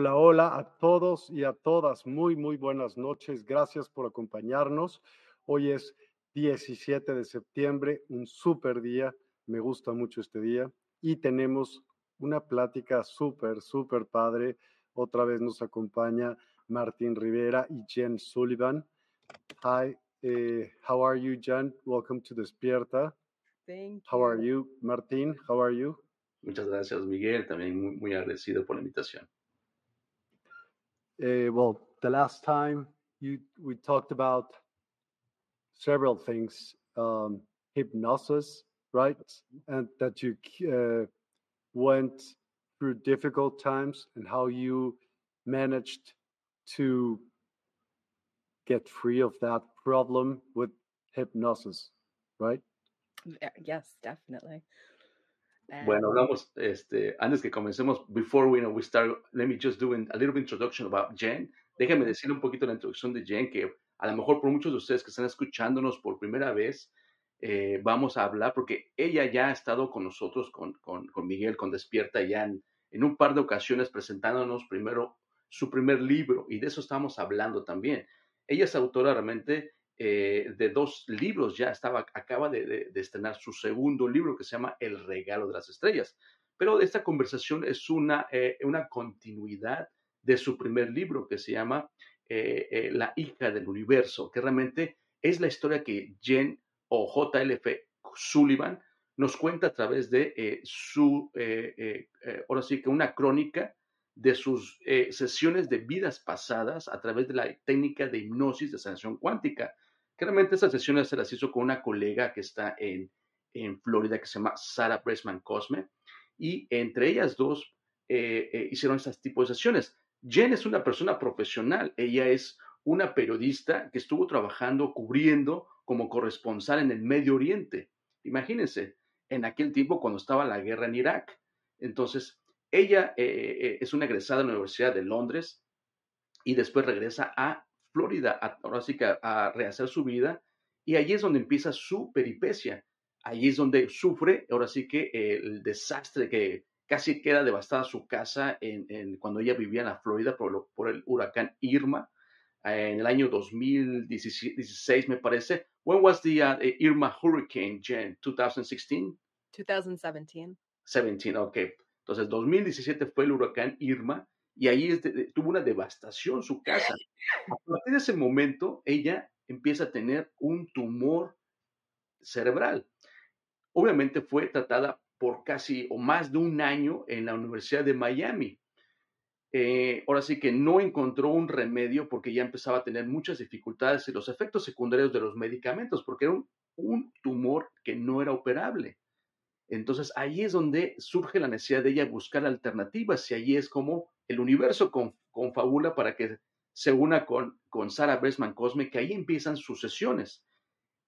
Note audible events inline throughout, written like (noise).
Hola, hola a todos y a todas. Muy, muy buenas noches. Gracias por acompañarnos. Hoy es 17 de septiembre, un súper día. Me gusta mucho este día. Y tenemos una plática súper, súper padre. Otra vez nos acompaña Martín Rivera y Jen Sullivan. Hi, uh, how are you, Jen? Welcome to Despierta. Thank How are you, Martín? How are you? Muchas gracias, Miguel. También muy, muy agradecido por la invitación. Uh, well, the last time you we talked about several things, um, hypnosis, right? And that you uh, went through difficult times and how you managed to get free of that problem with hypnosis, right? Yes, definitely. Bueno, hablamos, este, antes que comencemos, before we, know, we start, let me just do a little bit introduction about Jen. Déjame decir un poquito la introducción de Jen, que a lo mejor por muchos de ustedes que están escuchándonos por primera vez, eh, vamos a hablar, porque ella ya ha estado con nosotros, con, con, con Miguel, con Despierta, ya en, en un par de ocasiones presentándonos primero su primer libro, y de eso estamos hablando también. Ella es autora realmente eh, de dos libros, ya estaba, acaba de, estrenar su segundo libro que se llama El regalo de las estrellas. Pero esta conversación es una, eh, una continuidad de su primer libro que se llama eh, La hija del universo, que realmente es la historia que Jen o JLF Sullivan nos cuenta a través de su, ahora sí que una crónica de sus sesiones de vidas pasadas a través de la técnica de hipnosis de sanación cuántica. Que realmente esas sesiones se las hizo con una colega que está en, en Florida que se llama Sarah Bressman Cosme y entre ellas dos eh, eh, hicieron estas tipos de sesiones. Jen es una persona profesional, ella es una periodista que estuvo trabajando, cubriendo como corresponsal en el Medio Oriente. Imagínense, en aquel tiempo cuando estaba la guerra en Irak. Entonces, ella eh, eh, es una egresada de la Universidad de Londres y después regresa a Florida, a, ahora sí que a, a rehacer su vida, y allí es donde empieza su peripecia. Allí es donde sufre, ahora sí que eh, el desastre que casi queda devastada su casa en, en- cuando ella vivía en la Florida por, lo- por el huracán Irma eh, en el año 2016, me parece. When was the uh, Irma hurricane, Jen? 2016? 2017. 17, ok. Entonces, 2017 fue el huracán Irma y ahí tuvo una devastación su casa. A partir de ese momento, ella empieza a tener un tumor cerebral. Obviamente fue tratada por casi o más de un año en la Universidad de Miami. Eh, ahora sí que no encontró un remedio porque ya empezaba a tener muchas dificultades y los efectos secundarios de los medicamentos, porque era un, tumor que no era operable. Entonces ahí es donde surge la necesidad de ella buscar alternativas y ahí es como el universo confabula para que se una con, con Sarah Bresman Cosme, que ahí empiezan sus sesiones.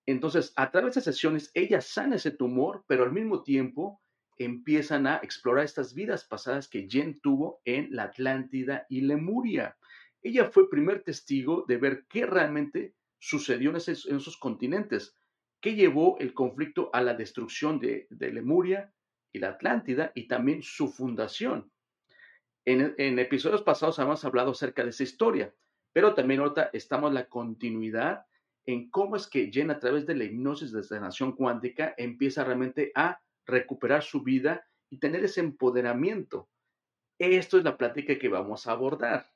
Entonces, a través de sesiones, ella sana ese tumor, pero al mismo tiempo empiezan a explorar estas vidas pasadas que Jen tuvo en la Atlántida y Lemuria. Ella fue primer testigo de ver qué realmente sucedió en esos, continentes, qué llevó el conflicto a la destrucción de, Lemuria y la Atlántida y también su fundación. En, en, episodios pasados hemos hablado acerca de esa historia, pero también ahorita estamos en la continuidad en cómo es que Jen a través de la hipnosis de sanación cuántica empieza realmente a recuperar su vida y tener ese empoderamiento. Esto es la plática que vamos a abordar.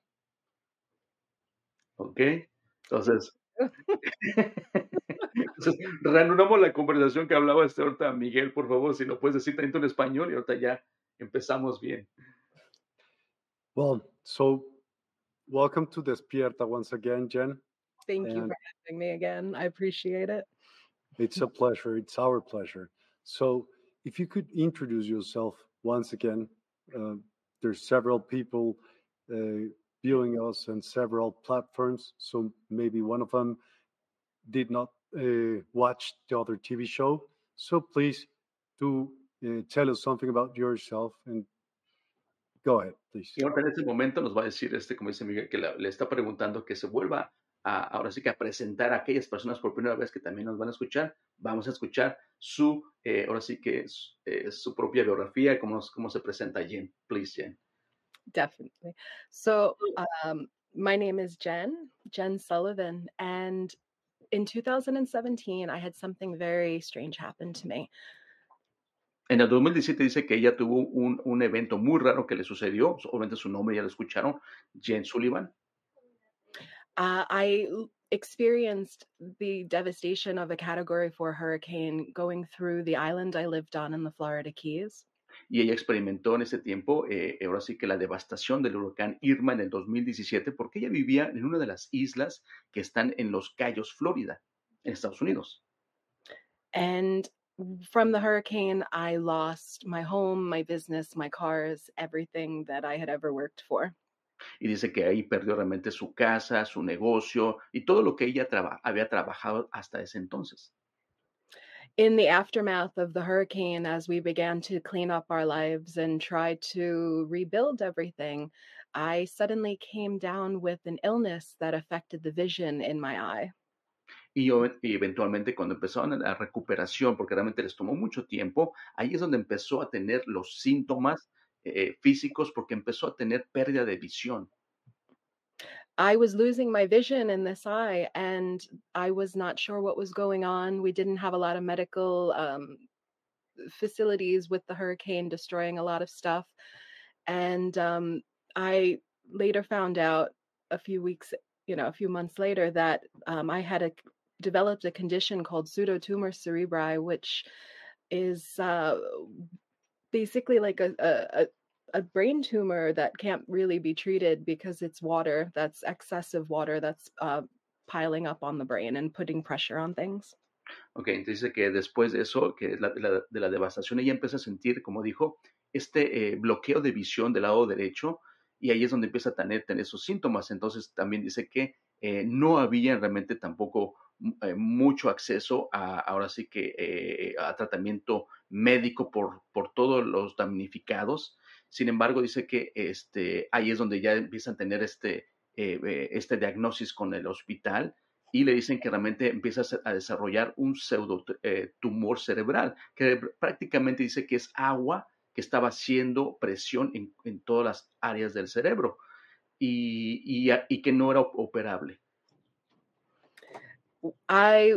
¿Ok? Entonces, (laughs) entonces reanudamos la conversación que hablaba este ahorita Miguel, por favor, si lo puedes decir tanto en español y ahorita ya empezamos bien. Well, so welcome to Despierta once again, Jen. Thank you for having me again. I appreciate it. It's a pleasure. It's our pleasure. So, if you could introduce yourself once again, uh, there's several people uh, viewing us on several platforms. So maybe one of them did not uh, watch the other TV show. So please do uh, tell us something about yourself and go ahead, please. Y ahora en este momento nos va a decir, este, como dice Miguel, que la, le está preguntando que se vuelva a, ahora sí que a presentar a aquellas personas por primera vez que también nos van a escuchar. Vamos a escuchar su, eh, ahora sí que eh, su propia biografía, cómo, cómo se presenta Jen. Please, Jen. Definitely. So, um, my name is Jen, Jen Sullivan, and in 2017, I had something very strange happen to me. En el 2017 dice que ella tuvo un, un evento muy raro que le sucedió. Obviamente su nombre ya lo escucharon, Jen Sullivan. Uh, I experienced the devastation of a Category 4 hurricane going through the island I lived on in the Florida Keys. Y ella experimentó en ese tiempo, eh, ahora sí que la devastación del huracán Irma en el 2017, porque ella vivía en una de las islas que están en los Cayos, Florida, en Estados Unidos. And from the hurricane, I lost my home, my business, my cars, everything that I had ever worked for. y dice que ahí perdió realmente su casa, su negocio y todo lo que ella traba había trabajado hasta ese entonces. In the aftermath of the hurricane, as we began to clean up our lives and try to rebuild everything, I suddenly came down with an illness that affected the vision in my eye. Y, y, eventualmente cuando empezaron la recuperación, porque realmente les tomó mucho tiempo, ahí es donde empezó a tener los síntomas eh, físicos porque empezó a tener pérdida de visión. I was losing my vision in this eye and I was not sure what was going on. We didn't have a lot of medical um, facilities with the hurricane destroying a lot of stuff. And um, I later found out a few weeks, you know, a few months later that um, I had a, developed a condition called pseudotumor cerebri, which is uh, basically like a, a, a brain tumor that can't really be treated because it's water that's excessive water that's uh, piling up on the brain and putting pressure on things. Ok, entonces dice que después de eso, que la, la, de la devastación, ella empieza a sentir, como dijo, este eh, bloqueo de visión del lado derecho y ahí es donde empieza a tener, tener esos síntomas. Entonces también dice que eh, no había realmente tampoco eh, mucho acceso a, ahora sí que eh, a tratamiento médico por, por todos los damnificados. Sin embargo, dice que este, ahí es donde ya empiezan a tener este, eh, este diagnóstico con el hospital y le dicen que realmente empieza a desarrollar un pseudo tumor cerebral, que prácticamente dice que es agua que estaba haciendo presión en, en todas las áreas del cerebro y, y, y que no era operable. I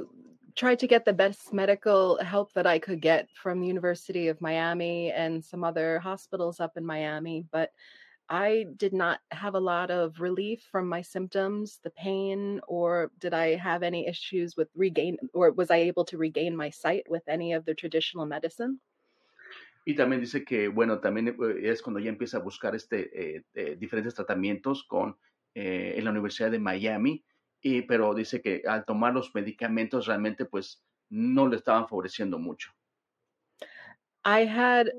tried to get the best medical help that I could get from the University of Miami and some other hospitals up in Miami, but I did not have a lot of relief from my symptoms, the pain, or did I have any issues with regain, or was I able to regain my sight with any of the traditional medicine? Y también dice que, bueno, también eh, es cuando ya empieza a buscar este, eh, eh, diferentes tratamientos con, eh, en la Universidad de Miami, y, pero dice que al tomar los medicamentos realmente pues no le estaban favoreciendo mucho. I had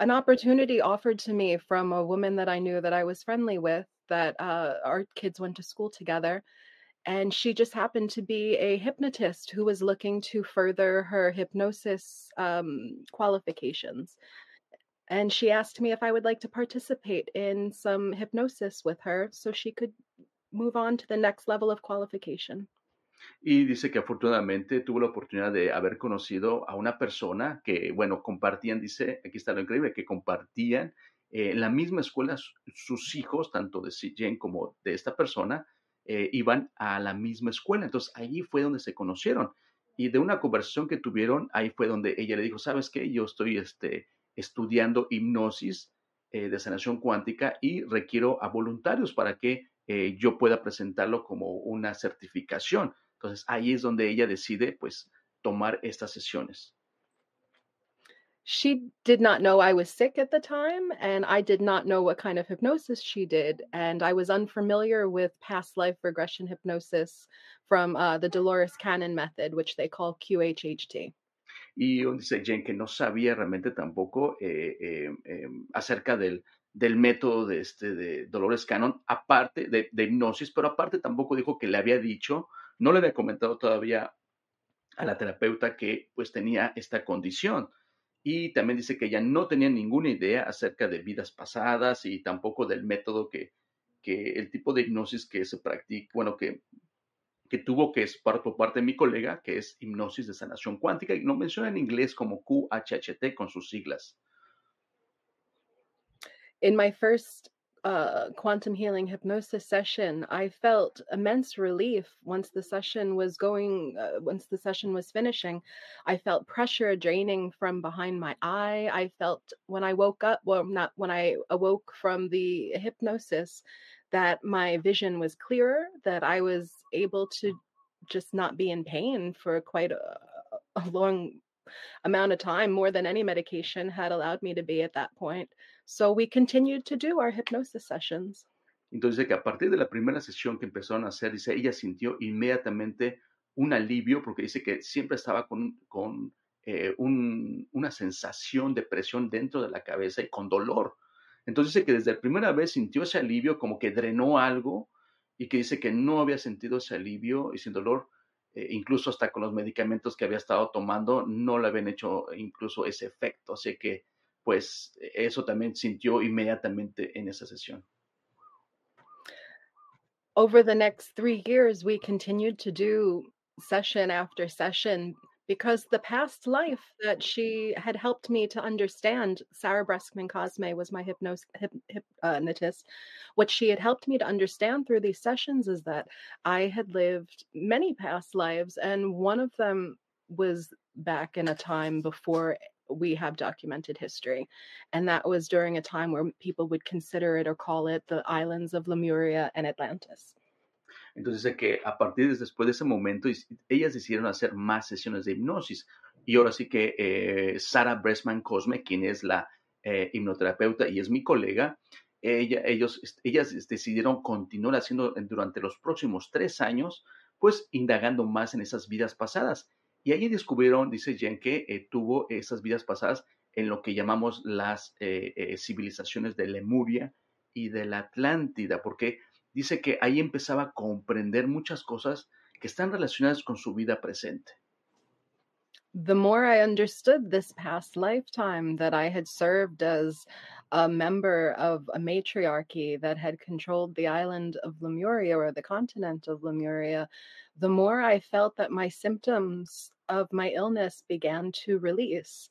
an opportunity offered to me from a woman that I knew that I was friendly with, that uh, our kids went to school together. And she just happened to be a hypnotist who was looking to further her hypnosis um, qualifications. And she asked me if I would like to participate in some hypnosis with her so she could move on to the next level of qualification. Y dice que afortunadamente tuvo la oportunidad de haber conocido a una persona que, bueno, compartían, dice, aquí está lo increíble, que compartían eh, la misma escuela, sus hijos, tanto de Jane como de esta persona, eh, iban a la misma escuela. Entonces allí fue donde se conocieron. Y de una conversación que tuvieron, ahí fue donde ella le dijo, ¿sabes qué? Yo estoy este, estudiando hipnosis eh, de sanación cuántica y requiero a voluntarios para que eh, yo pueda presentarlo como una certificación. Entonces ahí es donde ella decide pues tomar estas sesiones. She did not know I was sick at the time, and I did not know what kind of hypnosis she did. And I was unfamiliar with past life regression hypnosis from uh, the Dolores Cannon method, which they call QHHT. Y dice Jane que no sabía realmente tampoco eh, eh, eh, acerca del, del método de, este, de Dolores Cannon, aparte de, de hipnosis, pero aparte tampoco dijo que le había dicho no le había comentado todavía a la terapeuta que pues tenía esta condición. Y también dice que ella no tenía ninguna idea acerca de vidas pasadas y tampoco del método que, que el tipo de hipnosis que se practica, bueno, que, que tuvo que es por, parte de mi colega, que es hipnosis de sanación cuántica, y lo menciona en inglés como QHHT con sus siglas. In my first uh, quantum healing hypnosis session, I felt immense relief once the session was going, uh, once the session was finishing. I felt pressure draining from behind my eye. I felt when I woke up, well, not when I awoke from the hypnosis, that my vision was clearer, that I was able to just not be in pain for quite a, a long amount of time, more than any medication had allowed me to be at that point. So we continued to do our hypnosis sessions. Entonces, que a partir de la primera sesión que empezaron a hacer, dice, ella sintió inmediatamente un alivio porque dice que siempre estaba con, con eh, un, una sensación de presión dentro de la cabeza y con dolor. Entonces dice que desde la primera vez sintió ese alivio, como que drenó algo y que dice que no había sentido ese alivio y sin dolor eh, incluso hasta con los medicamentos que había estado tomando, no le habían hecho incluso ese efecto. Así que, pues, eso también sintió inmediatamente en esa sesión. Over the next three years, we continued to do session after session because the past life that she had helped me to understand, Sarah Breskman Cosme was my hypnos- hyp- uh, hypnotist. What she had helped me to understand through these sessions is that I had lived many past lives, and one of them was back in a time before we have documented history. And that was during a time where people would consider it or call it the islands of Lemuria and Atlantis. Entonces, que a partir de después de ese momento, ellas decidieron hacer más sesiones de hipnosis. Y ahora sí que eh, Sarah Bressman Cosme, quien es la eh, hipnoterapeuta y es mi colega, ella, ellos, ellas decidieron continuar haciendo durante los próximos tres años, pues indagando más en esas vidas pasadas. Y ahí descubrieron, dice Jen, que eh, tuvo esas vidas pasadas en lo que llamamos las eh, eh, civilizaciones de Lemuria y de la Atlántida, porque dice que ahí empezaba a comprender muchas cosas que están relacionadas con su vida presente. The more I understood this past lifetime that I had served as a member of a matriarchy that had controlled the island of Lemuria or the continent of Lemuria, the more I felt that my symptoms of my illness began to release.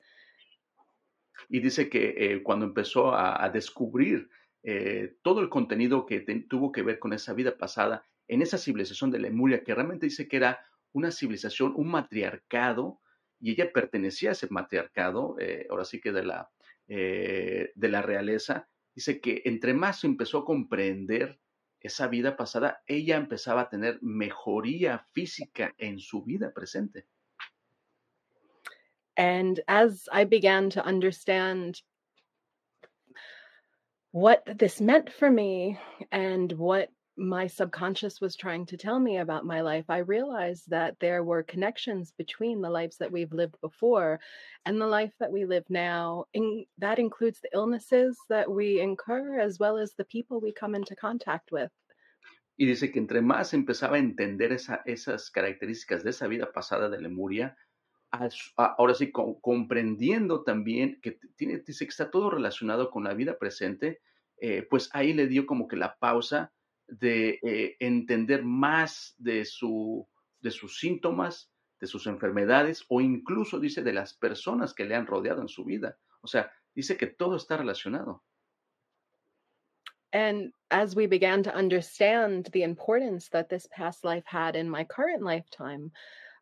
Y dice que eh, cuando empezó a, descubrir eh, todo el contenido que tuvo que ver con esa vida pasada en esa civilización de Lemuria, que realmente dice que era una civilización, un matriarcado, y ella pertenecía a ese matriarcado, eh, ahora sí que de la, de la realeza, dice que entre más empezó a comprender esa vida pasada, ella empezaba a tener mejoría física en su vida presente. And as I began to understand what this meant for me and what my subconscious was trying to tell me about my life, I realized that there were connections between the lives that we've lived before and the life that we live now. And that includes the illnesses that we incur as well as the people we come into contact with. Y dice que entre más empezaba a entender esa, esas características de esa vida pasada de Lemuria, ahora sí, comprendiendo también que tiene, dice que está todo relacionado con la vida presente, eh, pues ahí le dio como que la pausa de eh, entender más de, su, de sus síntomas, de sus enfermedades o incluso dice de las personas que le han rodeado en su vida. O sea, dice que todo está relacionado. And as we began to understand the importance that this past life had in my current lifetime,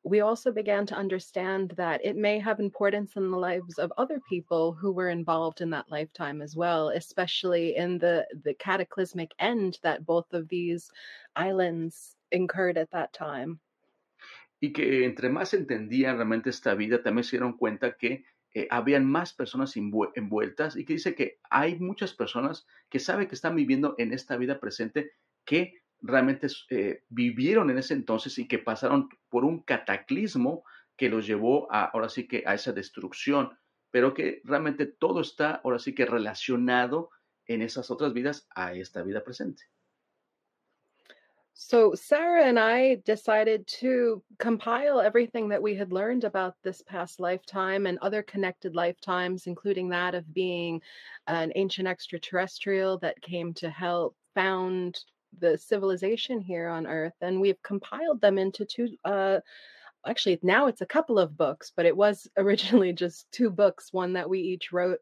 we also began to understand that it may have importance in the lives of other people who were involved in that lifetime as well, especially in the the cataclysmic end that both of these islands incurred at that time. Y que entre más entendían realmente esta vida, también se dieron cuenta que eh, habían más personas envueltas y que dice que hay muchas personas que saben que están viviendo en esta vida presente que realmente eh, vivieron en ese entonces y que pasaron por un cataclismo que los llevó a, ahora sí que a esa destrucción, pero que realmente todo está ahora sí que relacionado en esas otras vidas a esta vida presente. So, Sarah and I decided to compile everything that we had learned about this past lifetime and other connected lifetimes, including that of being an ancient extraterrestrial that came to help found the civilization here on earth and we've compiled them into two uh actually now it's a couple of books but it was (laughs) originally just two books one that we each wrote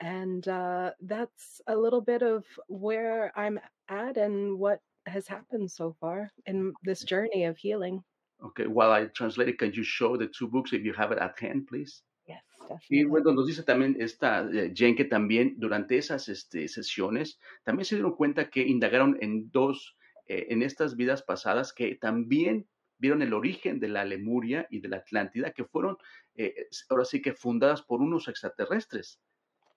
and uh that's a little bit of where i'm at and what has happened so far in this journey of healing. Okay while i translate it can you show the two books if you have it at hand please Y bueno, nos dice también esta eh, Jen que también durante esas este, sesiones también se dieron cuenta que indagaron en dos, eh, en estas vidas pasadas, que también vieron el origen de la Lemuria y de la Atlántida, que fueron eh, ahora sí que fundadas por unos extraterrestres.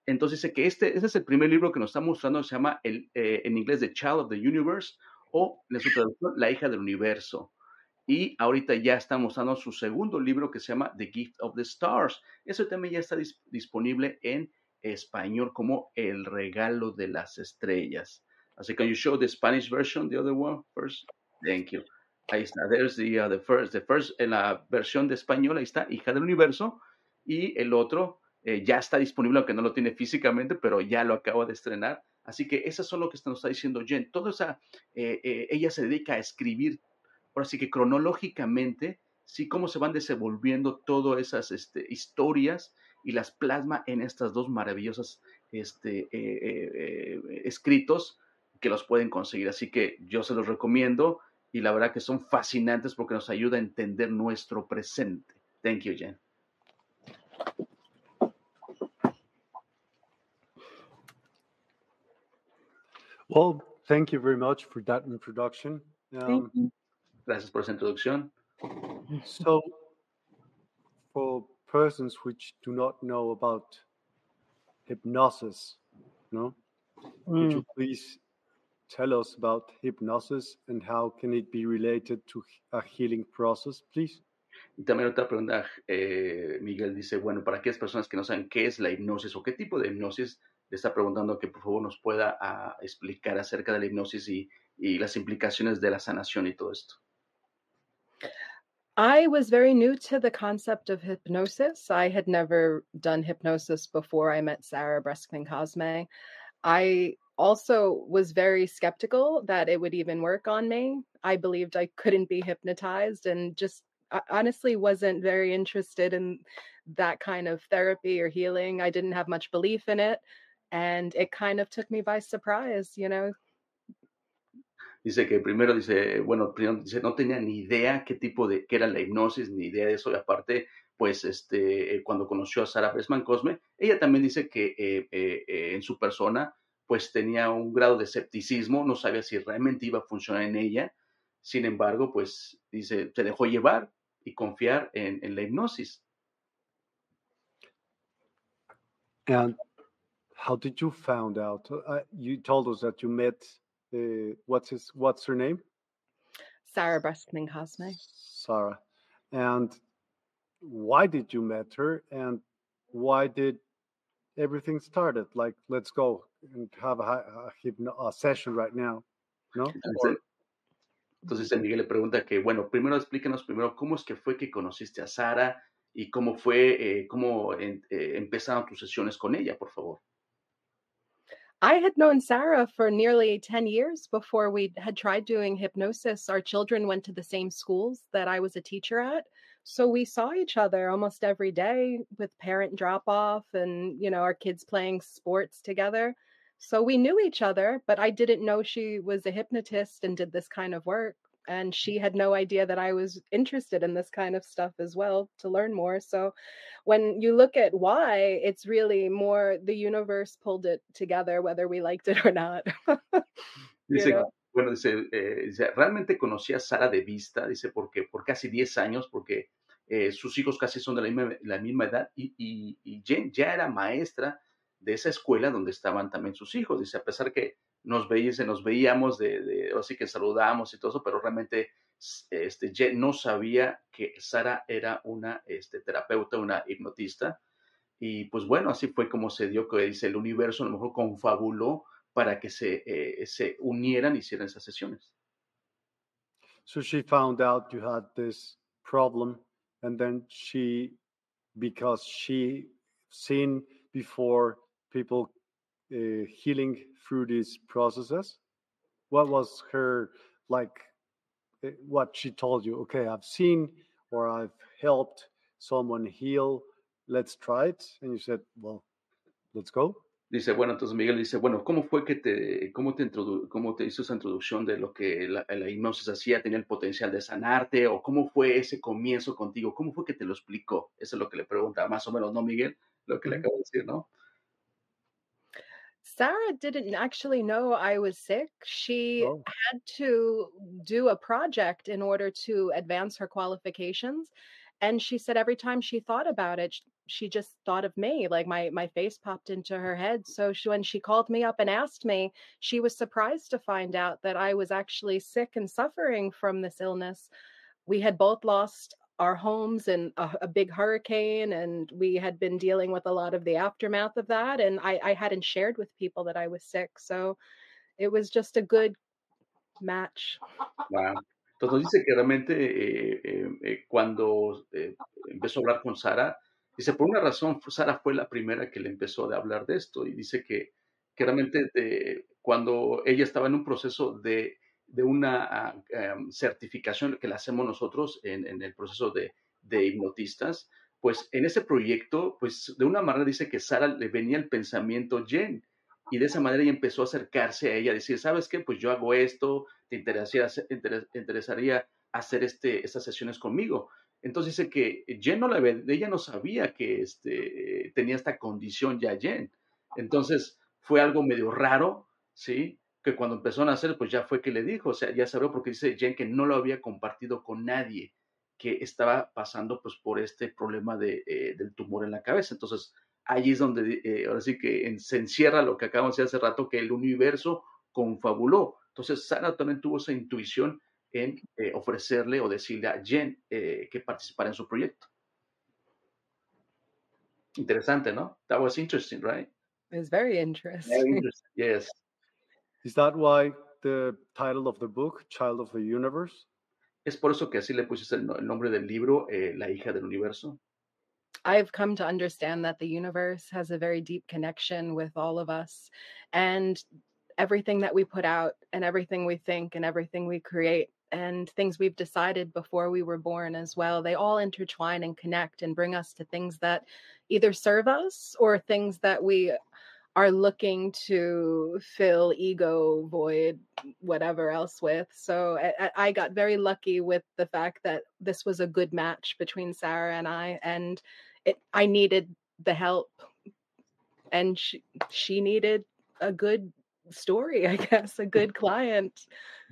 Entonces dice que este, este es el primer libro que nos está mostrando, se llama el, en inglés The Child of the Universe o en su traducción La hija del universo. Y ahorita ya está mostrando su segundo libro que se llama The Gift of the Stars. Eso también ya está disponible en español como El regalo de las estrellas. Así que, you show the Spanish version, the other one first? Thank you. Ahí está. There's the, uh, the first, the first, en la versión de español, ahí está, Hija del Universo. Y el otro eh, ya está disponible, aunque no lo tiene físicamente, pero ya lo acabo de estrenar. Así que eso es lo que nos está diciendo Jen. Todo esa, eh, eh, ella se dedica a escribir ahora sí que cronológicamente, sí, cómo se van desenvolviendo todas esas este, historias y las plasma en estas dos maravillosas este, eh, eh, eh, escritos que los pueden conseguir. Así que yo se los recomiendo y la verdad que son fascinantes porque nos ayuda a entender nuestro presente. Thank you, Jen. Well, thank you very much for that introduction. Um, Gracias por esa introducción. So, for persons which do not know about hypnosis, no, mm. you please tell us about hypnosis and how can it be related to a healing process, please? Y también otra pregunta, eh, Miguel dice, bueno, para aquellas personas que no saben qué es la hipnosis o qué tipo de hipnosis, le está preguntando que por favor nos pueda uh, explicar acerca de la hipnosis y, y las implicaciones de la sanación y todo esto. I was very new to the concept of hypnosis. I had never done hypnosis before I met Sarah Breskman Cosme. I also was very skeptical that it would even work on me. I believed I couldn't be hypnotized and just uh, honestly wasn't very interested in that kind of therapy or healing. I didn't have much belief in it. And it kind of took me by surprise, you know, Dice que primero dice, bueno, primero dice, no tenía ni idea qué tipo de, qué era la hipnosis, ni idea de eso. Y aparte, pues, este, eh, cuando conoció a Sara Bresman Cosme, ella también dice que eh, eh, en su persona, pues tenía un grado de escepticismo, no sabía si realmente iba a funcionar en ella. Sin embargo, pues dice, se dejó llevar y confiar en, en la hipnosis. And how did you found out? Uh, you told us that you met. Uh, what's his? What's her name? Sarah Breskman Cosme. Sarah. And why did you met her? And why did everything started? Like, let's go and have a, a, a session right now. ¿No? Entonces, entonces Miguel le pregunta que, bueno, primero explícanos primero cómo es que fue que conociste a Sara y cómo fue, eh, cómo en, eh, empezaron tus sesiones con ella, por favor. I had known Sarah for nearly 10 years before we had tried doing hypnosis. Our children went to the same schools that I was a teacher at. So we saw each other almost every day with parent drop off and, you know, our kids playing sports together. So we knew each other, but I didn't know she was a hypnotist and did this kind of work and she had no idea that I was interested in this kind of stuff as well to learn more. So when you look at why, it's really more the universe pulled it together, whether we liked it or not. (laughs) dice, bueno, dice, eh, dice, realmente conocí a Sara de vista, dice, porque por casi 10 años, porque eh, sus hijos casi son de la misma, la misma edad y, y, y Jen ya era maestra de esa escuela donde estaban también sus hijos. Dice, a pesar que nos, veía, nos veíamos, de, de, así que saludamos y todo eso, pero realmente este, Jen no sabía que Sara era una este, terapeuta, una hipnotista. Y pues bueno, así fue como se dio que dice el universo a lo mejor confabuló para que se, eh, se unieran y hicieran esas sesiones. So she found out you had this problem and then she, because she seen before people uh, healing through these processes? What was her like? Eh, what she told you? Okay, I've seen or I've helped someone heal. Let's try it. And you said, well, let's go. Dice, bueno, entonces Miguel dice, bueno, ¿cómo fue que te, cómo te, introdu cómo te hizo esa introducción de lo que la, la, hipnosis hacía, tenía el potencial de sanarte? ¿O cómo fue ese comienzo contigo? ¿Cómo fue que te lo explicó? Eso es lo que le pregunta, más o menos, ¿no, Miguel? Lo que mm -hmm. le acabo de decir, ¿no? Sarah didn't actually know I was sick. She oh. had to do a project in order to advance her qualifications. And she said every time she thought about it, she just thought of me. Like my my face popped into her head. So she, when she called me up and asked me, she was surprised to find out that I was actually sick and suffering from this illness. We had both lost our homes in a, a, big hurricane and we had been dealing with a lot of the aftermath of that and I, I hadn't shared with people that i was sick so it was just a good match wow. entonces dice que realmente eh, eh, eh, cuando eh, empezó a hablar con Sara dice por una razón Sara fue la primera que le empezó a hablar de esto y dice que, que realmente de, cuando ella estaba en un proceso de de una um, certificación que la hacemos nosotros en, en el proceso de, de, hipnotistas, pues en ese proyecto, pues de una manera dice que Sara le venía el pensamiento Jen, y de esa manera ella empezó a acercarse a ella, a decir, ¿sabes qué? Pues yo hago esto, te interesaría, te interesaría hacer este, estas sesiones conmigo. Entonces dice que Jen no la ella no sabía que este, tenía esta condición ya Jen. Entonces fue algo medio raro, ¿sí? Que cuando empezó a nacer, pues ya fue que le dijo, o sea, ya sabió porque dice Jen que no lo había compartido con nadie, que estaba pasando pues por este problema de, eh, del tumor en la cabeza. Entonces, allí es donde eh, ahora sí que en, se encierra lo que acabamos de decir hace rato, que el universo confabuló. Entonces, Sara también tuvo esa intuición en eh, ofrecerle o decirle a Jen que participara en su proyecto. Interesante, ¿no? That was interesting, right? It's very interesting. Very interesting. Yes. Is that why the title of the book, Child of the Universe? Es por eso que así le pusiste el, el nombre del libro, eh, La hija del universo. I've come to understand that the universe has a very deep connection with all of us. And everything that we put out, and everything we think, and everything we create, and things we've decided before we were born as well, they all intertwine and connect and bring us to things that either serve us or things that we are looking to fill ego void whatever else with so I, I, got very lucky with the fact that this was a good match between sarah and i and it i needed the help and she, she needed a good story, (laughs) I guess, a good client.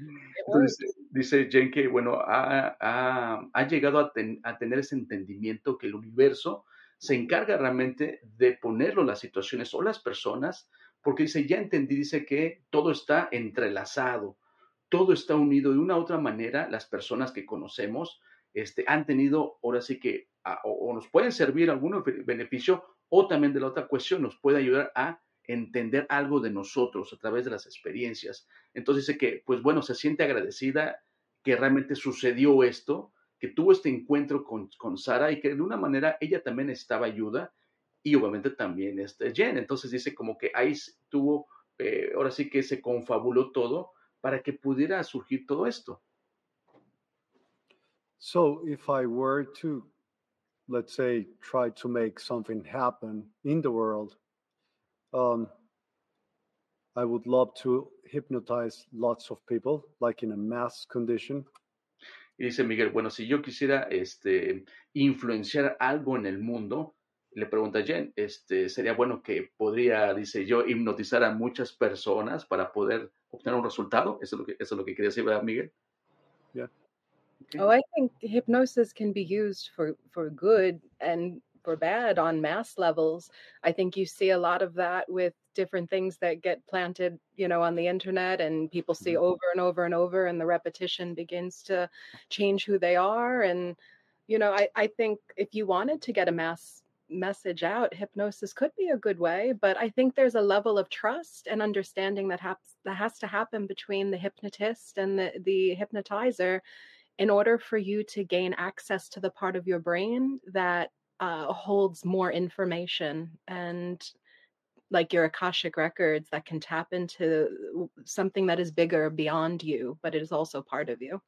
Mm, Entonces, dice Jen que, bueno, ha, ha, ha llegado a, ten, a, tener ese entendimiento que el universo se encarga realmente de ponerlo las situaciones o las personas, porque dice, ya entendí, dice que todo está entrelazado, todo está unido de una u otra manera, las personas que conocemos este, han tenido, ahora sí que, o, o, nos pueden servir algún beneficio, o también de la otra cuestión, nos puede ayudar a entender algo de nosotros a través de las experiencias. Entonces dice que, pues bueno, se siente agradecida que realmente sucedió esto, que tuvo este encuentro con, con Sara y que de una manera ella también necesitaba ayuda y obviamente también este Jen. Entonces dice como que ahí tuvo, eh, ahora sí que se confabuló todo para que pudiera surgir todo esto. So if I were to, let's say, try to make something happen in the world, um, I would love to hypnotize lots of people, like in a mass condition. Y dice Miguel, bueno, si yo quisiera este, influenciar algo en el mundo, le pregunta Jen, este, sería bueno que podría, dice yo, hipnotizar a muchas personas para poder obtener un resultado. Eso es lo que, eso es lo que quería decir, ¿verdad, Miguel? Yeah. Okay. Oh, I think hypnosis can be used for, for good and for bad on mass levels. I think you see a lot of that with different things that get planted, you know, on the internet and people see Mhm. over and over and over and the repetition begins to change who they are. And, you know, I, I think if you wanted to get a mass message out, hypnosis could be a good way, but I think there's a level of trust and understanding that has that has to happen between the hypnotist and the, the hypnotizer in order for you to gain access to the part of your brain that uh, holds more information and like your akashic records that can tap into something that is bigger beyond you but it is also part of you.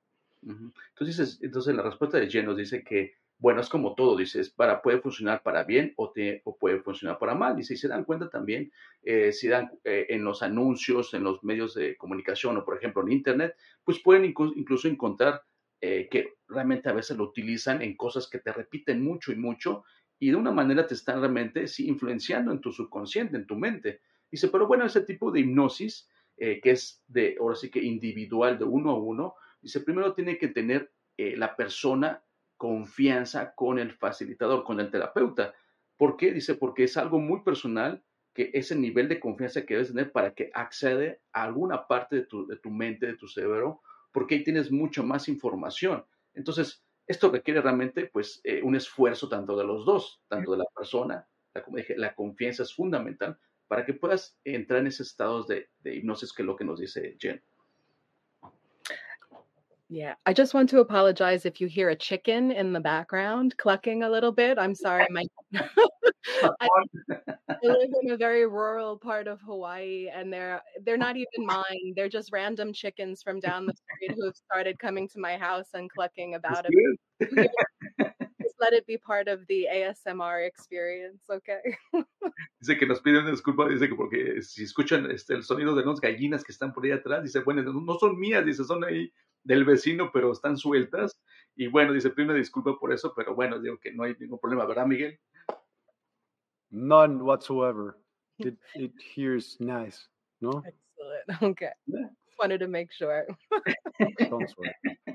Entonces, entonces la respuesta de Jen nos dice que, bueno, es como todo, dice, es para, puede funcionar para bien o, te, o puede funcionar para mal. Dice, y se dan cuenta también, eh, si dan eh, en los anuncios, en los medios de comunicación o, por ejemplo, en Internet, pues pueden inclu- incluso encontrar eh, que realmente a veces lo utilizan en cosas que te repiten mucho y mucho y de una manera te están realmente sí, influenciando en tu subconsciente, en tu mente. Dice, pero bueno, ese tipo de hipnosis, eh, que es de, ahora sí que individual, de uno a uno, dice, primero tiene que tener eh, la persona confianza con el facilitador, con el terapeuta. ¿Por qué? Dice, porque es algo muy personal que ese nivel de confianza que debes tener para que accede a alguna parte de tu, de tu mente, de tu cerebro, porque ahí tienes mucha más información. Entonces, esto requiere realmente pues eh, un esfuerzo tanto de los dos, tanto de la persona, la, la confianza es fundamental para que puedas entrar en esos estados de, de hipnosis que es lo que nos dice Jen. Yeah i just want to apologize if you hear a chicken in the background clucking a little bit i'm sorry my (laughs) I, live in a very rural part of Hawaii and they're they're oh. not even mine. They're just random chickens from down the street who've started coming to my house and clucking about it. (laughs) Just let it be part of the ASMR experience, okay? Dice que nos piden disculpas, dice que porque eh, si escuchan este, el sonido de unas gallinas que están por ahí atrás, dice, bueno, no, no son mías, dice, son ahí del vecino, pero están sueltas. Y bueno, dice, una disculpa por eso, pero bueno, digo que no hay ningún problema, ¿verdad, Miguel? None whatsoever. (laughs) It it hears nice, no? Excellent. (laughs) Okay. Yeah. Just wanted to make sure.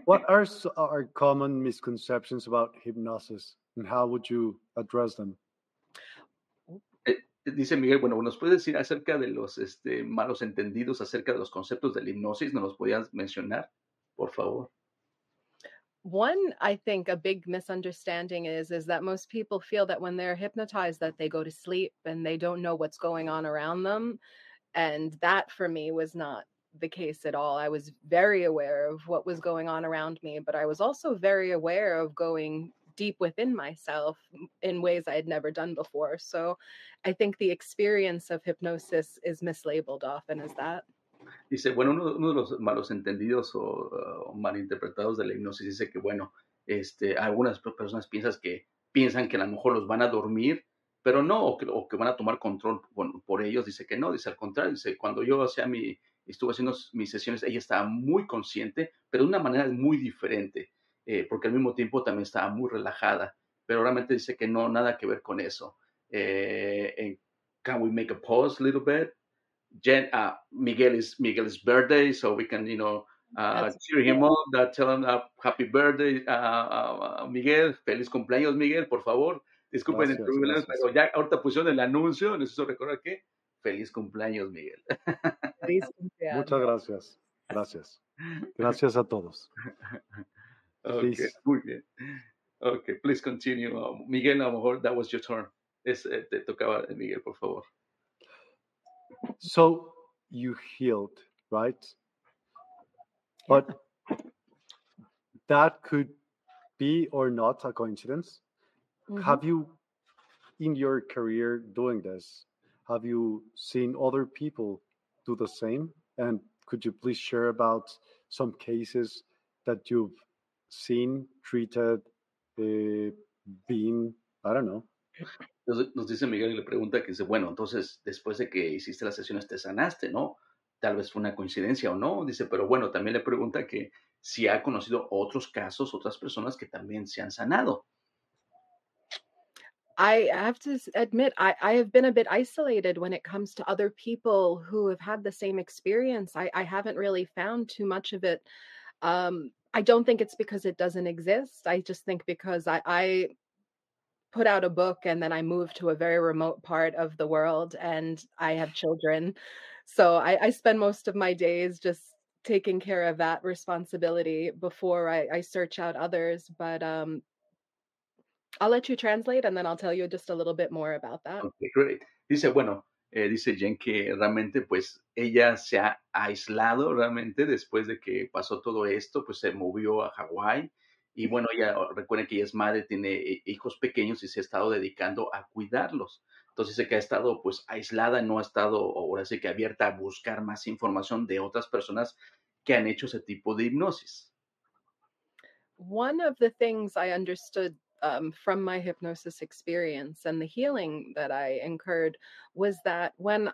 What are are common misconceptions about hypnosis, and how would you address them? Eh, dice Miguel, bueno, ¿nos puedes decir acerca de los este, malos entendidos, acerca de los conceptos de la hipnosis? ¿Nos los podías mencionar, por favor? One, I think a big misunderstanding is is that most people feel that when they're hypnotized that they go to sleep and they don't know what's going on around them. And that for me was not the case at all. I was very aware of what was going on around me, but I was also very aware of going deep within myself in ways I had never done before. So I think the experience of hypnosis is mislabeled often as that. Dice, bueno, uno, de los malos entendidos o, o malinterpretados de la hipnosis dice que, bueno, este, algunas pe- personas piensan que, piensan que a lo mejor los van a dormir, pero no, o que, que van a tomar control por, por ellos. Dice que no, dice al contrario, dice, cuando yo hacía mi, estuve haciendo mis sesiones, ella estaba muy consciente, pero de una manera muy diferente, eh, porque al mismo tiempo también estaba muy relajada, pero realmente dice que no, nada que ver con eso. Eh, Can we make a pause a little bit? Jen, uh, Miguel is Miguel's birthday, so we can, you know, uh, cheer him up, that, tell him uh, happy birthday, uh, uh, uh, Miguel, feliz cumpleaños, Miguel, por favor. Disculpen Gracias, el gracias. pero ya ahorita pusieron el anuncio, necesito recordar que feliz cumpleaños, Miguel. Feliz (laughs) cumpleaños. Muchas gracias. Gracias. Gracias a todos. (laughs) Okay, Please. muy bien. Okay, please continue. Uh, Miguel, a lo mejor that was your turn. Es, eh, te tocaba, Miguel, por favor. So you healed, right? But that could be or not a coincidence. Mhm. Have you, in your career doing this, have you seen other people do the same? And could you please share about some cases that you've seen, treated, uh, been, I don't know. Nos dice Miguel y le pregunta que dice, bueno, entonces después de que hiciste las sesiones te sanaste, ¿no? Tal vez fue una coincidencia o no. Dice, pero bueno, también le pregunta que si ha conocido otros casos, otras personas que también se han sanado. I have to admit, I, I have been a bit isolated when it comes to other people who have had the same experience. I, I haven't really found too much of it. Um, I don't think it's because it doesn't exist. I just think because I put out a book and then I moved to a very remote part of the world and I have children. So I, I spend most of my days just taking care of that responsibility before I, I search out others. But um, I'll let you translate and then I'll tell you just a little bit more about that. Ok, great. Dice, bueno, eh, dice Jen que realmente pues ella se ha aislado realmente después de que pasó todo esto, pues se movió a Hawái y bueno, ella recuerden que ella es madre, tiene eh, hijos pequeños y se ha estado dedicando a cuidarlos. Entonces dice que ha estado pues aislada, no ha estado ahora sí que abierta a buscar más información de otras personas que han hecho ese tipo de hipnosis. One of the things I understood um, from my hypnosis experience and the healing that I incurred was that when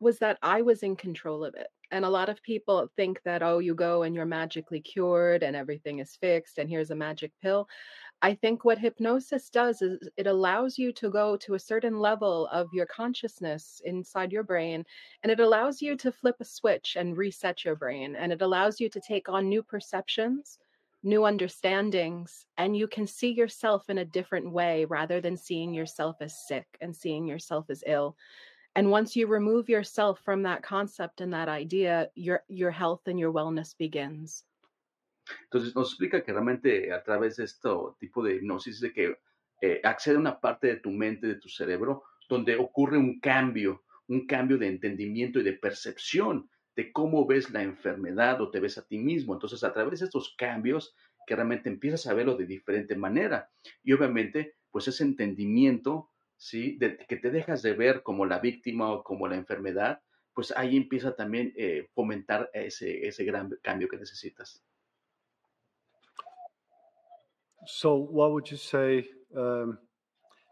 was that I was in control of it. And a lot of people think that, oh, you go and you're magically cured and everything is fixed and here's a magic pill. I think what hypnosis does is it allows you to go to a certain level of your consciousness inside your brain, and it allows you to flip a switch and reset your brain. And it allows you to take on new perceptions, new understandings, and you can see yourself in a different way rather than seeing yourself as sick and seeing yourself as ill. And once you remove yourself from that concept and that idea, your your health and your wellness begins. Entonces nos explica que realmente a través de este tipo de hipnosis de que eh, accede a una parte de tu mente, de tu cerebro, donde ocurre un cambio, un cambio de entendimiento y de percepción de cómo ves la enfermedad o te ves a ti mismo. Entonces a través de estos cambios que realmente empiezas a verlo de diferente manera y obviamente pues ese entendimiento, ¿sí? De que te dejas de ver como la víctima o como la enfermedad, pues ahí empieza también eh, fomentar ese, ese gran cambio que necesitas. So, what would you say? Um,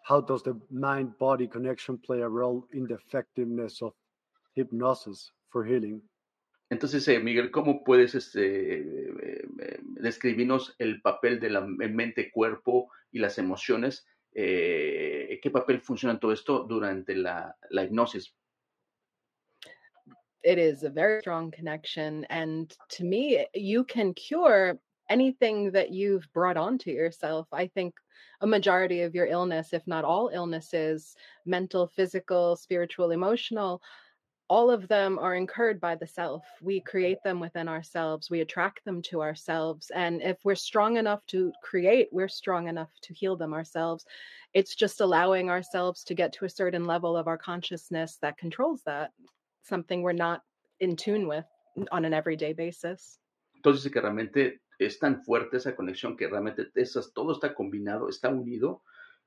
how does the mind body connection play a role in the effectiveness of hypnosis for healing? Entonces, eh, Miguel, ¿cómo puedes este, eh, eh, describirnos el papel de la mente, cuerpo y las emociones? Eh, ¿Qué papel funciona todo esto durante la, la hipnosis? It is a very strong connection. And to me, you can cure anything that you've brought onto yourself. I think a majority of your illness, if not all illnesses, mental, physical, spiritual, emotional, all of them are incurred by the self. We create them within ourselves, we attract them to ourselves. And if we're strong enough to create, we're strong enough to heal them ourselves. It's just allowing ourselves to get to a certain level of our consciousness that controls that, something we're not in tune with on an everyday basis. Entonces, que realmente es tan fuerte esa conexión que realmente esas, todo está combinado, está unido,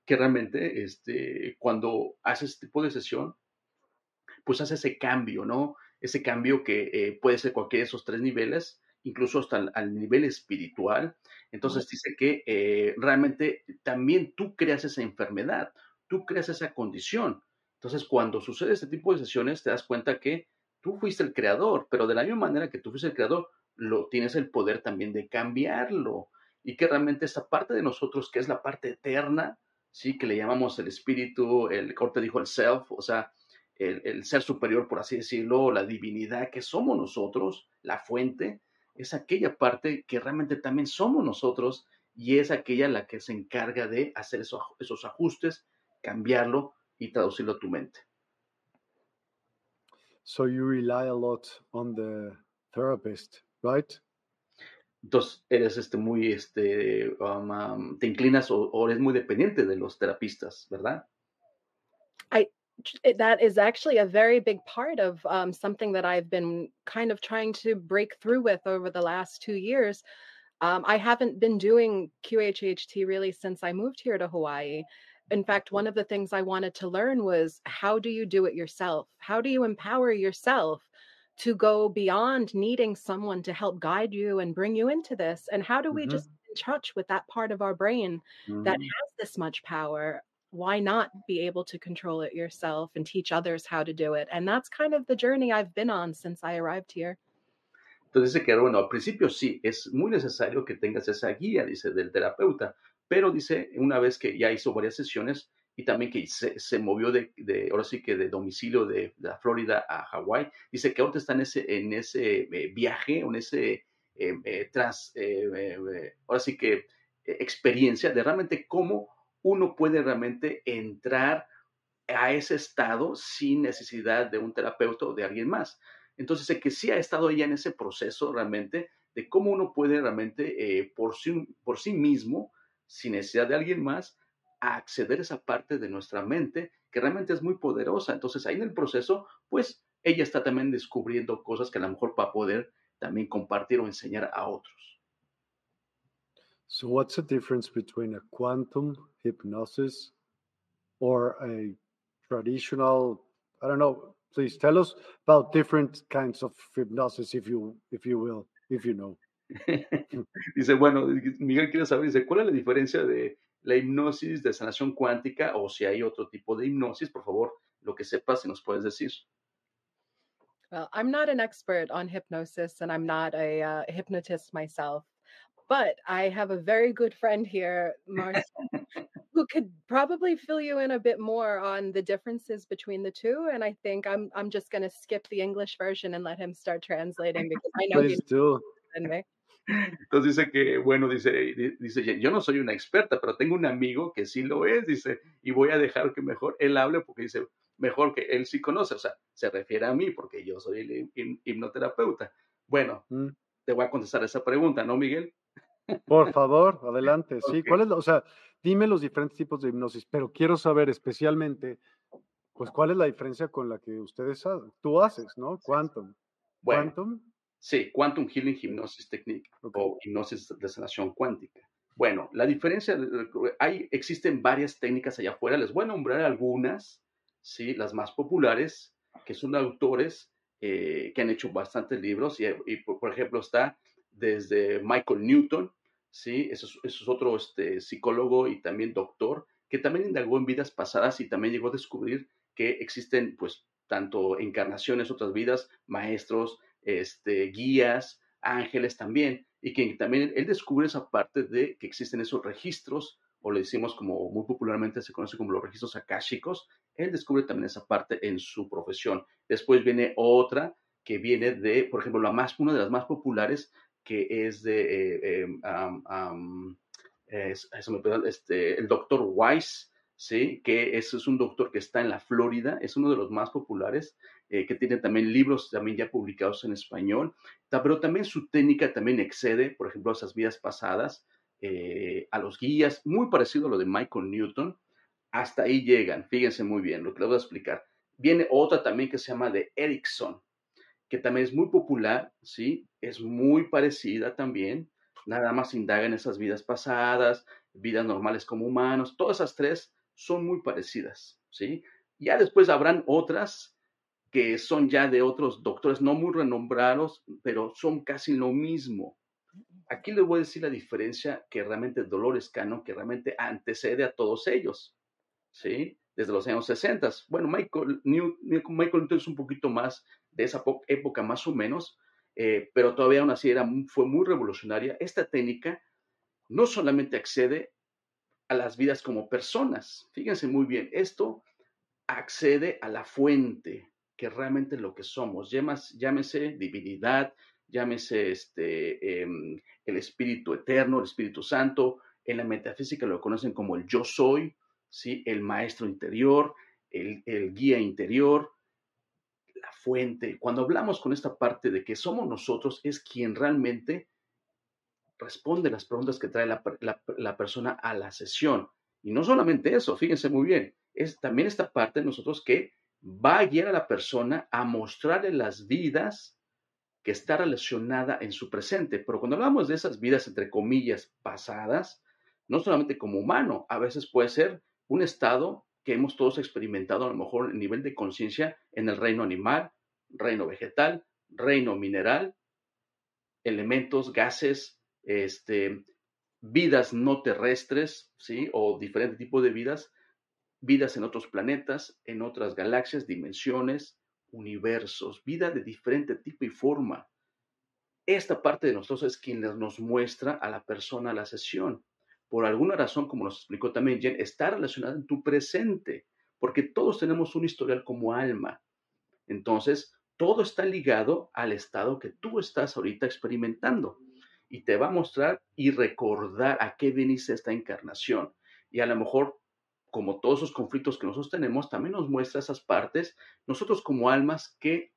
que realmente este, cuando haces este tipo de sesión, pues hace ese cambio, ¿no? Ese cambio que eh, puede ser cualquiera de esos tres niveles, incluso hasta al, al nivel espiritual. Entonces dice que eh, realmente también tú creas esa enfermedad, tú creas esa condición. Entonces, cuando sucede este tipo de sesiones, te das cuenta que tú fuiste el creador, pero de la misma manera que tú fuiste el creador, lo tienes el poder también de cambiarlo. Y que realmente esa parte de nosotros, que es la parte eterna, sí, que le llamamos el espíritu, el corte dijo el self, o sea, el, ser superior, por así decirlo, la divinidad que somos nosotros, la fuente, es aquella parte que realmente también somos nosotros y es aquella la que se encarga de hacer esos, esos ajustes, cambiarlo y traducirlo a tu mente. So you rely a lot on the therapist, right? Entonces eres este muy este um, um, te inclinas o, o, eres muy dependiente de los terapistas, ¿verdad? I that is actually a very big part of um, something that I've been kind of trying to break through with over the last two years. Um, I haven't been doing QHHT really since I moved here to Hawaii. In fact, one of the things I wanted to learn was how do you do it yourself? How do you empower yourself to go beyond needing someone to help guide you and bring you into this? And how do we mm-hmm. just in touch with that part of our brain mm-hmm. that has this much power? Why not be able to control it yourself and teach others how to do it? And that's kind of the journey I've been on since I arrived here. Entonces dice que, bueno, al principio sí, es muy necesario que tengas esa guía, dice, del terapeuta, pero dice, una vez que ya hizo varias sesiones y también que se, se movió de, de, ahora sí que de domicilio de, de la Florida a Hawái, dice que ahorita está en ese, en ese eh, viaje, en ese eh, eh, tras, ahora sí que experiencia de realmente cómo uno puede realmente entrar a ese estado sin necesidad de un terapeuta o de alguien más. Entonces, sé que sí ha estado ella en ese proceso realmente de cómo uno puede realmente eh, por, sí, por sí mismo, sin necesidad de alguien más, acceder a esa parte de nuestra mente que realmente es muy poderosa. Entonces, ahí en el proceso, pues ella está también descubriendo cosas que a lo mejor va a poder también compartir o enseñar a otros. So, what's the difference between a quantum hypnosis or a traditional, I don't know, please tell us about different kinds of hypnosis, if you, if you will, if you know. (laughs) dice, bueno, Miguel quiere saber, dice, ¿cuál es la diferencia de la hipnosis de sanación cuántica o si hay otro tipo de hipnosis? Por favor, lo que sepas, si nos puedes decir. Well, I'm not an expert on hypnosis and I'm not a uh, hypnotist myself, but I have a very good friend here, Marcia, (laughs) who could probably fill you in a bit more on the differences between the two. And I think I'm I'm just going to skip the English version and let him start translating because I know Please do. Me. Entonces dice que, bueno, dice, dice, yo no soy una experta, pero tengo un amigo que sí lo es, dice, y voy a dejar que mejor él hable porque dice, mejor que él sí conoce, o sea, se refiere a mí porque yo soy el hipnoterapeuta. Bueno, mm. te voy a contestar esa pregunta, ¿no, Miguel? Por favor, adelante. (laughs) Sí, ¿cuál es, o sea, dime los diferentes tipos de hipnosis, pero quiero saber especialmente, pues, cuál es la diferencia con la que ustedes tú haces, ¿no? Quantum. Quantum. Sí, Quantum Healing Hypnosis Technique o hipnosis de sanación cuántica. Bueno, la diferencia, hay, existen varias técnicas allá afuera, les voy a nombrar algunas, sí, las más populares, que son autores eh, que han hecho bastantes libros, y, por, ejemplo está desde Michael Newton, ¿sí? Eso es, otro este, psicólogo y también doctor, que también indagó en vidas pasadas y también llegó a descubrir que existen, pues, tanto encarnaciones, otras vidas, maestros, este, guías, ángeles también, y que también él descubre esa parte de que existen esos registros, o le decimos como muy popularmente se conoce como los registros akáshicos, él descubre también esa parte en su profesión. Después viene otra que viene de, por ejemplo, la más, una de las más populares que es de eh, em, este, el doctor Weiss, ¿sí? que es, un doctor que está en la Florida, es uno de los más populares, eh, que tiene también libros también ya publicados en español, pero también su técnica también excede, por ejemplo, a esas vidas pasadas, eh, a los guías, muy parecido a lo de Michael Newton, hasta ahí llegan, fíjense muy bien, lo que les voy a explicar. Viene otra también que se llama de Erickson, que también es muy popular, ¿sí? Es muy parecida también, nada más indaga en esas vidas pasadas, vidas normales como humanos, todas esas tres son muy parecidas, ¿sí? Ya después habrán otras que son ya de otros doctores no muy renombrados, pero son casi lo mismo. Aquí les voy a decir la diferencia que realmente Dolores Cano, que realmente antecede a todos ellos, ¿sí? Desde los años 60. Bueno, Michael, Michael Newton es un poquito más de esa época más o menos, eh, pero todavía aún así era, fue muy revolucionaria. Esta técnica no solamente accede a las vidas como personas, fíjense muy bien, esto accede a la fuente, que realmente es lo que somos. llámese divinidad, llámese este, em, el Espíritu Eterno, el Espíritu Santo. En la metafísica lo conocen como el yo soy, ¿sí? el maestro interior, el, el guía interior, fuente. Cuando hablamos con esta parte de que somos nosotros, es quien realmente responde las preguntas que trae la, persona a la sesión. Y no solamente eso, fíjense muy bien, es también esta parte de nosotros que va a guiar a la persona a mostrarle las vidas que está relacionada en su presente. Pero cuando hablamos de esas vidas, entre comillas, pasadas, no solamente como humano, a veces puede ser un estado que hemos todos experimentado a lo mejor en nivel de conciencia en el reino animal, reino vegetal, reino mineral, elementos, gases, este, vidas no terrestres, ¿sí? O diferente tipo de vidas, vidas en otros planetas, en otras galaxias, dimensiones, universos, vida de diferente tipo y forma. Esta parte de nosotros es quien nos muestra a la persona la sesión. Por alguna razón, como nos explicó también Jen, está relacionada en tu presente, porque todos tenemos un historial como alma. Entonces, todo está ligado al estado que tú estás ahorita experimentando y te va a mostrar y recordar a qué veniste esta encarnación. Y a lo mejor, como todos esos conflictos que nosotros tenemos, también nos muestra esas partes, nosotros como almas, qué,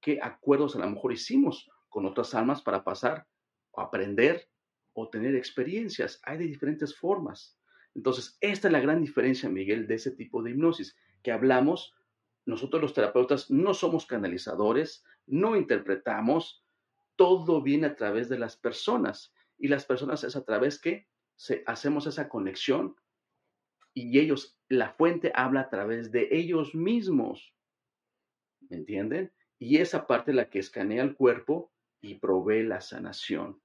qué acuerdos a lo mejor hicimos con otras almas para pasar o aprender o tener experiencias. Hay de diferentes formas. Entonces, esta es la gran diferencia, Miguel, de ese tipo de hipnosis, que hablamos, nosotros los terapeutas no somos canalizadores, no interpretamos, todo viene a través de las personas y las personas es a través que hacemos esa conexión y ellos, la fuente habla a través de ellos mismos. ¿Me entienden? Y esa parte es la que escanea el cuerpo y provee la sanación.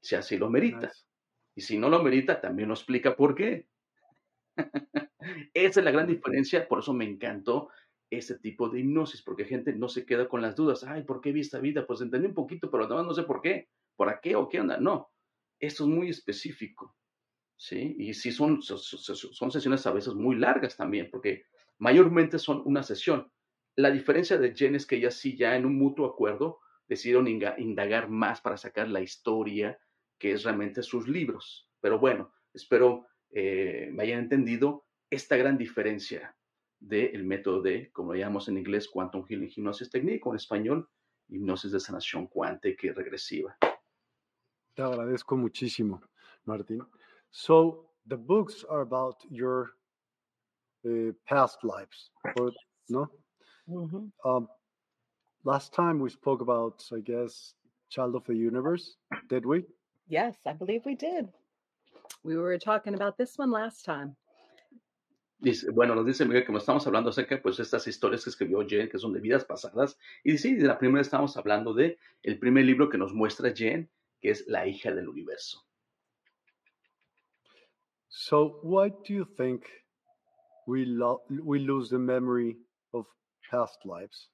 Si así lo merita. Y si no lo merita, también lo explica por qué. (laughs) esa es la gran diferencia, por eso me encantó ese tipo de hipnosis, porque gente no se queda con las dudas, ay, ¿por qué vi esta vida? Pues entendí un poquito, pero además no sé por qué, por qué o qué onda. No, esto es muy específico, ¿sí? Y sí son, son sesiones a veces muy largas también, porque mayormente son una sesión. La diferencia de Jen es que ella sí ya en un mutuo acuerdo decidieron indagar más para sacar la historia que es realmente sus libros. Pero bueno, espero eh, me hayan entendido esta gran diferencia del método de, como lo llamamos en inglés, Quantum Healing Hipnosis Technique, o en español, hipnosis de sanación cuántica y regresiva. Te agradezco muchísimo, Martín. So, the books are about your uh, past lives, no? Mm-hmm. Um, last time we spoke about, I guess, Child of the Universe, did we? Yes, I believe we did. We were talking about this one last time. Dice, bueno, nos dice Miguel que nos estamos hablando acerca de pues, estas historias que escribió Jen, que son de vidas pasadas. Y sí, de la primera estamos hablando de el primer libro que nos muestra Jen, que es La hija del universo. So, why do you think we, we lose the memory of past lives?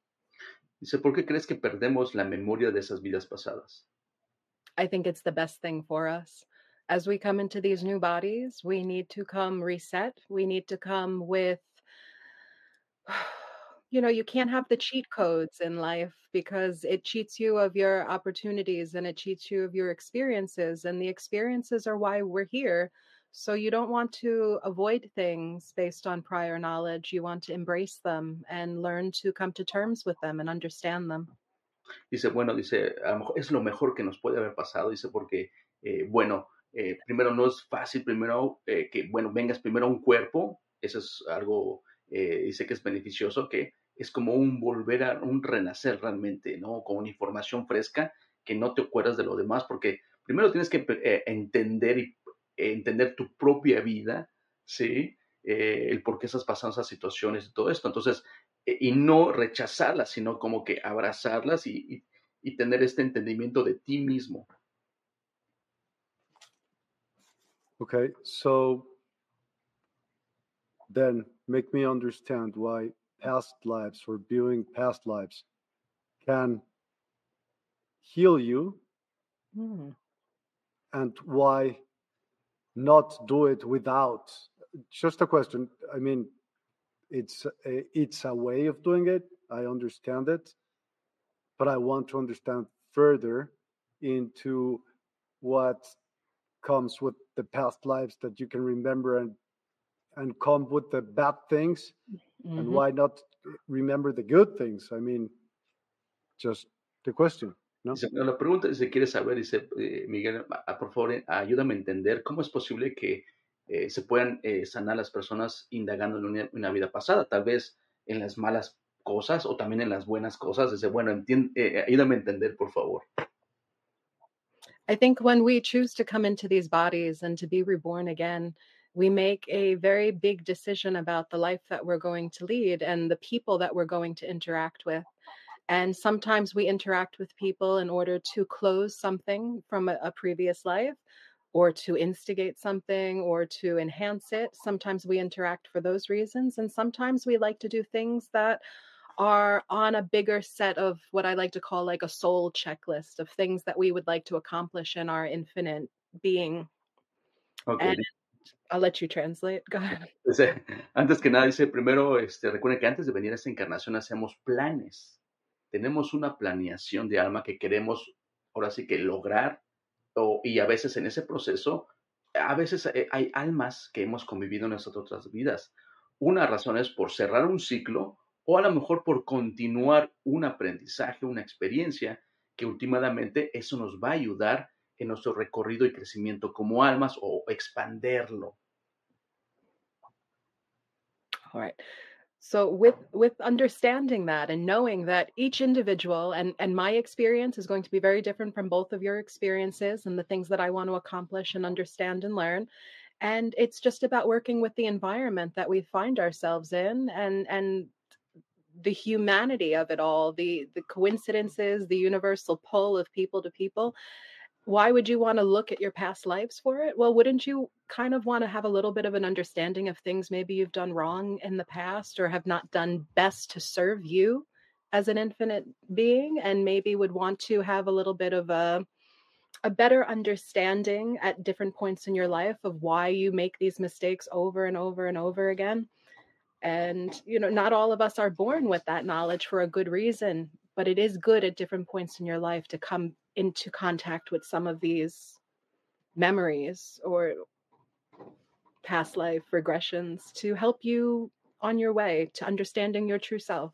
Dice, ¿por qué crees que perdemos la memoria de esas vidas pasadas? I think it's the best thing for us as we come into these new bodies, we need to come reset. We need to come with, (sighs) you know, you can't have the cheat codes in life because it cheats you of your opportunities and it cheats you of your experiences. And the experiences are why we're here. So you don't want to avoid things based on prior knowledge. You want to embrace them and learn to come to terms with them and understand them. Dice, bueno, dice, es lo mejor que nos puede haber pasado, dice, porque, eh, bueno, Eh, primero no es fácil, primero eh, que, bueno, vengas primero a un cuerpo, eso es algo, dice que es beneficioso, que es como un volver a un renacer realmente, ¿no? Con una información fresca que no te acuerdas de lo demás, porque primero tienes que entender y entender tu propia vida, ¿sí? el por qué estás pasando esas situaciones y todo esto. Entonces, y no rechazarlas, sino como que abrazarlas y, y tener este entendimiento de ti mismo. Okay, so then make me understand why past lives or viewing past lives can heal you mm. and why not do it without just a question i mean it's a, it's a way of doing it. I understand it, but I want to understand further into what comes with the past lives that you can remember and and come with the bad things mm-hmm. and why not remember the good things i mean just the question ¿no? Dice, la pregunta se quiere saber, dice eh, Miguel, por favor, ayúdame a entender cómo es posible que eh, se puedan eh, sanar las personas indagando en una, una, vida pasada, tal vez en las malas cosas o también en las buenas cosas. Dice, bueno, entiende, eh, ayúdame a entender, por favor. I think when we choose to come into these bodies and to be reborn again, we make a very big decision about the life that we're going to lead and the people that we're going to interact with. And sometimes we interact with people in order to close something from a, a previous life or to instigate something or to enhance it. Sometimes we interact for those reasons. And sometimes we like to do things that are on a bigger set of what I like to call like a soul checklist of things that we would like to accomplish in our infinite being. Okay. And I'll let you translate. Go ahead. (laughs) Eh, antes que nada, dice primero, este, recuerden que antes de venir a esta encarnación hacemos planes. Tenemos una planeación de alma que queremos, ahora sí que lograr, y a veces en ese proceso, a veces hay, hay almas que hemos convivido en nuestras otras vidas. Una razón es por cerrar un ciclo o a lo mejor por continuar un aprendizaje, una experiencia, que últimamente eso nos va a ayudar en nuestro recorrido y crecimiento como almas o expanderlo. So with with understanding that and knowing that each individual and and my experience is going to be very different from both of your experiences and the things that I want to accomplish and understand and learn and it's just about working with the environment that we find ourselves in and and the humanity of it all, the the coincidences, the universal pull of people to people. Why would you want to look at your past lives for it? Well, wouldn't you kind of want to have a little bit of an understanding of things maybe you've done wrong in the past or have not done best to serve you as an infinite being and maybe would want to have a little bit of a a better understanding at different points in your life of why you make these mistakes over and over and over again and, you know, not all of us are born with that knowledge for a good reason, but it is good at different points in your life to come into contact with some of these memories or past life regressions to help you on your way to understanding your true self.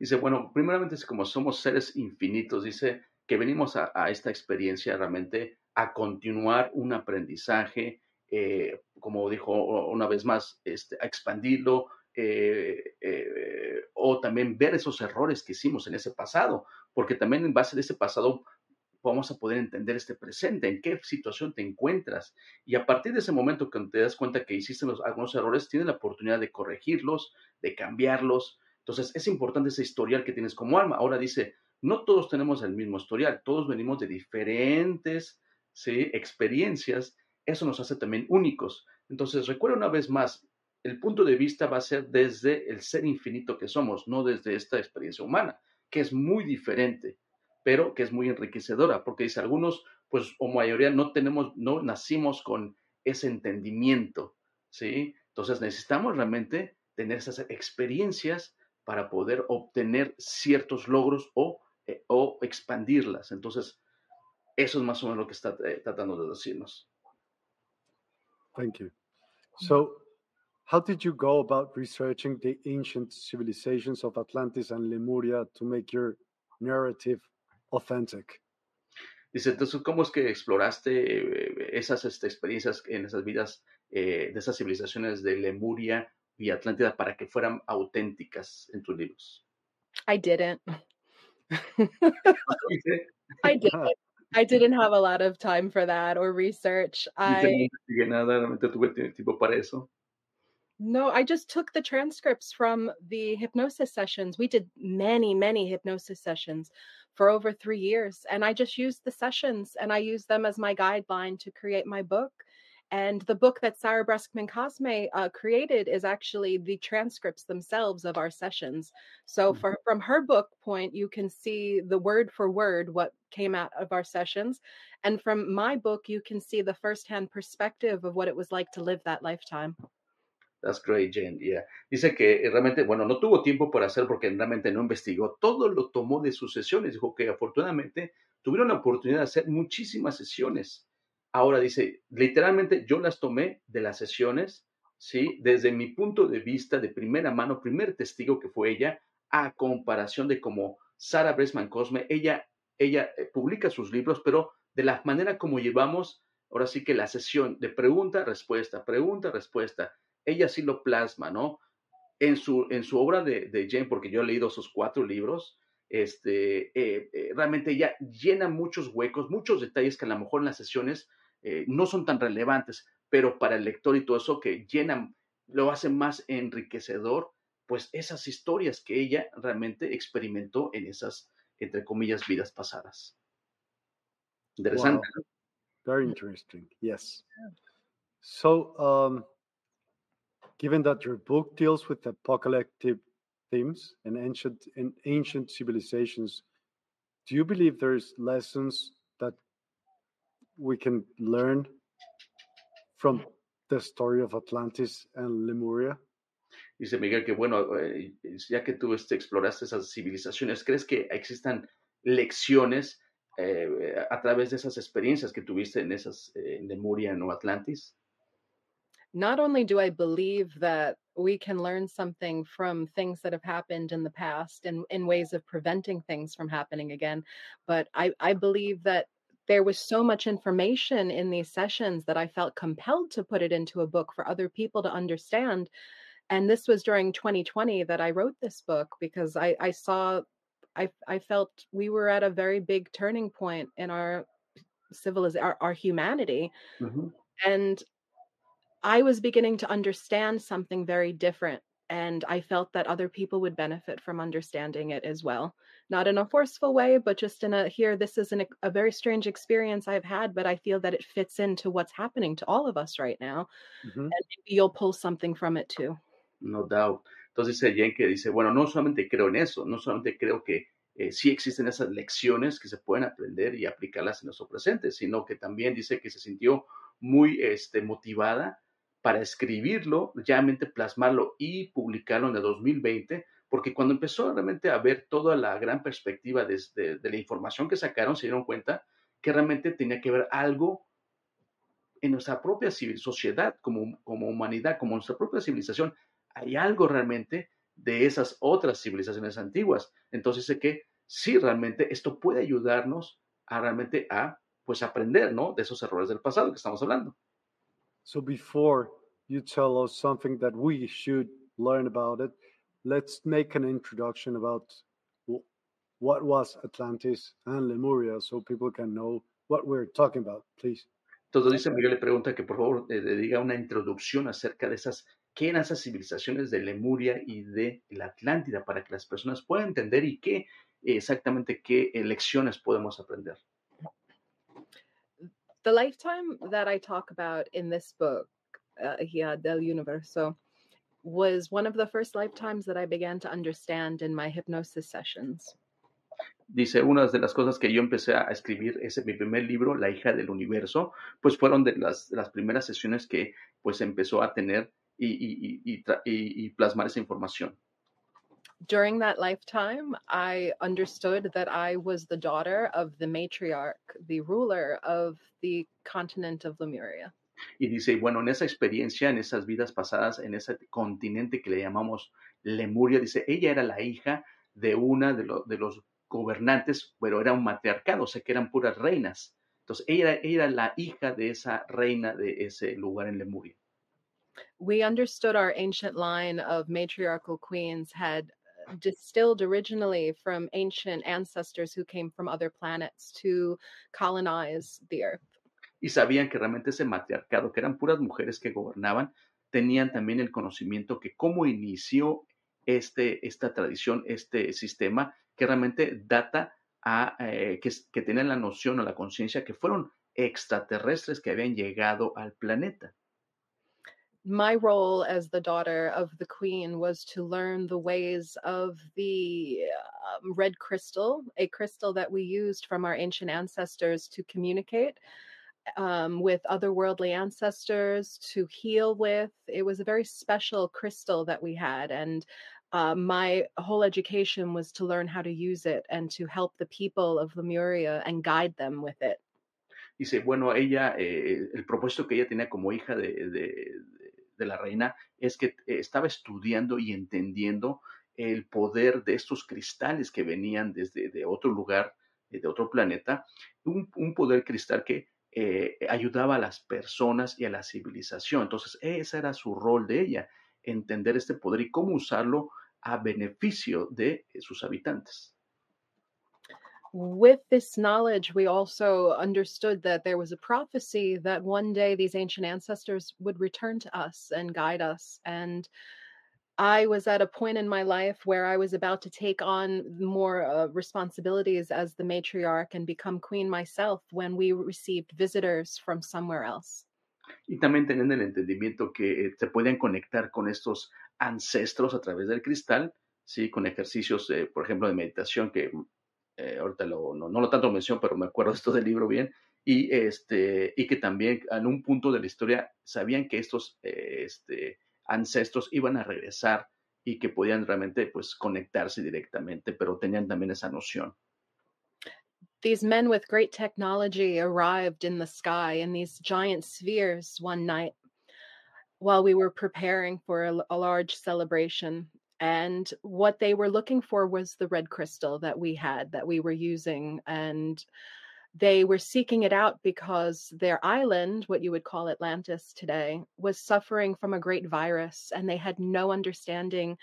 Dice, bueno, primeramente es como somos seres infinitos, dice que venimos a, a esta experiencia realmente a continuar un aprendizaje, eh, como dijo una vez más, este, a expandirlo eh, eh, o también ver esos errores que hicimos en ese pasado, porque también en base de ese pasado vamos a poder entender este presente, en qué situación te encuentras. Y a partir de ese momento que te das cuenta que hiciste algunos errores, tienes la oportunidad de corregirlos, de cambiarlos. Entonces es importante ese historial que tienes como alma. Ahora dice, no todos tenemos el mismo historial, todos venimos de diferentes experiencias eso nos hace también únicos. Entonces, recuerda una vez más, el punto de vista va a ser desde el ser infinito que somos, no desde esta experiencia humana, que es muy diferente, pero que es muy enriquecedora, porque dice algunos, pues o mayoría no tenemos, no nacimos con ese entendimiento, ¿sí? Entonces necesitamos realmente tener esas experiencias para poder obtener ciertos logros o, eh, o expandirlas. Entonces, eso es más o menos lo que está eh, tratando de decirnos. Thank you. So, how did you go about researching the ancient civilizations of Atlantis and Lemuria to make your narrative authentic? Dice, entonces, ¿cómo es que exploraste eh, esas este, experiencias en esas vidas eh, de esas civilizaciones de Lemuria y Atlántida para que fueran auténticas en tus libros? I didn't. (laughs) I didn't. (laughs) I didn't have a lot of time for that or research. I no, I just took the transcripts from the hypnosis sessions. We did many, many hypnosis sessions for over three years. And I just used the sessions and I used them as my guideline to create my book. And the book that Sarah Breskman Cosme uh, created is actually the transcripts themselves of our sessions. So, mm-hmm. for, from her book point, you can see the word for word what came out of our sessions. And from my book, you can see the firsthand perspective of what it was like to live that lifetime. That's great, Jen. Yeah. Dice que realmente, bueno, no tuvo tiempo para hacer porque realmente no investigó. Todo lo tomó de sus sesiones. Dijo que afortunadamente tuvieron la oportunidad de hacer muchísimas sesiones. Ahora dice, literalmente yo las tomé de las sesiones, ¿sí? Desde mi punto de vista de primera mano, primer testigo que fue ella, a comparación de cómo Sara Bresman Cosme, ella, ella eh, publica sus libros, pero de la manera como llevamos, ahora sí que la sesión de pregunta, respuesta, pregunta, respuesta, ella sí lo plasma, ¿no? En su, en su obra de, de Jane, porque yo he leído sus cuatro libros, este, eh, eh, realmente ella llena muchos huecos, muchos detalles que a lo mejor en las sesiones eh, no son tan relevantes, pero para el lector y todo eso que llenan, lo hace más enriquecedor, pues esas historias que ella realmente experimentó en esas, entre comillas, vidas pasadas. Interesante. Wow. Very interesting. Yes. So, um, given that your book deals with apocalyptic themes and ancient and ancient civilizations, do you believe there's lessons that we can learn from the story of Atlantis and Lemuria? Dice Miguel que bueno, eh, ya que tú este, exploraste esas civilizaciones, ¿crees que existan lecciones eh, a través de esas experiencias que tuviste en esas eh, en Lemuria o Atlantis? Not only do I believe that we can learn something from things that have happened in the past and in ways of preventing things from happening again, but I, I believe that there was so much information in these sessions that I felt compelled to put it into a book for other people to understand. And this was during 2020 that I wrote this book because I, I saw, I, I felt we were at a very big turning point in our civilization, our, our humanity. Mm-hmm. And I was beginning to understand something very different. And I felt that other people would benefit from understanding it as well. Not in a forceful way, but just in a here, this is an, a very strange experience I've had, but I feel that it fits into what's happening to all of us right now. Mm-hmm. And maybe you'll pull something from it too. No doubt. Entonces dice Jen que dice, bueno, no solamente creo en eso, no solamente creo que eh, sí existen esas lecciones que se pueden aprender y aplicarlas en nuestro presente, sino que también dice que se sintió muy este, motivada para escribirlo, realmente plasmarlo y publicarlo en el 2020, porque cuando empezó realmente a ver toda la gran perspectiva de, la información que sacaron, se dieron cuenta que realmente tenía que ver algo en nuestra propia civil, sociedad, como, como humanidad, como nuestra propia civilización. Hay algo realmente de esas otras civilizaciones antiguas. Entonces sé que sí, realmente esto puede ayudarnos a realmente a pues aprender, ¿no? De esos errores del pasado que estamos hablando. So before you tell us something that we should learn about it, let's make an introduction about what was Atlantis and Lemuria so people can know what we're talking about, please. Entonces dice Miguel le pregunta que por favor eh, le diga una introducción acerca de esas, qué eran esas civilizaciones de Lemuria y de la Atlántida para que las personas puedan entender y qué exactamente qué lecciones podemos aprender. The lifetime that I talk about in this book, uh, Hia del Universo, was one of the first lifetimes that I began to understand in my hypnosis sessions. Dice, una de las cosas que yo empecé a escribir ese mi primer libro, La hija del universo, pues fueron de las, las primeras sesiones que pues empezó a tener y, y, y, y plasmar esa información. During that lifetime, I understood that I was the daughter of the matriarch, the ruler of the continent of Lemuria. Y dice, bueno, en esa experiencia, en esas vidas pasadas, en ese continente que le llamamos Lemuria, dice, ella era la hija de una de, lo, de los gobernantes, pero era un matriarcado, o sea que eran puras reinas. Entonces, ella, ella era la hija de esa reina de ese lugar en Lemuria. We understood our ancient line of matriarchal queens had distilled originally from ancient ancestors who came from other planets to colonize the earth. Y sabían que realmente ese matriarcado, que eran puras mujeres que gobernaban, tenían también el conocimiento que cómo inició este, esta tradición, este sistema, que realmente data a eh, que, que tenían la noción o la conciencia que fueron extraterrestres que habían llegado al planeta. My role as the daughter of the queen was to learn the ways of the um, red crystal, a crystal that we used from our ancient ancestors to communicate. um, with otherworldly ancestors to heal with. It was a very special crystal that we had, and uh, my whole education was to learn how to use it and to help the people of Lemuria and guide them with it. Dice, bueno, ella, eh, el propósito que ella tenía como hija de, de, de la reina es que estaba estudiando y entendiendo el poder de estos cristales que venían desde de otro lugar, eh, de otro planeta, un, un poder cristal que eh, ayudaba a las personas y a la civilización. Entonces, ese era su rol de ella, entender este poder y cómo usarlo a beneficio de sus habitantes. With this knowledge, we also understood that there was a prophecy that one day these ancient ancestors would return to us and guide us. And I was at a point in my life where I was about to take on more uh, responsibilities as the matriarch and become queen myself when we received visitors from somewhere else. Y también teniendo el entendimiento que eh, se pueden conectar con estos ancestros a través del cristal, sí, con ejercicios, eh, por ejemplo, de meditación que eh, ahorita lo, no, no, lo tanto menciono, pero me acuerdo (laughs) esto del libro bien, y, este, y que también en un punto de la historia sabían que estos eh, este, ancestros iban a regresar y que podían realmente pues conectarse directamente, pero tenían también esa noción. These men with great technology arrived in the sky in these giant spheres one night while we were preparing for a, a large celebration. And what they were looking for was the red crystal that we had, that we were using. And they were seeking it out because their island, what you would call Atlantis today, was suffering from a great virus, and they had no understanding,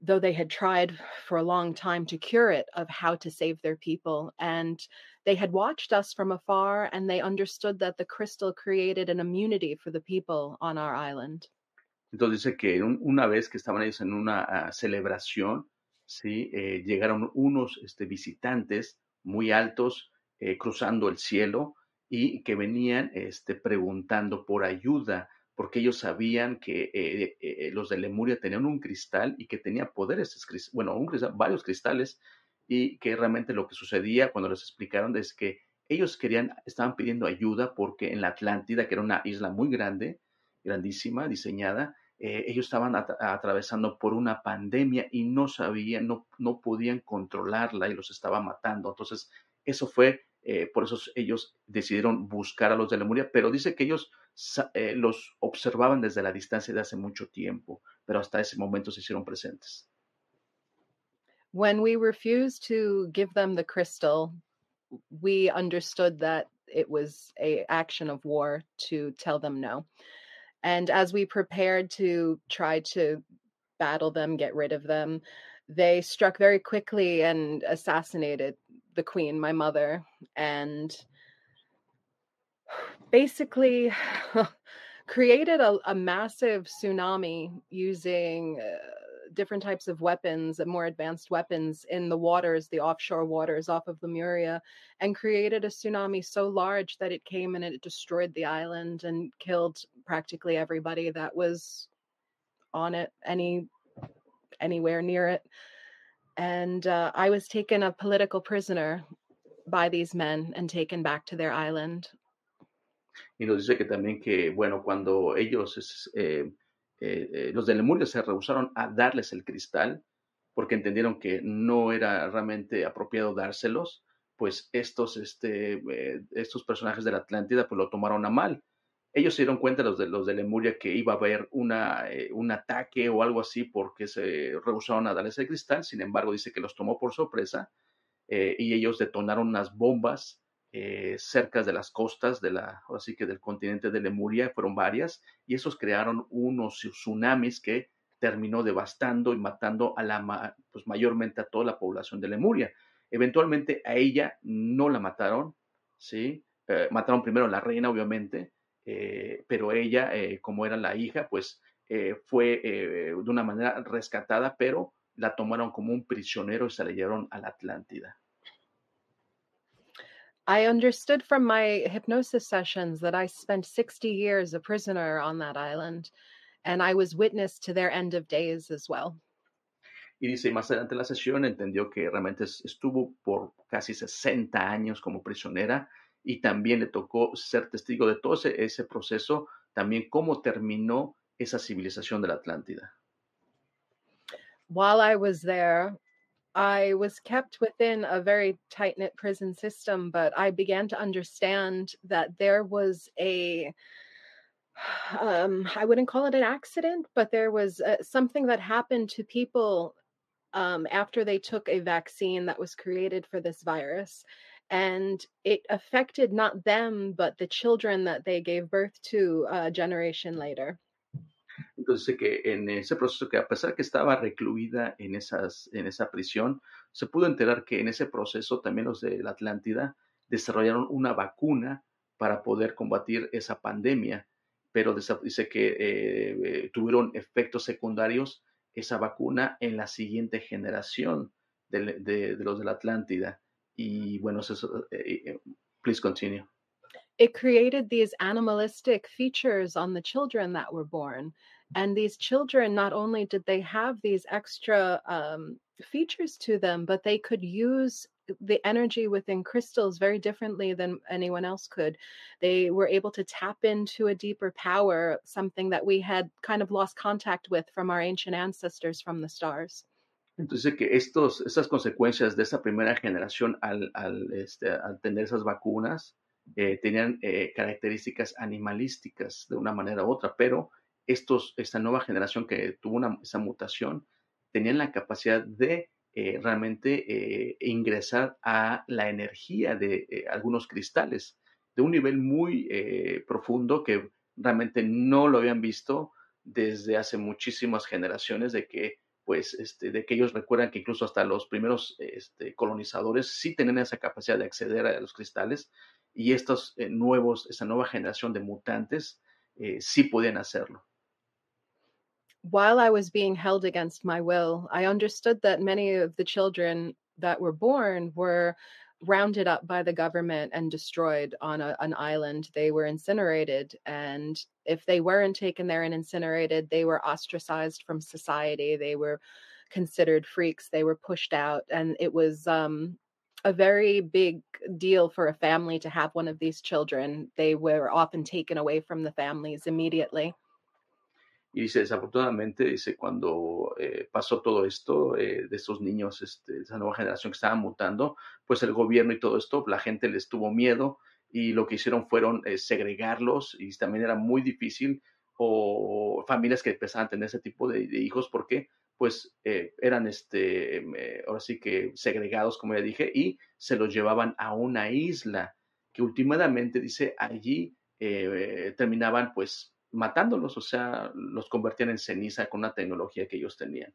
though they had tried for a long time to cure it, of how to save their people. And they had watched us from afar, and they understood that the crystal created an immunity for the people on our island. Entonces dice que un, una vez que estaban ellos en una uh, celebración, ¿sí? Eh, llegaron unos este, visitantes muy altos, eh, cruzando el cielo y que venían este, preguntando por ayuda, porque ellos sabían que eh, los de Lemuria tenían un cristal y que tenía poderes, bueno, varios cristales, y que realmente lo que sucedía cuando les explicaron es que ellos querían, estaban pidiendo ayuda porque en la Atlántida, que era una isla muy grande, grandísima, diseñada, eh, ellos estaban at atravesando por una pandemia y no sabían, no, no podían controlarla y los estaba matando. Entonces, eso fue eh, por eso ellos decidieron buscar a los de Lemuria, pero dice que ellos eh, los observaban desde la distancia de hace mucho tiempo, pero hasta ese momento se hicieron presentes. When we refused to give them the crystal, we understood that it was a action of war to tell them no. And as we prepared to try to battle them, get rid of them, they struck very quickly and assassinated the queen, my mother, and basically (sighs) created a, a, massive tsunami using uh, different types of weapons and more advanced weapons in the waters, the offshore waters off of Lemuria, and created a tsunami so large that it came and it destroyed the island and killed practically everybody that was on it, any anywhere near it. And uh, I was taken a political prisoner by these men and taken back to their island. Y nos dice que también que, bueno, cuando ellos, eh, eh, eh, los de Lemuria se rehusaron a darles el cristal, porque entendieron que no era realmente apropiado dárselos, pues estos, este, eh, estos personajes de la Atlántida pues lo tomaron a mal ellos se dieron cuenta, los de, los de Lemuria, que iba a haber una, un ataque o algo así porque se rehusaron a darles el cristal. Sin embargo, dice que los tomó por sorpresa y ellos detonaron unas bombas eh, cerca de las costas de la, así que del continente de Lemuria, fueron varias, y esos crearon unos tsunamis que terminó devastando y matando a la, pues mayormente a toda la población de Lemuria. Eventualmente a ella no la mataron, ¿sí? mataron primero a la reina, obviamente, eh, pero ella, eh, como era la hija, pues eh, fue de una manera rescatada, pero la tomaron como un prisionero y se la llevaron a la Atlántida. I understood from my hypnosis sessions that I spent 60 years a prisoner on that island, and I was witness to their end of days as well. Y dice, más adelante en la sesión entendió que realmente estuvo por casi 60 años como prisionera y también le tocó ser testigo de todo ese, ese proceso, también cómo terminó esa civilización de la Atlántida. While I was there, I was kept within a very tight knit prison system, but I began to understand that there was a (sighs) um, I wouldn't call it an accident, but there was uh, something that happened to people um, after they took a vaccine that was created for this virus. And it affected not them, but the children that they gave birth to a generation later. Entonces, que en ese proceso, que a pesar que estaba recluida en, en esa prisión, se pudo enterar que en ese proceso también los de la Atlántida desarrollaron una vacuna para poder combatir esa pandemia, pero dice que eh, eh, tuvieron efectos secundarios esa vacuna en la siguiente generación de, de, los de la Atlántida. Y bueno, eso, eh, please continue. It created these animalistic features on the children that were born. And these children, not only did they have these extra um, features to them, but they could use the energy within crystals very differently than anyone else could. They were able to tap into a deeper power, something that we had kind of lost contact with from our ancient ancestors from the stars. Entonces, que estos, estas consecuencias de esa primera generación al, al, este, al tener esas vacunas eh, tenían eh, características animalísticas de una manera u otra, pero estos, esta nueva generación que tuvo esa mutación tenían la capacidad de eh, realmente eh, ingresar a la energía de eh, algunos cristales de un nivel muy profundo que realmente no lo habían visto desde hace muchísimas generaciones de que pues este, de que ellos recuerdan que incluso hasta los primeros este, colonizadores sí tenían esa capacidad de acceder a los cristales y estos nuevos, esa nueva generación de mutantes sí podían hacerlo. While I was being held against my will, I understood that many of the children that were born were rounded up by the government and destroyed on a, an island. They were incinerated. And if they weren't taken there and incinerated, they were ostracized from society. They were considered freaks. They were pushed out. And it was um, a very big deal for a family to have one of these children. They were often taken away from the families immediately. Y dice, desafortunadamente, dice, cuando eh, pasó todo esto eh, de estos niños, este, esa nueva generación que estaban mutando, pues el gobierno y todo esto, la gente les tuvo miedo y lo que hicieron fueron eh, segregarlos y también era muy difícil o familias que empezaban a tener ese tipo de, hijos porque pues eran este, ahora sí que segregados, como ya dije, y se los llevaban a una isla que últimamente, dice, allí terminaban pues matándolos, o sea, los convertían en ceniza con una tecnología que ellos tenían.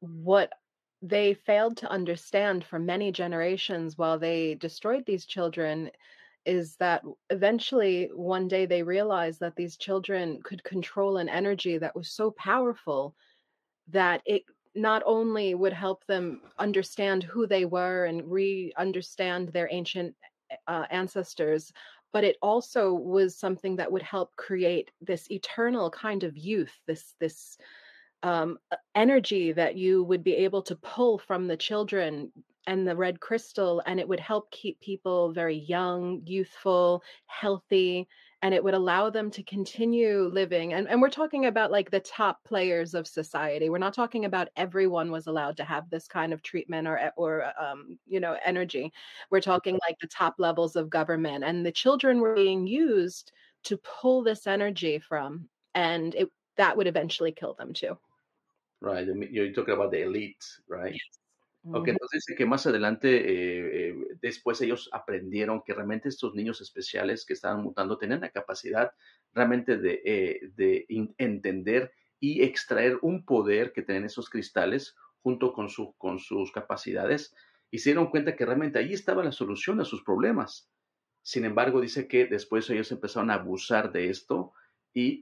What they failed to understand for many generations while they destroyed these children is that eventually one day they realized that these children could control an energy that was so powerful that it not only would help them understand who they were and re understand their ancient uh, ancestors, but it also was something that would help create this eternal kind of youth this this um, energy that you would be able to pull from the children and the red crystal and it would help keep people very young youthful healthy and it would allow them to continue living and, and we're talking about like the top players of society. We're not talking about everyone was allowed to have this kind of treatment or or um, you know energy. We're talking like the top levels of government and the children were being used to pull this energy from and it that would eventually kill them too. Right you're talking about the elite right? Yes. Ok, entonces dice que más adelante, eh, eh, después ellos aprendieron que realmente estos niños especiales que estaban mutando tenían la capacidad realmente de, eh, de entender y extraer un poder que tienen esos cristales junto con, su, con sus capacidades y se dieron cuenta que realmente ahí estaba la solución a sus problemas. Sin embargo, dice que después ellos empezaron a abusar de esto y,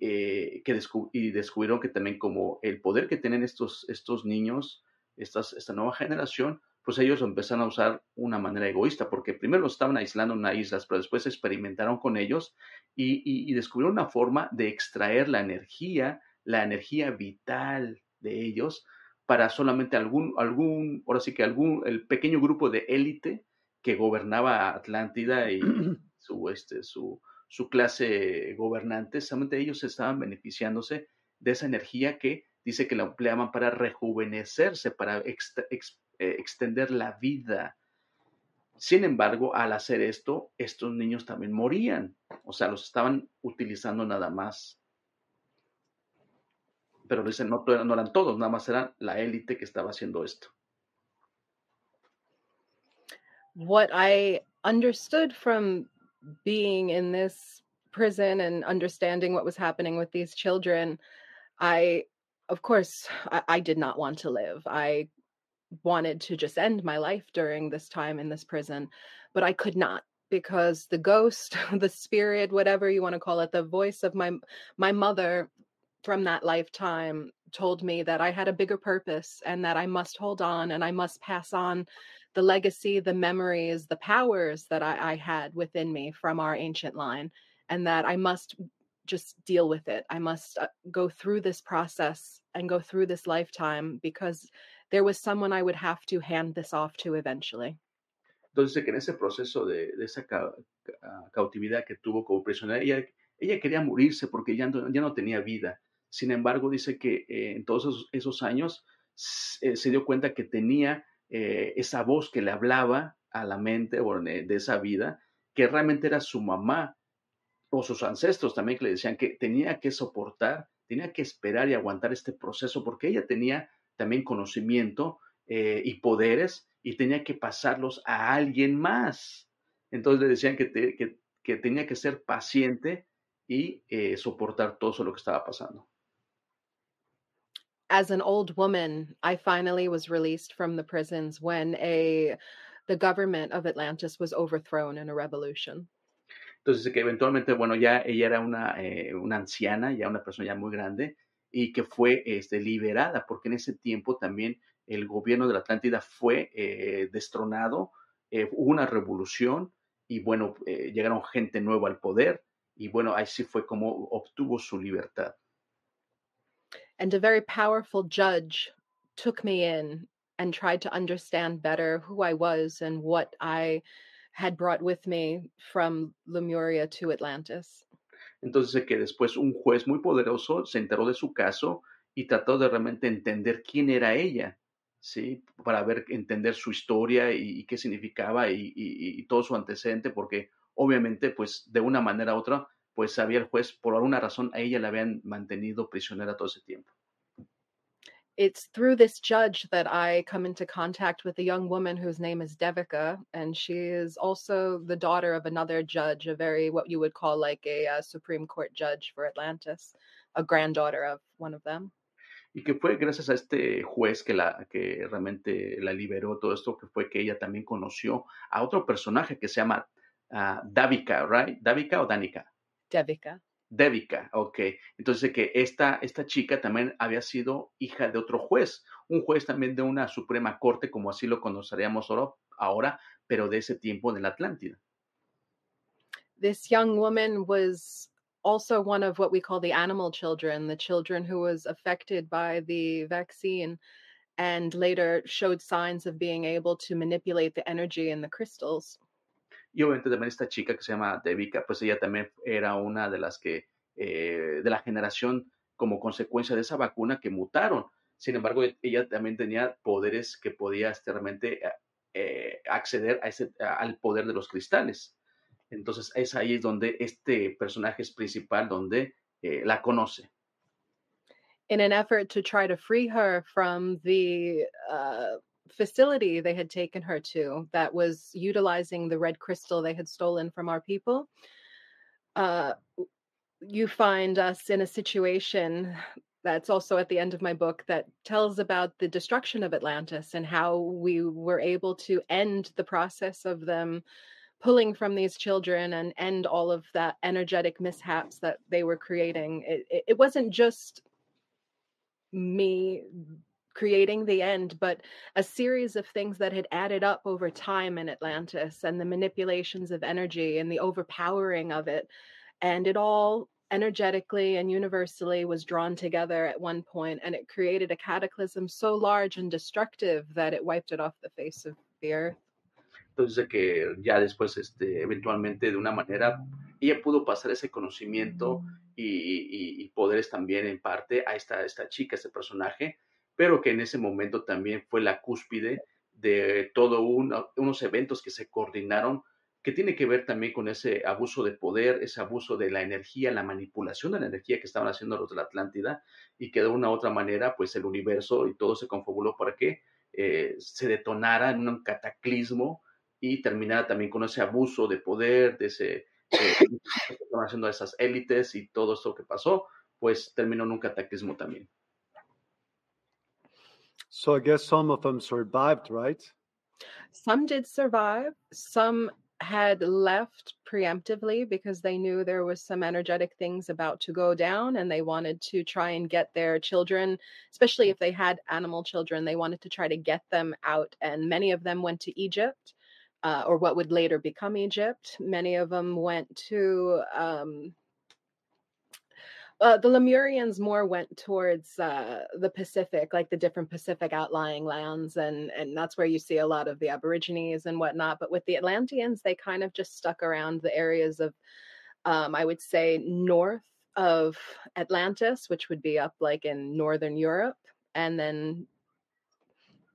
que y descubrieron que también como el poder que tienen estos, estos niños, esta nueva generación, pues ellos lo empezaron a usar una manera egoísta, porque primero los estaban aislando en una isla, pero después experimentaron con ellos y, descubrieron una forma de extraer la energía, la energía vital de ellos para solamente algún, algún, ahora sí que algún, el pequeño grupo de élite que gobernaba Atlántida y (clears throat) su, este, su, su clase gobernante, solamente ellos estaban beneficiándose de esa energía que dice que la empleaban para rejuvenecerse, para eh, extender la vida. Sin embargo, al hacer esto, estos niños también morían, o sea, los estaban utilizando nada más. Pero dicen, no, no eran todos, nada más eran la élite que estaba haciendo esto. What I understood from being in this prison and understanding what was happening with these children, I, of course, I, I did not want to live. I wanted to just end my life during this time in this prison, but I could not because the ghost, (laughs) the spirit, whatever you want to call it, the voice of my my mother from that lifetime told me that I had a bigger purpose and that I must hold on and I must pass on the legacy, the memories, the powers that I, I had within me from our ancient line, and that I must just deal with it. I must uh, go through this process and go through this lifetime because there was someone I would have to hand this off to eventually. Entonces, que en ese proceso de, de esa ca cautividad que tuvo como prisionera, ella, quería morirse porque ya no, tenía vida. Sin embargo, dice que eh, en todos esos, esos años eh, se dio cuenta que tenía eh, esa voz que le hablaba a la mente de esa vida, que realmente era su mamá o sus ancestros también que le decían que tenía que soportar, tenía que esperar y aguantar este proceso porque ella tenía también conocimiento eh, y poderes y tenía que pasarlos a alguien más. Entonces le decían que, que, que tenía que ser paciente y eh, soportar todo lo que estaba pasando. As an old woman, I finally was released from the prisons when a the government of Atlantis was overthrown in a revolution. Entonces, que eventualmente, bueno, ya ella era una, eh, una anciana, ya una persona ya muy grande, y que fue este, liberada, porque en ese tiempo también el gobierno de la Atlántida fue eh, destronado, eh, una revolución y bueno, eh, llegaron gente nueva al poder y bueno, ahí sí fue como obtuvo su libertad. And a very powerful judge took me in and tried to understand better who I was and what I had brought with me from Lemuria to Atlantis. Entonces que después un juez muy poderoso se enteró de su caso y trató de realmente entender quién era ella, ¿sí? Para ver, entender su historia y, qué significaba y, y, y, todo su antecedente, porque obviamente, pues, de una manera u otra, pues sabía el juez, por alguna razón, a ella la habían mantenido prisionera todo ese tiempo. It's through this judge that I come into contact with a young woman whose name is Devika, and she is also the daughter of another judge, a very what you would call like a, a uh, Supreme Court judge for Atlantis, a granddaughter of one of them. Y que fue gracias a este juez que la que realmente la liberó todo esto, que fue que ella también conoció a otro personaje que se llama uh, Davika, right? Davika o Danica? Devika. Devika, ok. Entonces que esta, esta chica también había sido hija de otro juez, un juez también de una Suprema Corte, como así lo conoceríamos ahora, pero de ese tiempo de la Atlántida. This young woman was also one of what we call the animal children, the children who was affected by the vaccine and later showed signs of being able to manipulate the energy in the crystals. Y obviamente también esta chica que se llama Devika, pues ella también era una de las que, eh, de la generación como consecuencia de esa vacuna que mutaron. Sin embargo, e, ella también tenía poderes que podía realmente eh, acceder a ese, al poder de los cristales. Entonces es ahí donde este personaje es principal, donde eh, la conoce. In an effort to try to free her from the uh, facility they had taken her to that was utilizing the red crystal they had stolen from our people. Uh, you find us in a situation that's also at the end of my book that tells about the destruction of Atlantis and how we were able to end the process of them pulling from these children and end all of that energetic mishaps that they were creating. It, it, it wasn't just me creating the end, but a series of things that had added up over time in Atlantis and the manipulations of energy and the overpowering of it. And it all energetically and universally was drawn together at one point and it created a cataclysm so large and destructive that it wiped it off the face of the earth. Entonces que ya después, este, eventualmente de una manera, ella pudo pasar ese conocimiento y, y, poderes también en parte a esta, esta chica, este personaje, pero que en ese momento también fue la cúspide de todo unos eventos que se coordinaron que tiene que ver también con ese abuso de poder, ese abuso de la energía, la manipulación de la energía que estaban haciendo los de la Atlántida y que de una u otra manera, pues el universo y todo se confabuló para que eh, se detonara en un cataclismo y terminara también con ese abuso de poder, de ese eh, (clears throat) que estaban haciendo esas élites y todo esto que pasó, pues terminó en un cataclismo también. So I guess some of them survived, right? Some did survive. Some had left preemptively because they knew there was some energetic things about to go down and they wanted to try and get their children especially if they had animal children they wanted to try to get them out and many of them went to egypt uh, or what would later become egypt many of them went to um, uh, the Lemurians more went towards uh, the Pacific, like the different Pacific outlying lands, and and that's where you see a lot of the Aborigines and whatnot. But with the Atlanteans, they kind of just stuck around the areas of, um, I would say, north of Atlantis, which would be up like in northern Europe, and then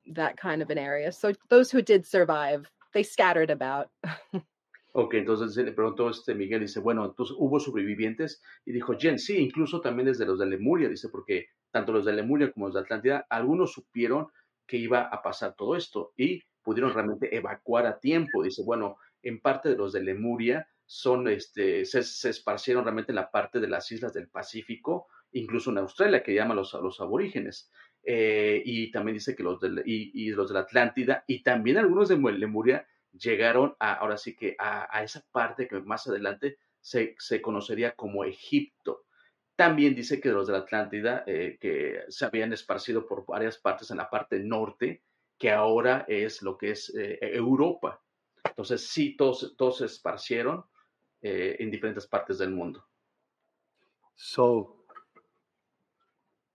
that kind of an area. So those who did survive, they scattered about. (laughs) Ok, entonces le preguntó este Miguel, dice, bueno, entonces hubo sobrevivientes y dijo, Jen, sí, incluso también desde los de Lemuria, dice, porque tanto los de Lemuria como los de Atlántida, algunos supieron que iba a pasar todo esto y pudieron realmente evacuar a tiempo. Dice, bueno, en parte de los de Lemuria son, este, se, esparcieron realmente en la parte de las islas del Pacífico, incluso en Australia, que llaman los, los aborígenes. Eh, y también dice que los de, y, y los de la Atlántida y también algunos de Lemuria llegaron a, ahora sí que a, esa parte que más adelante se, conocería como Egipto. También dice que los de la Atlántida, eh, que se habían esparcido por varias partes en la parte norte, que ahora es lo que es eh, Europa. Entonces, sí, todos, todos se esparcieron eh, en diferentes partes del mundo. So,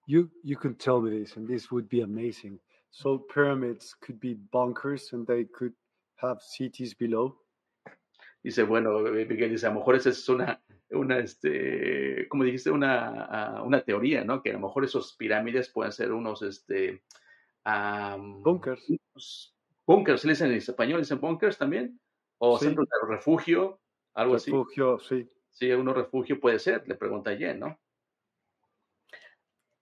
you, you can tell me this, and this would be amazing. So, pyramids could be bunkers and they could have cities below? Dice, bueno, eh, Miguel dice, a lo mejor esa es una, una este, como dijiste, una, ah, una teoría, ¿no? Que a lo mejor esos pirámides pueden ser unos, este, bunkers. Bunkers, ¿se dicen en español? ¿Dicen bunkers también? ¿O centros de refugio? Algo así. Refugio, sí. Sí, uno refugio puede ser, le pregunta Jen, ¿no?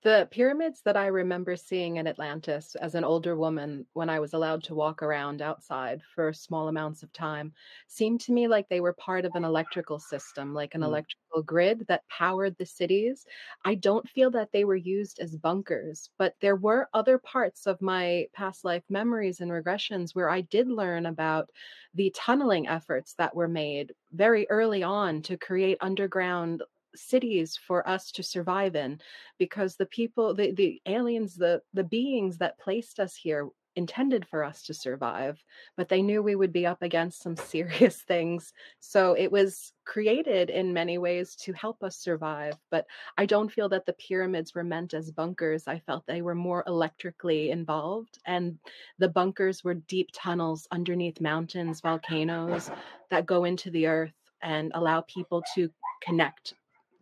The pyramids that I remember seeing in Atlantis as an older woman when I was allowed to walk around outside for small amounts of time seemed to me like they were part of an electrical system, like an mm. electrical grid that powered the cities. I don't feel that they were used as bunkers, but there were other parts of my past life memories and regressions where I did learn about the tunneling efforts that were made very early on to create underground cities for us to survive in because the people the, the aliens the the beings that placed us here intended for us to survive but they knew we would be up against some serious (laughs) things. So it was created in many ways to help us survive but i don't feel that the pyramids were meant as bunkers. I felt they were more electrically involved and the bunkers were deep tunnels underneath mountains volcanoes that go into the earth and allow people to connect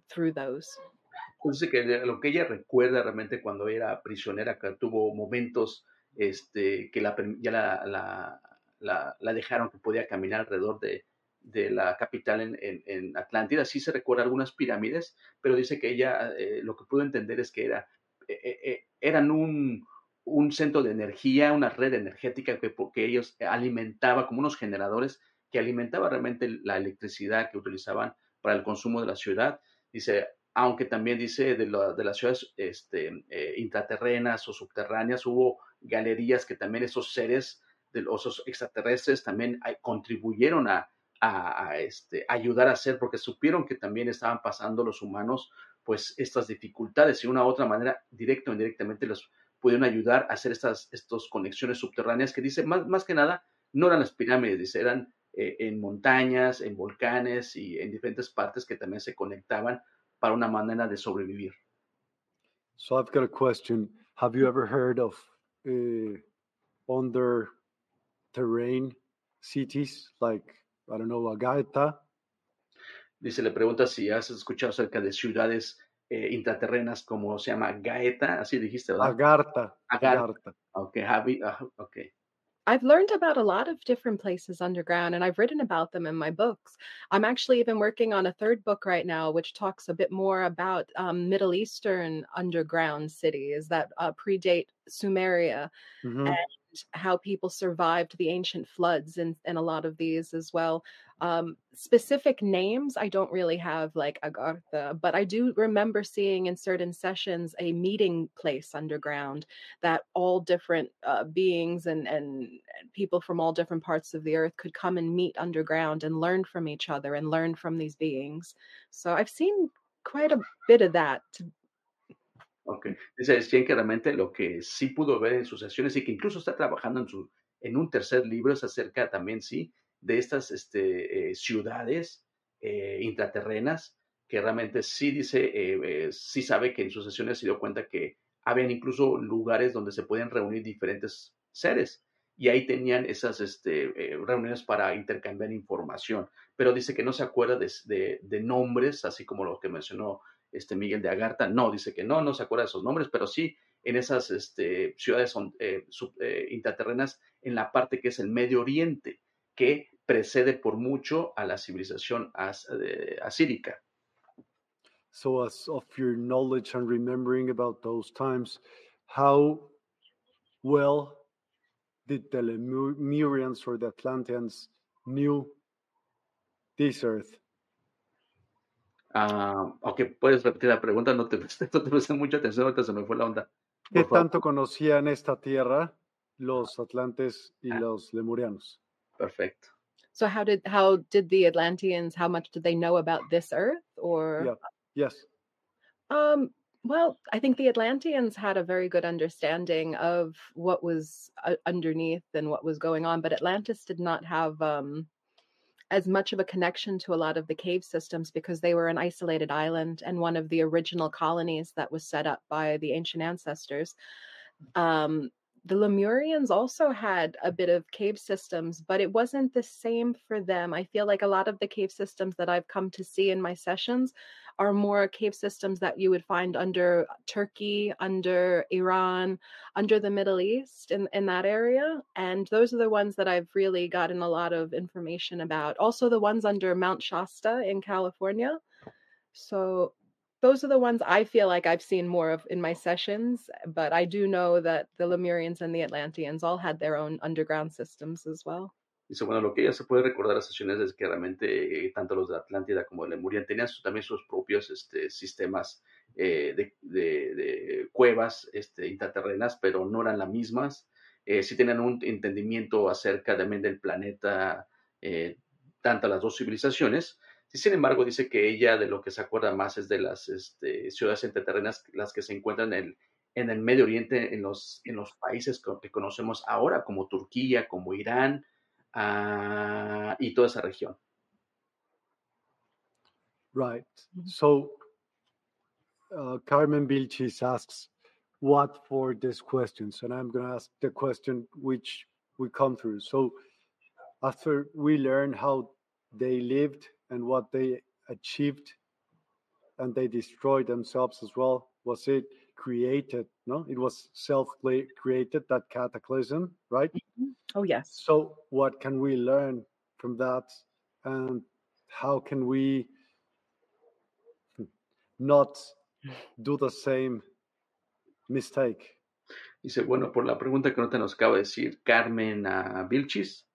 through those. Entonces, que lo que ella recuerda realmente cuando era prisionera, que tuvo momentos este, que la, ya la, la, la, dejaron que podía caminar alrededor de, de la capital en, en, en, Atlántida. Sí se recuerda algunas pirámides, pero dice que ella eh, lo que pudo entender es que era, eh, eh, eran un, un, centro de energía, una red energética que, porque ellos alimentaba como unos generadores que alimentaba realmente la electricidad que utilizaban para el consumo de la ciudad Dice, aunque también dice de, de las ciudades este, eh, intraterrenas o subterráneas, hubo galerías que también esos seres de los extraterrestres también contribuyeron a, este, ayudar a hacer, porque supieron que también estaban pasando los humanos pues estas dificultades y una u otra manera, directo o indirectamente, les pudieron ayudar a hacer estas estos conexiones subterráneas que dice, más, más que nada, no eran las pirámides, dice, eran eh, en montañas, en volcanes y en diferentes partes que también se conectaban para una manera de sobrevivir. So I've got a question. Have you ever heard of uh, under terrain cities like, I don't know, Agartha. Dice, le pregunta si has escuchado acerca de ciudades eh, intraterrenas como se llama Gaeta, así dijiste, ¿verdad? Agartha. Agartha. Agartha. Ok, Javi, ah, ok. I've learned about a lot of different places underground and I've written about them in my books. I'm actually even working on a third book right now, which talks a bit more about um, Middle Eastern underground cities that uh, predate Sumeria Mhm. and how people survived the ancient floods and, and a lot of these as well. Um, specific names, I don't really have like Agartha, but I do remember seeing in certain sessions a meeting place underground that all different uh, beings and, and people from all different parts of the earth could come and meet underground and learn from each other and learn from these beings. So I've seen quite a bit of that. to- Ok. Dice Jen que realmente lo que sí pudo ver en sus sesiones y que incluso está trabajando en, su, en un tercer libro es acerca también, sí, de estas este, eh, ciudades eh, intraterrenas que realmente sí dice, eh, eh, sí sabe que en sus sesiones se dio cuenta que habían incluso lugares donde se pueden reunir diferentes seres y ahí tenían esas este, eh, reuniones para intercambiar información, pero dice que no se acuerda de, de- de nombres, así como lo que mencionó este Miguel de Agartha, no, dice que no, no se acuerda de esos nombres, pero sí en esas este, ciudades eh, sub- eh, intraterrenas en la parte que es el Medio Oriente, que precede por mucho a la civilización as- eh, asírica. So, as of your knowledge and remembering about those times, how well did the Lemurians or the Atlanteans knew this earth? Ok, puedes repetir la pregunta, no te, (laughs) no te presté mucha atención, ahorita se me fue la onda. ¿Qué favor. tanto conocían esta tierra los atlantes y Ah. los lemurianos? Perfecto. So how did how did the Atlanteans how much did they know about this earth or Yeah. Yes. Um, well, I think the Atlanteans had a very good understanding of what was uh, underneath and what was going on, but Atlantis did not have um, as much of a connection to a lot of the cave systems because they were an isolated island and one of the original colonies that was set up by the ancient ancestors. Um, the Lemurians also had a bit of cave systems, but it wasn't the same for them. I feel like a lot of the cave systems that I've come to see in my sessions are more cave systems that you would find under Turkey, under Iran, under the Middle East, in, in that area. And those are the ones that I've really gotten a lot of information about. Also, the ones under Mount Shasta in California. So, those are the ones I feel like I've seen more of in my sessions. But I do know that the Lemurians and the Atlanteans all had their own underground systems as well. Dice, bueno, lo que ella se puede recordar las sesiones es que realmente eh, tanto los de Atlántida como de Lemuria tenían su- también sus propios este, sistemas eh, de, de- de cuevas este, intraterrenas, pero no eran las mismas. Eh, sí tenían un entendimiento acerca también del planeta, eh, tanto las dos civilizaciones. Sí, sin embargo, dice que ella de lo que se acuerda más es de las este, ciudades intraterrenas, las que se encuentran en el, en el Medio Oriente, en los, en los países que conocemos ahora, como Turquía, como Irán, ah, y toda esa región. Right. So, uh, Carmen Vilchis asks, what for these questions? And I'm going to ask the question which we come through. So, after we learn how they lived and what they achieved, and they destroyed themselves as well, was it created? No, it was self created, that cataclysm, right? Oh, yes. So, what can we learn from that? And how can we not do the same mistake? Dice, bueno, por la pregunta que no te nos acaba de decir Carmen ah, Vilchis,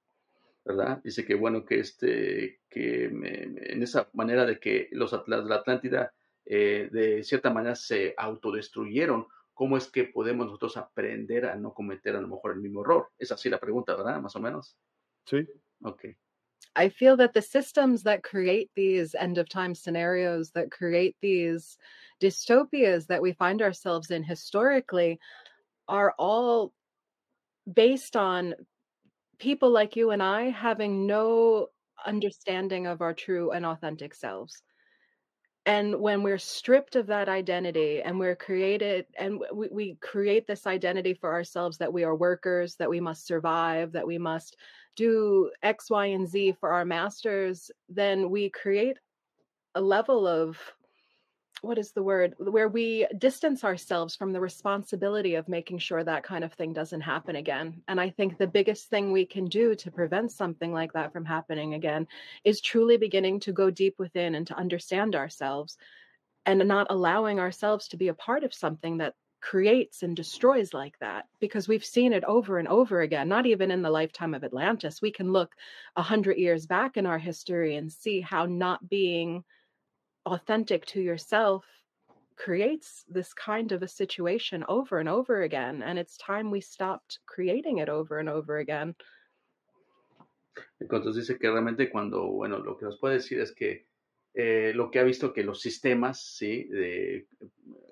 ¿verdad? Dice que bueno, que este, que me- me- en esa manera de que los atlas de la Atlántida eh, de cierta manera se autodestruyeron, ¿cómo es que podemos nosotros aprender a no cometer a lo mejor el mismo error? Es así la pregunta, ¿verdad? Más o menos. See? Ok. I feel that the systems that create these end of time scenarios, that create these dystopias that we find ourselves in historically, are all based on people like you and I having no understanding of our true and authentic selves. And when we're stripped of that identity and we're created, and we, we create this identity for ourselves that we are workers, that we must survive, that we must do X, Y, and Z for our masters, then we create a level of what is the word where we distance ourselves from the responsibility of making sure that kind of thing doesn't happen again. And i think the biggest thing we can do to prevent something like that from happening again is truly beginning to go deep within and to understand ourselves and not allowing ourselves to be a part of something that creates and destroys like that because we've seen it over and over again not even in the lifetime of atlantis. We can look a hundred years back in our history and see how not being authentic to yourself creates this kind of a situation over and over again and it's time we stopped creating it over and over again entonces dice que realmente cuando bueno lo que nos puede decir es que eh, lo que ha visto que los sistemas ¿sí? de,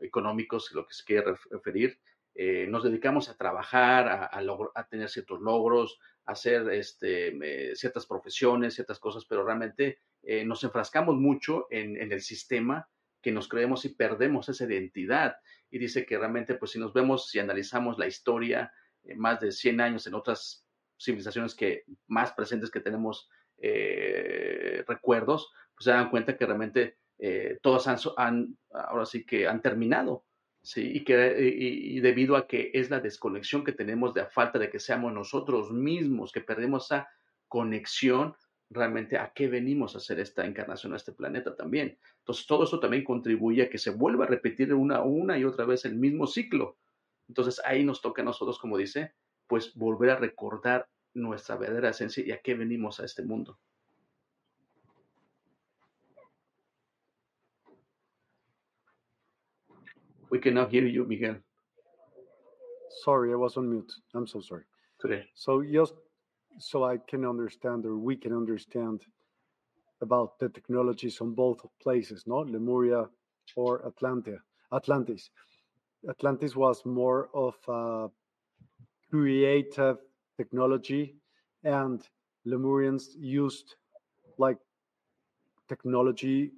económicos lo que se quiere referir eh, nos dedicamos a trabajar a, tener ciertos logros a hacer este, ciertas profesiones ciertas cosas pero realmente eh, nos enfrascamos mucho en, el sistema que nos creemos y perdemos esa identidad. Y dice que realmente, pues si nos vemos, si analizamos la historia, eh, más de 100 años en otras civilizaciones que más presentes que tenemos eh, recuerdos, pues se dan cuenta que realmente eh, todas han, ahora sí que han terminado. Sí, y, que, y, debido a que es la desconexión que tenemos de la falta de que seamos nosotros mismos, que perdemos esa conexión realmente a qué venimos a hacer esta encarnación a este planeta también. Entonces, todo eso también contribuye a que se vuelva a repetir una, una y otra vez el mismo ciclo. Entonces, ahí nos toca a nosotros, como dice, pues volver a recordar nuestra verdadera esencia y a qué venimos a este mundo. We cannot hear you, Miguel. Sorry, I was on mute. I'm so sorry. Today. So just so I can understand or we can understand about the technologies on both places, no? Lemuria or Atlantia, Atlantis. Atlantis was more of a creative technology, and Lemurians used like technology,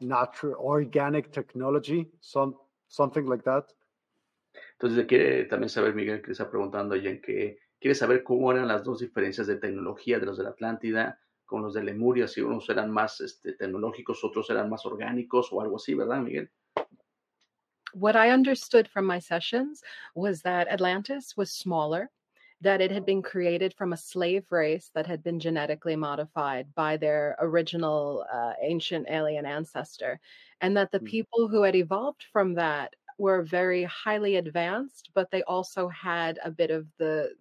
natural, organic technology, some something like that. Entonces quiere también saber Miguel que está preguntando en que quiere saber cómo eran las dos diferencias de tecnología de los de la Atlántida con los de Lemuria, si unos eran más este, tecnológicos, otros eran más orgánicos o algo así, ¿verdad, Miguel? What I understood from my sessions was that Atlantis was smaller, that it had been created from a slave race that had been genetically modified by their original uh, ancient alien ancestor, and that the Mm. people who had evolved from that were very highly advanced, but they also had a bit of the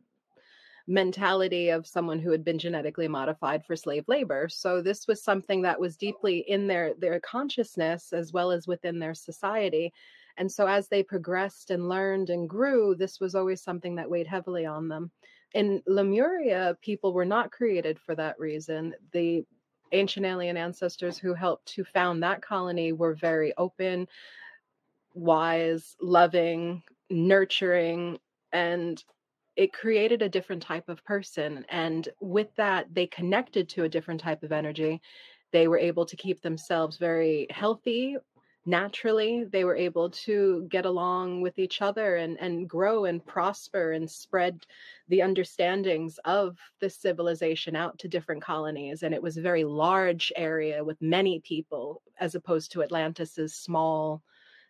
mentality of someone who had been genetically modified for slave labor. So this was something that was deeply in their their consciousness as well as within their society. And so as they progressed and learned and grew, this was always something that weighed heavily on them. In Lemuria, people were not created for that reason. The ancient alien ancestors who helped to found that colony were very open, wise, loving, nurturing, and it created a different type of person. And with that, they connected to a different type of energy. They were able to keep themselves very healthy naturally. They were able to get along with each other and, and grow and prosper and spread the understandings of this civilization out to different colonies. And it was a very large area with many people, as opposed to Atlantis's small,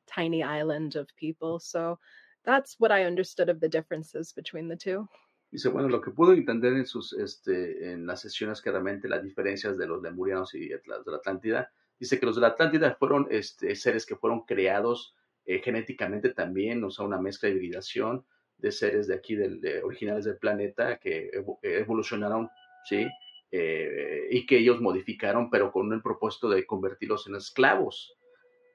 tiny island of people. So that's what I understood of the differences between the two. Dice, bueno, lo que pudo entender en, sus, este, en las sesiones que realmente las diferencias de los lemurianos y de la Atlántida, dice que los de la Atlántida fueron este, seres que fueron creados eh, genéticamente también, o sea, una mezcla de hibridación de seres de aquí, del, de, originales del planeta, que evo, evolucionaron, ¿sí? Eh, y que ellos modificaron, pero con el propósito de convertirlos en esclavos.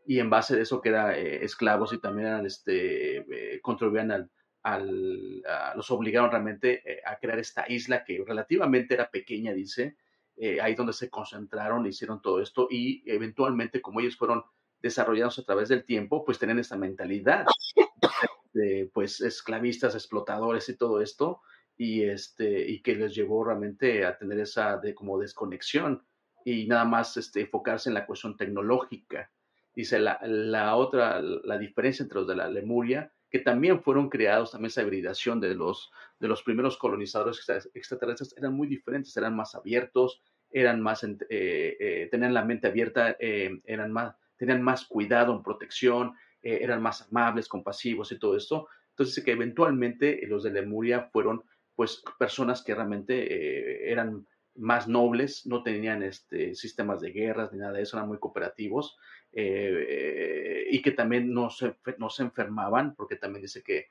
Y en base de eso que eran eh, esclavos y también eran, este, eh, contribuían al, al, los obligaron realmente a crear esta isla que relativamente era pequeña, dice, eh, ahí donde se concentraron, hicieron todo esto y eventualmente como ellos fueron desarrollados a través del tiempo, pues tienen esta mentalidad (coughs) de pues esclavistas, explotadores y todo esto y este y que les llevó realmente a tener esa de como desconexión y nada más este enfocarse en la cuestión tecnológica. Dice la, la otra la diferencia entre los de la Lemuria que también fueron creados, también esa hibridación de los, de los primeros colonizadores extraterrestres eran muy diferentes, eran más abiertos, eran más, eh, eh, tenían la mente abierta, eh, eran más, tenían más cuidado en protección, eran más amables, compasivos y todo esto. Entonces, que eventualmente los de Lemuria fueron pues personas que realmente eran más nobles, no tenían este, sistemas de guerras ni nada de eso, eran muy cooperativos y que también no se, no se enfermaban, porque también dice que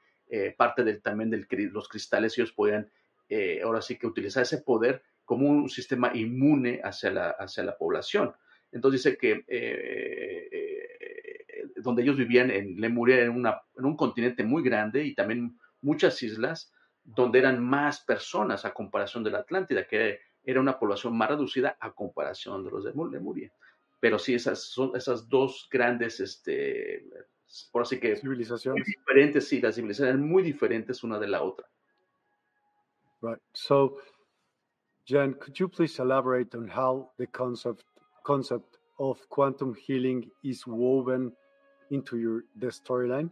parte del, también de los cristales ellos podían ahora sí que utilizar ese poder como un sistema inmune hacia la, hacia la población. Entonces dice que eh, eh, donde ellos vivían en Lemuria, en, una, en un continente muy grande y también muchas islas, donde eran más personas a comparación de la Atlántida, que era una población más reducida a comparación de los de Lemuria. Pero sí, esas son esas dos grandes, este, por así que... Civilizaciones. Diferentes, sí, las civilizaciones muy diferentes una de la otra. Right. So, Jen, could you please elaborate on how the concept concept of quantum healing is woven into your the storyline?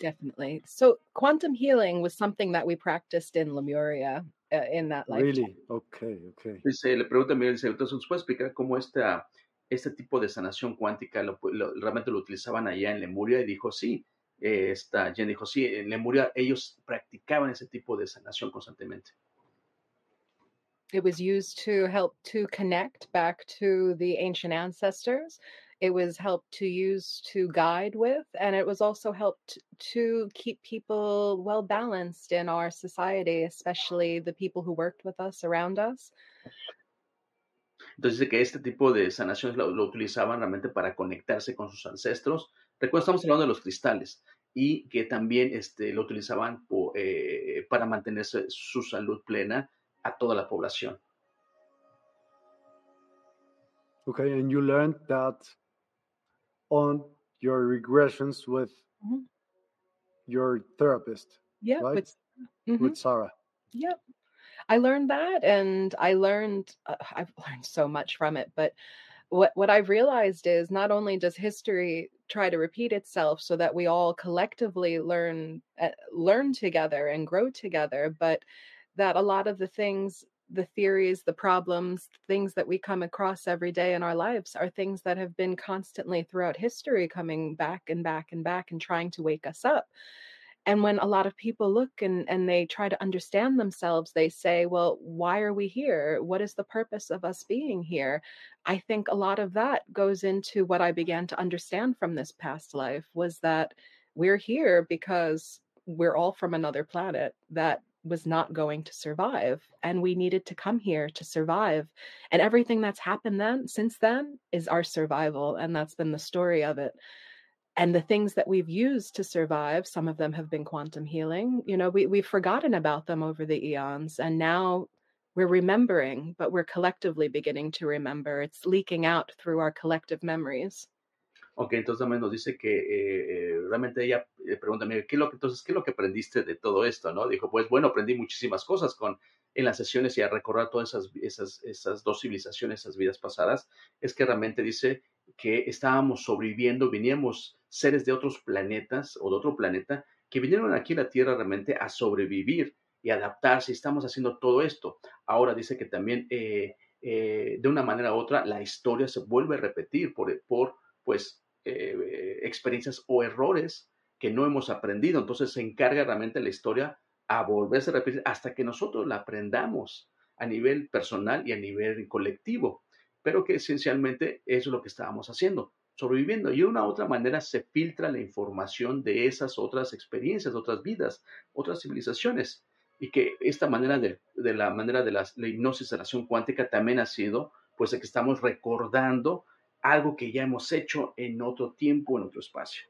Definitely. So, quantum healing was something that we practiced in Lemuria uh, in that lifetime. Really? Okay, okay. Dice, le pregunta a Miguel, dice, entonces, ¿nos puede explicar cómo esta, este tipo de sanación cuántica lo, lo, realmente lo utilizaban allá en Lemuria? Y dijo, sí. Eh, esta Jen dijo, sí, en Lemuria ellos practicaban ese tipo de sanación constantemente. It was used to help to connect back to the ancient ancestors. It was helped to use to guide with, and it was also helped to keep people well balanced in our society, especially the people who worked with us around us. Entonces dice que este tipo de sanaciones lo, lo, utilizaban realmente para conectarse con sus ancestros. Recuerda, estamos hablando de los cristales y que también este, lo utilizaban por, eh, para mantenerse su salud plena a toda la población. Okay, and you learned that on your regressions with mm-hmm. your therapist. Yeah, right? with, mm-hmm. with Sarah. Yep. I learned that and I learned uh, I've (laughs) learned so much from it, but what what I've realized is not only does history try to repeat itself so that we all collectively learn uh, learn together and grow together, but that a lot of the things the theories, the problems, things that we come across every day in our lives are things that have been constantly throughout history coming back and back and back and trying to wake us up. And when a lot of people look and, and they try to understand themselves, they say, well, why are we here? What is the purpose of us being here? I think a lot of that goes into what I began to understand from this past life was that we're here because we're all from another planet, that was not going to survive and we needed to come here to survive and everything that's happened then since then is our survival and that's been the story of it. And the things that we've used to survive some of them have been quantum healing you know we, we've forgotten about them over the eons and now we're remembering but we're collectively beginning to remember. It's leaking out through our collective memories Ok, entonces también nos dice que eh, eh realmente ella eh, pregunta, ¿qué lo que, entonces, ¿qué es lo que aprendiste de todo esto? ¿no? Dijo, pues bueno, aprendí muchísimas cosas con, en las sesiones y a recordar todas esas, esas, esas dos civilizaciones, esas vidas pasadas, es que realmente dice que estábamos sobreviviendo, veníamos seres de otros planetas o de otro planeta que vinieron aquí a la Tierra realmente a sobrevivir y adaptarse estamos haciendo todo esto. Ahora dice que también de una manera u otra la historia se vuelve a repetir por, por pues eh, experiencias o errores que no hemos aprendido. Entonces se encarga realmente la historia a volverse a repetir hasta que nosotros la aprendamos a nivel personal y a nivel colectivo. Pero que esencialmente es lo que estábamos haciendo, sobreviviendo. Y de una u otra manera se filtra la información de esas otras experiencias, otras vidas, otras civilizaciones. Y que esta manera de, la manera de la, la hipnosis de la cuántica también ha sido, pues, que estamos recordando algo que ya hemos hecho en otro tiempo, en otro espacio.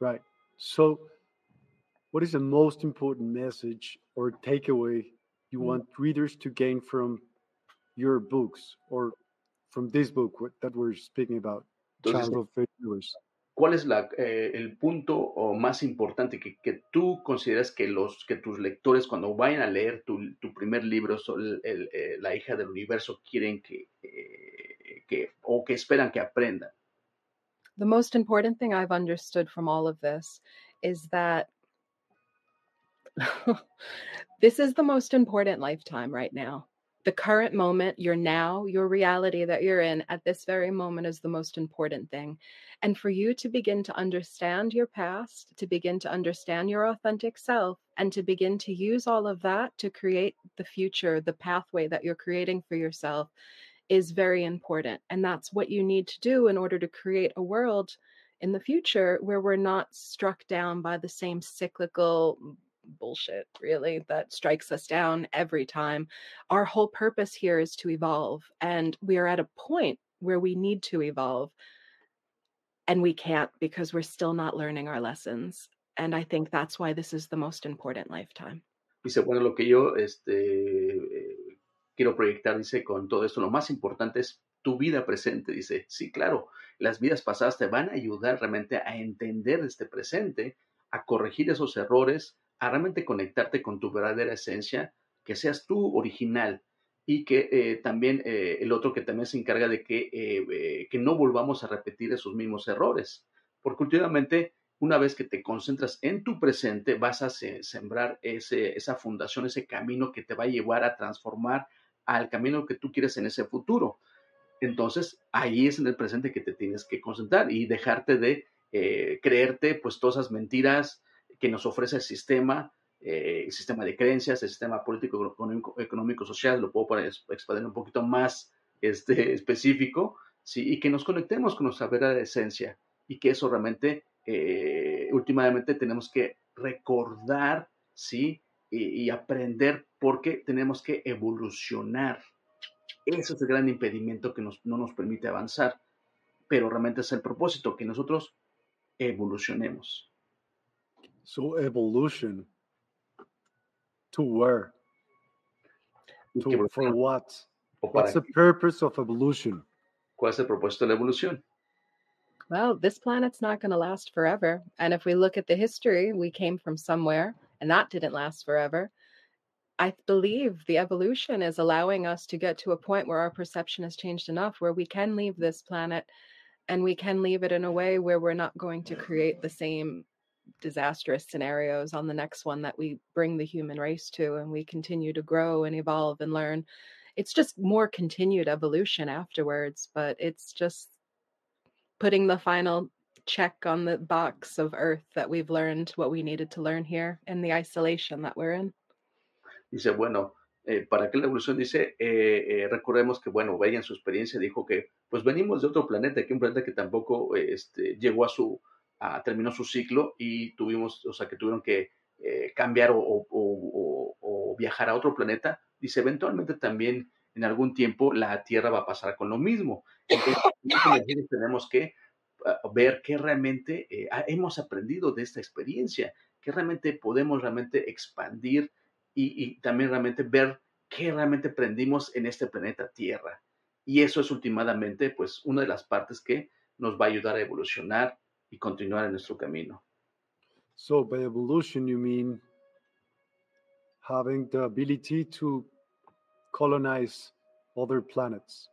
Right. So, what is the most important message or takeaway you mm. want readers to gain from your books or from this book that we're speaking about, Entonces, Child of Failures? ¿Cuál es la, eh, el punto más importante que, que, tú consideras que, los, que tus lectores cuando vayan a leer tu, tu primer libro, el, el, eh, La hija del universo, quieren que, eh, que, o que esperan que aprendan? The most important thing I've understood from all of this is that (laughs) this is the most important lifetime right now. The current moment, your now, your reality that you're in at this very moment is the most important thing. And for you to begin to understand your past, to begin to understand your authentic self, and to begin to use all of that to create the future, the pathway that you're creating for yourself is very important. And that's what you need to do in order to create a world in the future where we're not struck down by the same cyclical bullshit, really, that strikes us down every time. Our whole purpose here is to evolve. And we are at a point where we need to evolve. And we can't because we're still not learning our lessons. And I think that's why this is the most important lifetime. Dice, bueno, lo que yo este, quiero proyectar, dice, con todo esto, lo más importante es tu vida presente. Dice, sí, claro, las vidas pasadas te van a ayudar realmente a entender este presente, a corregir esos errores, a realmente conectarte con tu verdadera esencia, que seas tú original y que eh, también eh, el otro que también se encarga de que, eh, que no volvamos a repetir esos mismos errores. Porque últimamente, una vez que te concentras en tu presente, vas a sembrar ese, esa fundación, ese camino que te va a llevar a transformar al camino que tú quieres en ese futuro. Entonces, ahí es en el presente que te tienes que concentrar y dejarte de creerte pues todas esas mentiras, que nos ofrece el sistema, eh, el sistema de creencias, el sistema político, económico, social, lo puedo expandir un poquito más este, (laughs) específico, ¿sí? y que nos conectemos con nuestra verdadera esencia y que eso realmente, eh, últimamente tenemos que recordar, ¿sí? Y, aprender porque tenemos que evolucionar. Ese es el gran impedimento que no nos permite avanzar, pero realmente es el propósito, que nosotros evolucionemos. So evolution to where? To, for what? What's the purpose of evolution? ¿Cuál es el propósito de la evolución? Well, this planet's not going to last forever. And if we look at the history, we came from somewhere and that didn't last forever. I believe the evolution is allowing us to get to a point where our perception has changed enough where we can leave this planet and we can leave it in a way where we're not going to create the same disastrous scenarios on the next one that we bring the human race to and we continue to grow and evolve and learn. It's just more continued evolution afterwards but it's just putting the final check on the box of earth that we've learned what we needed to learn here in the isolation that we're in. Dice bueno eh, para que la evolución dice, eh, eh, recordemos que, bueno, en su experiencia dijo que, pues venimos de otro planeta, que un planeta que tampoco este, llegó a su, Ah, terminó su ciclo y tuvimos, o sea, que tuvieron que eh, cambiar o, viajar a otro planeta, dice, eventualmente también en algún tiempo la Tierra va a pasar con lo mismo. Entonces, (laughs) tenemos que ah, ver qué realmente eh, hemos aprendido de esta experiencia, qué realmente podemos realmente expandir y, y, también realmente ver qué realmente aprendimos en este planeta Tierra. Y eso es últimamente, pues, una de las partes que nos va a ayudar a evolucionar y continuar en nuestro camino. So by evolution you mean having the ability to colonize other planets.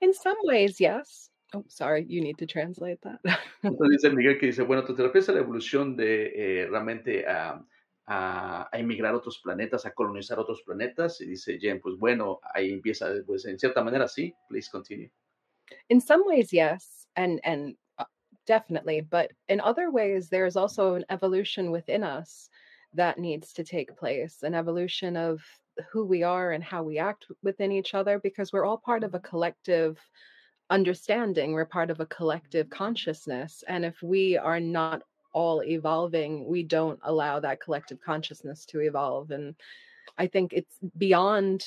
In some ways, yes. Oh, sorry, you need to translate that. (laughs) Entonces dice Miguel que dice, bueno, ¿te refieres a la evolución de eh, realmente a, a, a, emigrar a otros planetas, a colonizar otros planetas? Y dice Jen, pues bueno, ahí empieza, pues en cierta manera sí. Please continue. In some ways, yes. And, and definitely. But in other ways, there's also an evolution within us that needs to take place an evolution of who we are and how we act within each other because we're all part of a mm-hmm. collective understanding we're part of a collective consciousness and if we are not all evolving we don't allow that collective consciousness to evolve and i think it's beyond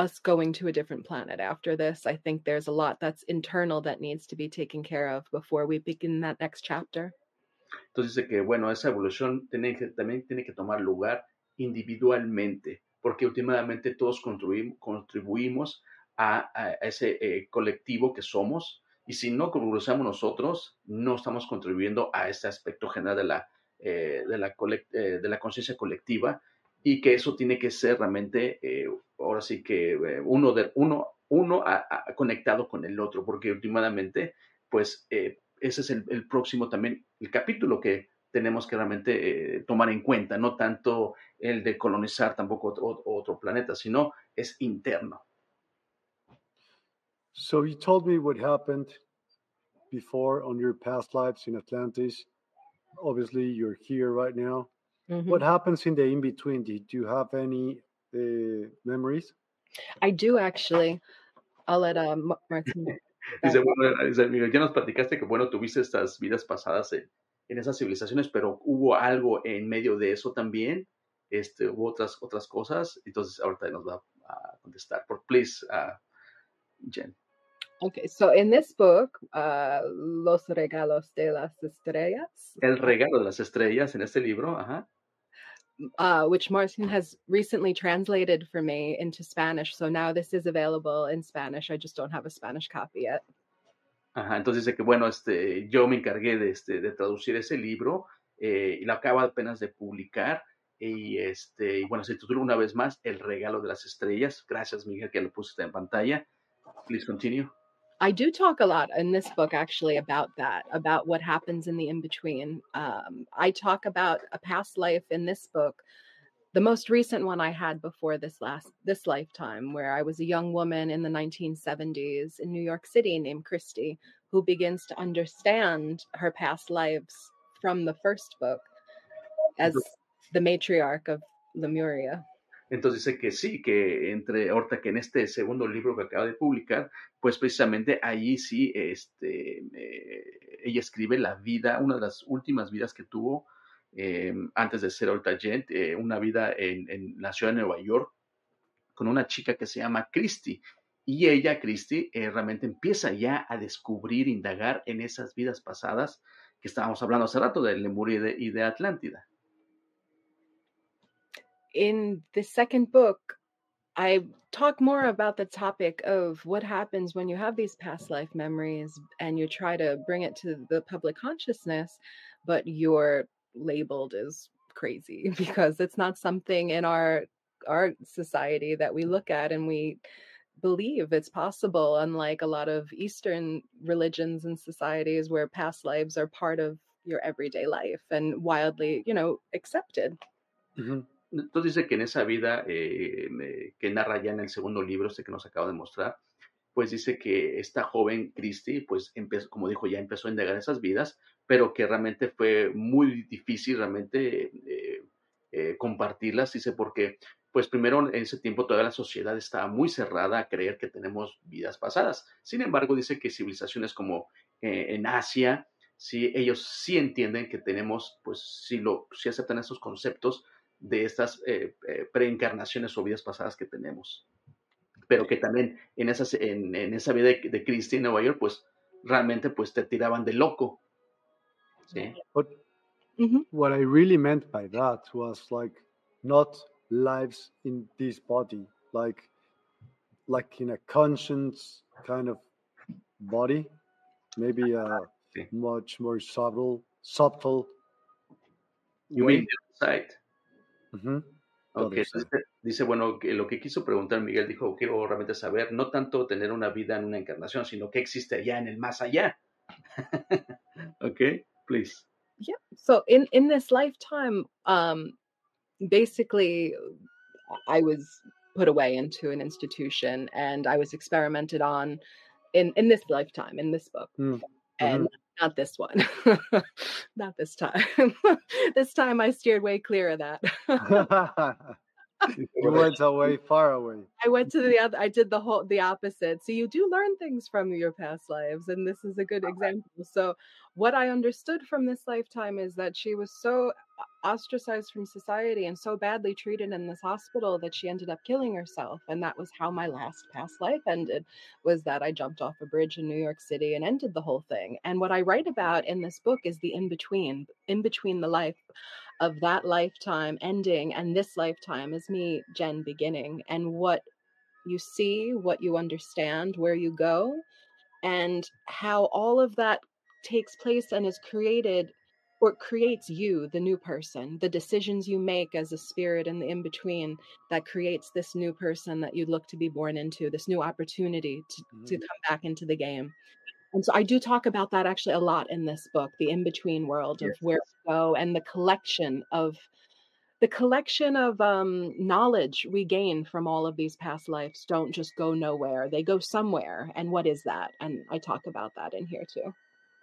us going to a different planet after this. I think there's a lot that's internal that needs to be taken care of before we begin that next chapter. Entonces dice que, bueno, esa evolución tiene que, también tiene que tomar lugar individualmente, porque últimamente todos contribuimos a, a ese eh, colectivo que somos, y si no evolucionamos nosotros, no estamos contribuyendo a ese aspecto general de la, eh, eh, de la conciencia colectiva, y que eso tiene que ser realmente, eh, ahora sí que eh, uno, de, uno, uno conectado con el otro, porque últimamente pues eh, ese es el, próximo también, el capítulo que tenemos que realmente eh, tomar en cuenta, no tanto el de colonizar tampoco otro, otro planeta, sino es interno. So you told me what happened before on your past lives in Atlantis. Obviously, you're here right now. Mm-hmm. What happens in the in between? Did you have any uh, memories? I do actually. I'll let uh, Martin. (laughs) dice, bueno, dice, Miguel, ya nos platicaste que, bueno, tuviste estas vidas pasadas en, en, esas civilizaciones, pero hubo algo en medio de eso también, este, hubo otras, otras cosas, entonces ahorita nos va a contestar. Por please, uh, Jen. Okay, so in this book, uh, Los Regalos de las Estrellas. El regalo de las estrellas en este libro, ajá. Uh, which Martin has recently translated for me into Spanish. So now this is available in Spanish. I just don't have a Spanish copy yet. Ajá, entonces dice que bueno, este, yo me encargué de, este, de traducir ese libro eh, y lo acaba apenas de publicar. Y, este, y bueno, se titula una vez más El regalo de las estrellas. Gracias, Miguel, que lo pusiste en pantalla. Please continue. I do talk a lot in this book actually about that, about what happens in the in between. Um, I talk about a past life in this book, the most recent one I had before this last this lifetime, where I was a young woman in the 1970s in New York City named Christy, who begins to understand her past lives from the first book as the matriarch of Lemuria. Entonces dice que sí, que entre ahorita que en este segundo libro que acaba de publicar, pues precisamente allí sí, este, eh, ella escribe la vida, una de las últimas vidas que tuvo eh, antes de ser ahorita Gent, eh, una vida en, la ciudad de Nueva York con una chica que se llama Christy. Y ella, Christy, realmente empieza ya a descubrir, indagar en esas vidas pasadas que estábamos hablando hace rato de Lemuria y de Atlántida. In the second book, I talk more about the topic of what happens when you have these past life memories and you try to bring it to the public consciousness, but you're labeled as crazy (laughs) because it's not something in our our society that we look at and we believe it's possible unlike a lot of eastern religions and societies where past lives are part of your everyday life and wildly you know accepted mm-hmm. Entonces dice que en esa vida eh, que narra ya en el segundo libro, este que nos acaba de mostrar, pues dice que esta joven Christy, pues empezó, como dijo, ya empezó a indagar esas vidas, pero que realmente fue muy difícil realmente eh, eh, compartirlas, dice, porque pues primero en ese tiempo toda la sociedad estaba muy cerrada a creer que tenemos vidas pasadas. Sin embargo, dice que civilizaciones como en Asia, sí, ellos sí entienden que tenemos, pues sí, lo, sí aceptan esos conceptos, de estas eh, eh, preencarnaciones o vidas pasadas que tenemos. Pero que también en, esas, en, en esa vida de, de Christie en Nueva York, pues realmente pues te tiraban de loco. ¿sí? But what I really meant by that was like not lives in this body, like like in a conscience kind of body, maybe a sí. much more subtle, subtle. You way. mean the dice, bueno, que lo que quiso preguntar Miguel dijo, quiero realmente saber, no tanto tener una vida en una encarnación, sino qué existe allá en el más allá. (laughs) okay, please. Yeah. So in in this lifetime, um, basically, I was put away into an institution, and I was experimented on in in this lifetime in this book, mm. and mm-hmm. Not this one. (laughs) Not this time. (laughs) this time I steered way clear of that. (laughs) you went away far away. I went to the other I did the whole the opposite. So you do learn things from your past lives and this is a good example. So what I understood from this lifetime is that she was so ostracized from society and so badly treated in this hospital that she ended up killing herself and that was how my last past life ended was that I jumped off a bridge in New York City and ended the whole thing. And what I write about in this book is the in between, in between the life of that lifetime ending and this lifetime is me Jen beginning and what you see, what you understand, where you go and how all of that takes place and is created or creates you, the new person, the decisions you make as a spirit in the in between that creates this new person that you look to be born into, this new opportunity to, mm-hmm. to come back into the game. And so I do talk about that actually a lot in this book, the in between world of Yes. where we go and the collection of the collection of um, knowledge we gain from all of these past lives don't just go nowhere; they go somewhere. And what is that? And I talk about that in here too.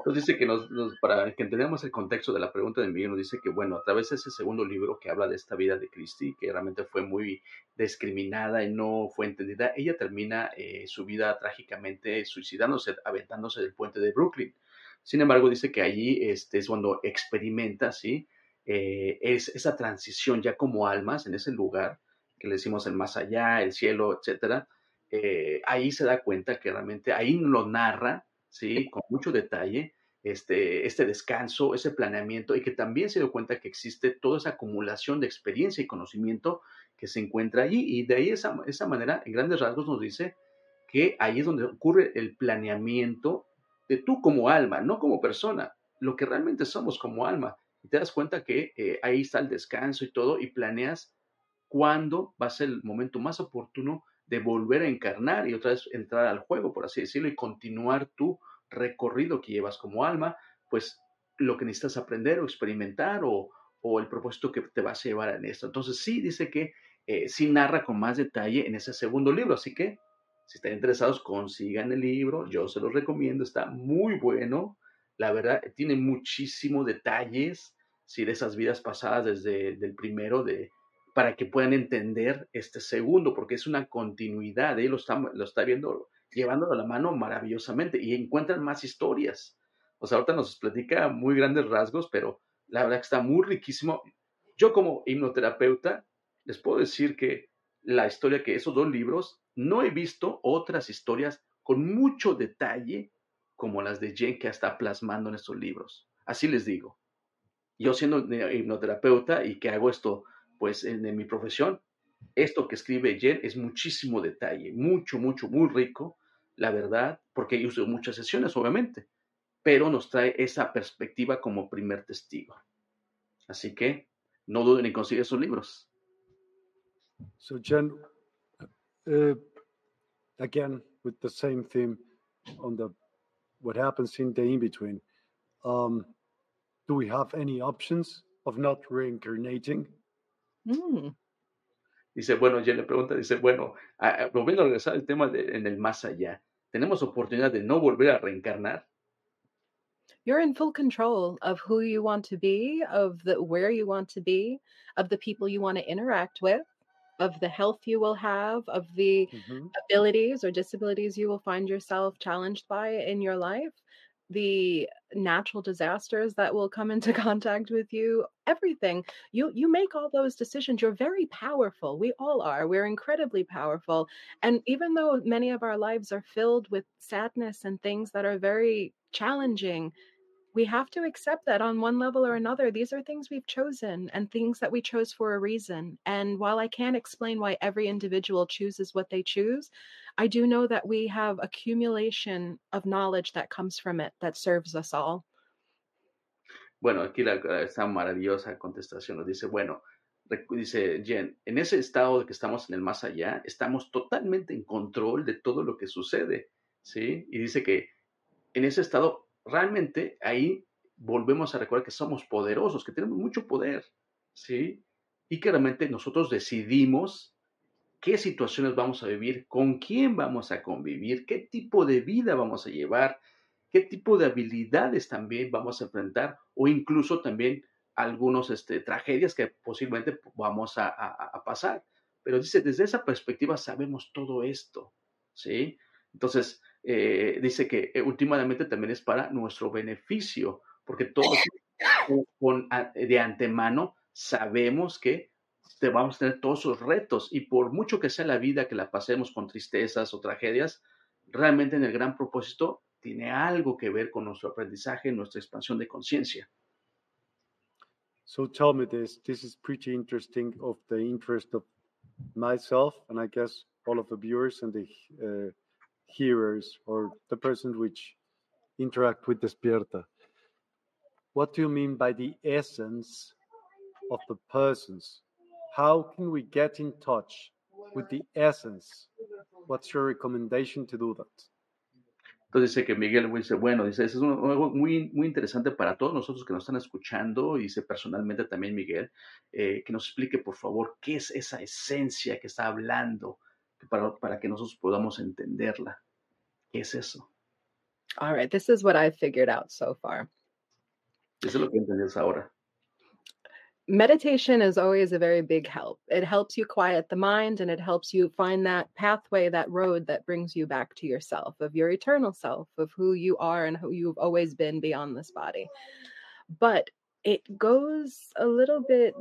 Entonces dice que nos, nos- para que entendamos el contexto de la pregunta de Miguel, nos dice que, bueno, a través de ese segundo libro que habla de esta vida de Christie, que realmente fue muy discriminada y no fue entendida, ella termina eh, su vida trágicamente suicidándose, aventándose del puente de Brooklyn. Sin embargo, dice que allí este, es cuando experimenta, ¿sí? Eh, es esa transición ya como almas en ese lugar, que le decimos el más allá, el cielo, etcétera. eh, ahí se da cuenta que realmente ahí lo narra, ¿sí? Con mucho detalle, este, este descanso, ese planeamiento y que también se dio cuenta que existe toda esa acumulación de experiencia y conocimiento que se encuentra allí y de ahí esa, esa manera, en grandes rasgos, nos dice que ahí es donde ocurre el planeamiento de tú como alma, no como persona, lo que realmente somos como alma. Y te das cuenta que eh, ahí está el descanso y todo y planeas cuándo va a ser el momento más oportuno de volver a encarnar y otra vez entrar al juego, por así decirlo, y continuar tu recorrido que llevas como alma, pues lo que necesitas aprender o experimentar o, o el propósito que te vas a llevar en esto. Entonces sí dice que eh, sí narra con más detalle en ese segundo libro, así que si están interesados consigan el libro, yo se los recomiendo, está muy bueno, la verdad tiene muchísimos detalles, sí, de esas vidas pasadas desde el primero de para que puedan entender este segundo, porque es una continuidad, él lo está, lo está viendo, llevándolo a la mano maravillosamente y encuentran más historias. O sea, ahorita nos platica muy grandes rasgos, pero la verdad que está muy riquísimo. Yo como hipnoterapeuta les puedo decir que la historia que esos dos libros, no he visto otras historias con mucho detalle como las de Jen que está plasmando en estos libros. Así les digo. Yo siendo hipnoterapeuta y que hago esto pues en, en, mi profesión, esto que escribe Jen es muchísimo detalle, mucho, mucho, muy rico, la verdad, porque yo uso muchas sesiones, obviamente, pero nos trae esa perspectiva como primer testigo. Así que no duden en conseguir esos libros. So, Jen, uh, again, with the same theme on the what happens in the in between, um, do we have any options of not reincarnating? Mm. Dice, bueno, Jen le pregunta, dice, bueno, volviendo a regresar al tema de, en el más allá, ¿tenemos oportunidad de no volver a reencarnar? You're in full control of who you want to be, of the where you want to be, of the people you want to interact with, of the health you will have, of the Mhm. abilities or disabilities you will find yourself challenged by in your life, the natural disasters that will come into (laughs) contact with you, everything. You you make all those decisions. You're very powerful. We all are. We're incredibly powerful. And even though many of our lives are filled with sadness and things that are very challenging, we have to accept that on one level or another these are things we've chosen and things that we chose for a reason and while i can't explain why every individual chooses what they choose i do know that we have accumulation of knowledge that comes from it that serves us all Bueno, aquí la, eh, esta maravillosa contestación nos dice, bueno, dice Jen, en ese estado de que estamos en el más allá, estamos totalmente en control de todo lo que sucede, ¿sí? Y dice que en ese estado realmente ahí volvemos a recordar que somos poderosos, que tenemos mucho poder, ¿sí? Y que realmente nosotros decidimos qué situaciones vamos a vivir, con quién vamos a convivir, qué tipo de vida vamos a llevar, qué tipo de habilidades también vamos a enfrentar o incluso también algunas este, tragedias que posiblemente vamos a, a, a, pasar. Pero dice, desde esa perspectiva sabemos todo esto, ¿sí? Entonces, eh, dice que eh, últimamente también es para nuestro beneficio, porque todos (laughs) con, de antemano sabemos que te vamos a tener todos esos retos y por mucho que sea la vida que la pasemos con tristezas o tragedias, realmente en el gran propósito tiene algo que ver con nuestro aprendizaje, nuestra expansión de conciencia. So tell me this. This is pretty interesting of the interest of myself and I guess all of the viewers and the uh, hearers or the persons which interact with Despierta. What do you mean by the essence of the persons? How can we get in touch with the essence? What's your recommendation to do that? Entonces dice que Miguel dice, bueno, dice, eso es algo muy, muy interesante para todos nosotros que nos están escuchando, y dice personalmente también Miguel, eh, que nos explique por favor qué es esa esencia que está hablando para, para que nosotros podamos entenderla. ¿Qué es eso? All right, this is what I've figured out so far. Eso es lo que entiendes ahora. meditation is always a very big help. It helps you quiet the mind and it helps you find that pathway, that road that brings you back to yourself, of your eternal self, of who you are and who you've always been beyond this body. But it goes a little bit,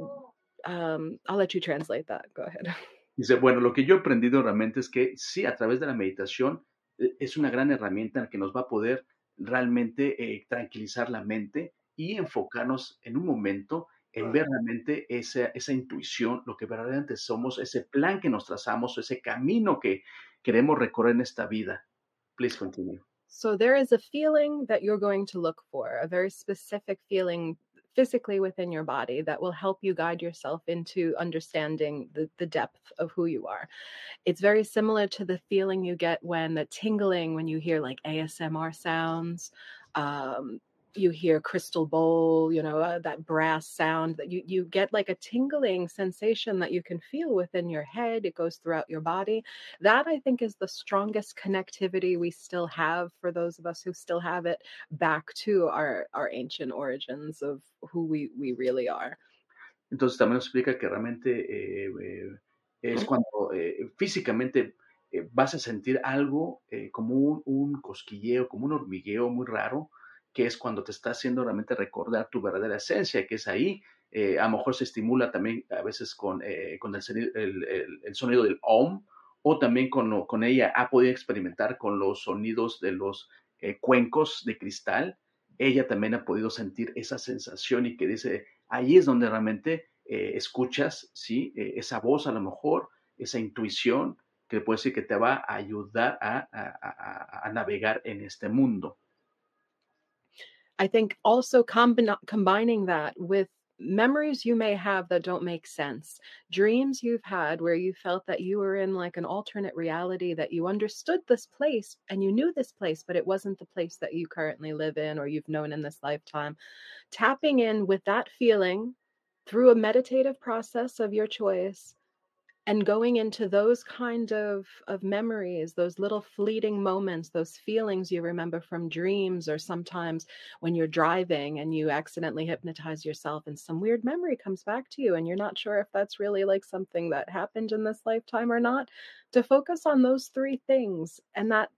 um, I'll let you translate that. Go ahead. (laughs) Dice, bueno, lo que yo he aprendido realmente es que sí, a través de la meditación eh, es una gran herramienta que nos va a poder realmente eh, tranquilizar la mente y enfocarnos en un momento en ver realmente esa, esa intuición, lo que verdaderamente somos, ese plan que nos trazamos, ese camino que queremos recorrer en esta vida. Please continue. So there is a feeling that you're going to look for, a very specific feeling physically within your body that will help you guide yourself into understanding the, the depth of who you are. It's very similar to the feeling you get when the tingling when you hear like ASMR sounds. Um, you hear crystal bowl you know uh, that brass sound that you you get like a tingling sensation that you can feel within your head it goes throughout your body. That i think is the strongest connectivity we still have for those of us who still have it back to our our ancient origins of who we we really are. Entonces también explica que realmente eh, eh, es cuando eh, físicamente eh, vas a sentir algo eh, como un, un cosquilleo como un hormigueo muy raro que es cuando te está haciendo realmente recordar tu verdadera esencia, que es ahí. Eh, a lo mejor se estimula también a veces con, eh, con el, sonido del OM o también con, con, ella ha podido experimentar con los sonidos de los eh, cuencos de cristal. Ella también ha podido sentir esa sensación y que dice, ahí es donde realmente escuchas, ¿sí? esa voz a lo mejor, esa intuición que puede decir que te va a ayudar a, a, a navegar en este mundo. I think also combi- combining that with memories you may have that don't make sense, dreams you've had where you felt that you were in like an alternate reality, that you understood this place and you knew this place, but it wasn't the place that you currently live in or you've known in this lifetime. Tapping in with that feeling through a meditative process of your choice and going into those kind of of memories those little fleeting moments those feelings you remember from dreams or sometimes when you're driving and you accidentally hypnotize yourself and some weird memory comes back to you and you're not sure if that's really like something that happened in this lifetime or not to focus on those three things and that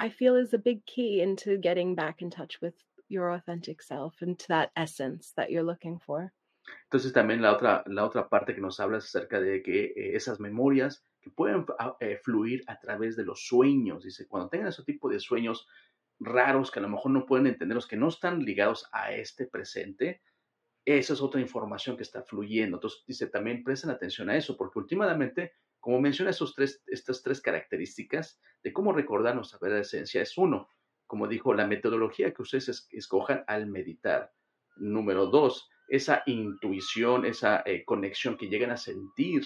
i feel is a big key into getting back in touch with your authentic self and to that essence that you're looking for Entonces también la otra, la otra parte que nos habla es acerca de que eh, esas memorias que pueden ah, eh, fluir a través de los sueños, dice, cuando tengan ese tipo de sueños raros que a lo mejor no pueden entenderlos, que no están ligados a este presente, esa es otra información que está fluyendo. Entonces dice, también presten atención a eso, porque últimamente, como menciona esos tres, estas tres características de cómo recordar nuestra verdadera esencia, es uno, como dijo, la metodología que ustedes escojan al meditar. Número dos, esa intuición, esa eh, conexión que llegan a sentir,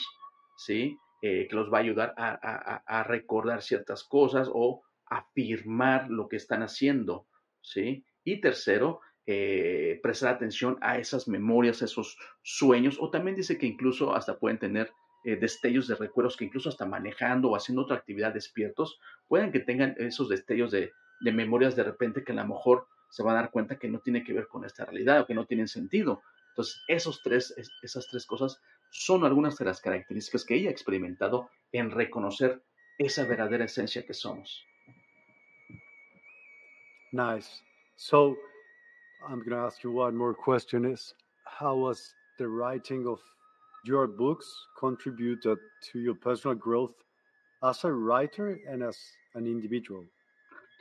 ¿sí? Eh, que los va a ayudar a, recordar ciertas cosas o afirmar lo que están haciendo, ¿sí? Y tercero, eh, prestar atención a esas memorias, a esos sueños, o también dice que incluso hasta pueden tener destellos de recuerdos que incluso hasta manejando o haciendo otra actividad despiertos, pueden que tengan esos destellos de, de memorias de repente que a lo mejor se van a dar cuenta que no tiene que ver con esta realidad o que no tienen sentido. Entonces, esos tres, esas tres cosas son algunas de las características que ella ha experimentado en reconocer esa verdadera esencia que somos. Nice. So, I'm going to ask you one more question is how was the writing of your books contributed to your personal growth as a writer and as an individual?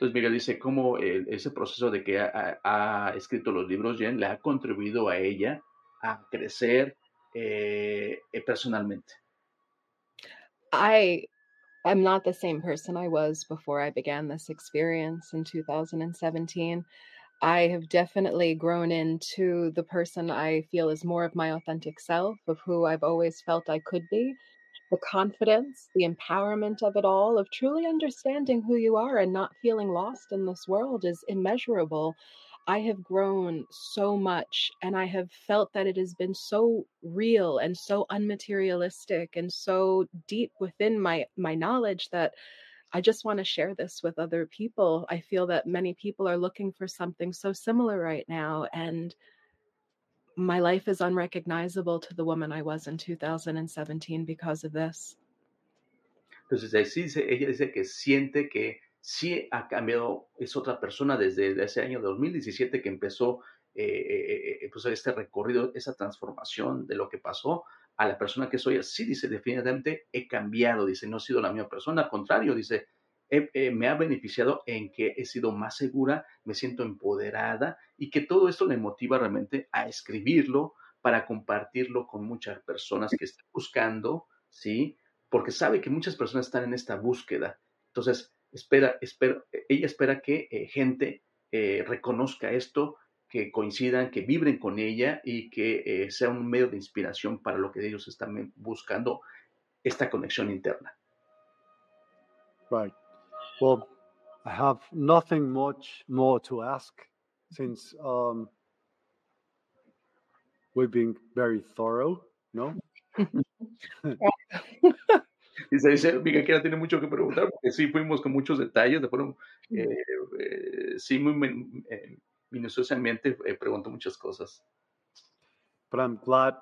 Entonces Miguel dice cómo ese proceso de que ha, escrito los libros, Jen, le ha contribuido a ella a crecer eh, eh, personalmente. I am not the same person I was before I began this experience in 2017. I have definitely grown into the person I feel is more of my authentic self, of who I've always felt I could be. The confidence, the empowerment of it all, of truly understanding who you are and not feeling lost in this world is immeasurable. I have grown so much and I have felt that it has been so real and so unmaterialistic and so deep within my my knowledge that I just want to share this with other people. I feel that many people are looking for something so similar right now and my life is unrecognizable to the woman I was in 2017 because of this. Entonces, dice, ella dice que siente que sí ha cambiado, es otra persona desde ese año 2017 que empezó eh, eh, eh, pues este recorrido, esa transformación de lo que pasó a la persona que soy. Sí, dice, definitivamente he cambiado, dice, no he sido la misma persona, al contrario, dice, me ha beneficiado en que he sido más segura, me siento empoderada y que todo esto le motiva realmente a escribirlo para compartirlo con muchas personas que están buscando, ¿sí? Porque sabe que muchas personas están en esta búsqueda. Entonces, espera, espera, ella espera que eh, gente eh, reconozca esto, que coincidan, que vibren con ella y que eh, sea un medio de inspiración para lo que ellos están buscando, esta conexión interna. Right. Well, I have nothing much more to ask since um, we've been very thorough, no? (laughs) Dice, dice Miguel que no tiene mucho que preguntar, porque sí fuimos con muchos detalles, de fueron, eh, eh, sí, muy eh, minuciosamente eh, preguntó muchas cosas. But I'm glad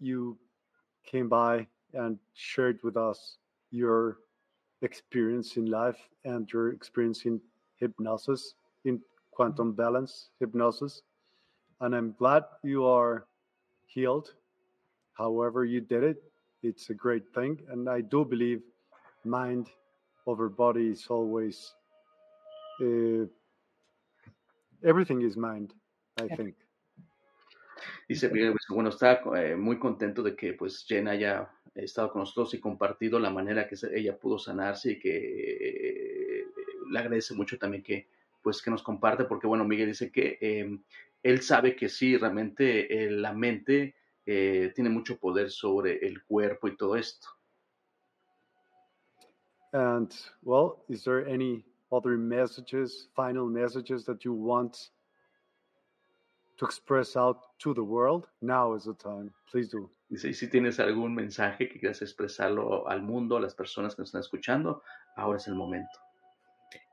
you came by and shared with us your experience in life and your experience in hypnosis, in quantum balance hypnosis. And I'm glad you are healed, however you did it it's a great thing. And I do believe mind over body is always uh, everything is mind, I think. Dice, pues, bueno, está eh, muy contento de que pues Jen haya estado con nosotros y compartido la manera que ella pudo sanarse y que eh, le agradece mucho también que pues que nos comparte porque bueno, Miguel dice que eh, él sabe que sí, realmente eh, la mente eh, tiene mucho poder sobre el cuerpo y todo esto. And well, is there any other messages, final messages that you want to express out to the world? Now is the time. Please do. Dice, si tienes algún mensaje que quieras expresarlo al mundo, a las personas que nos están escuchando, ahora es el momento.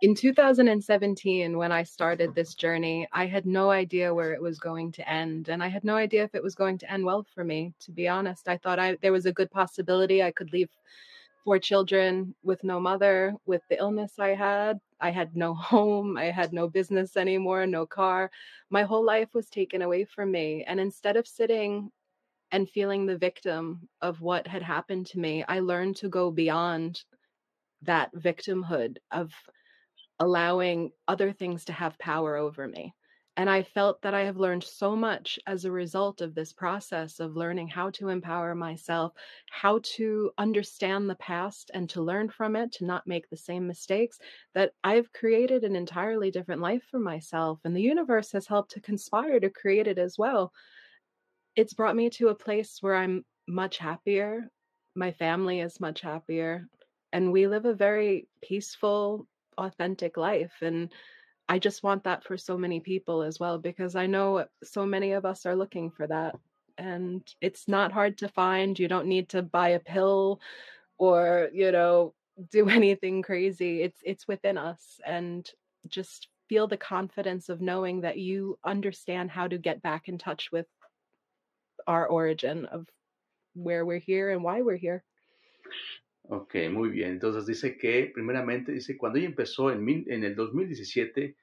in 2017 when i started this journey i had no idea where it was going to end and i had no idea if it was going to end well for me to be honest. I thought i there was a good possibility i could leave four children with no mother with the illness i had. I had no (laughs) home i had no business anymore no car. My whole life was taken away from me and instead of sitting and feeling the victim of what had happened to me i learned to go beyond that victimhood of allowing other things to have power over me. And I felt that I have learned so much as a result of this process of learning how to empower myself, how to understand the past and to learn from it, to not make the same mistakes, that I've created an entirely different life for myself. And the universe has helped to conspire to create it as well. It's brought me to a place where I'm much happier. My family is much happier. And we live a very peaceful, authentic life and i just want that for so many people as well because i know so many of us are looking for that and it's not hard to find you don't need to buy a pill or you know (laughs) do anything crazy it's it's within us and just feel the confidence of knowing that you understand how to get back in touch with our origin of where we're here and why we're here Ok, muy bien. Entonces dice que, primeramente, dice, cuando ella empezó en, en el 2017,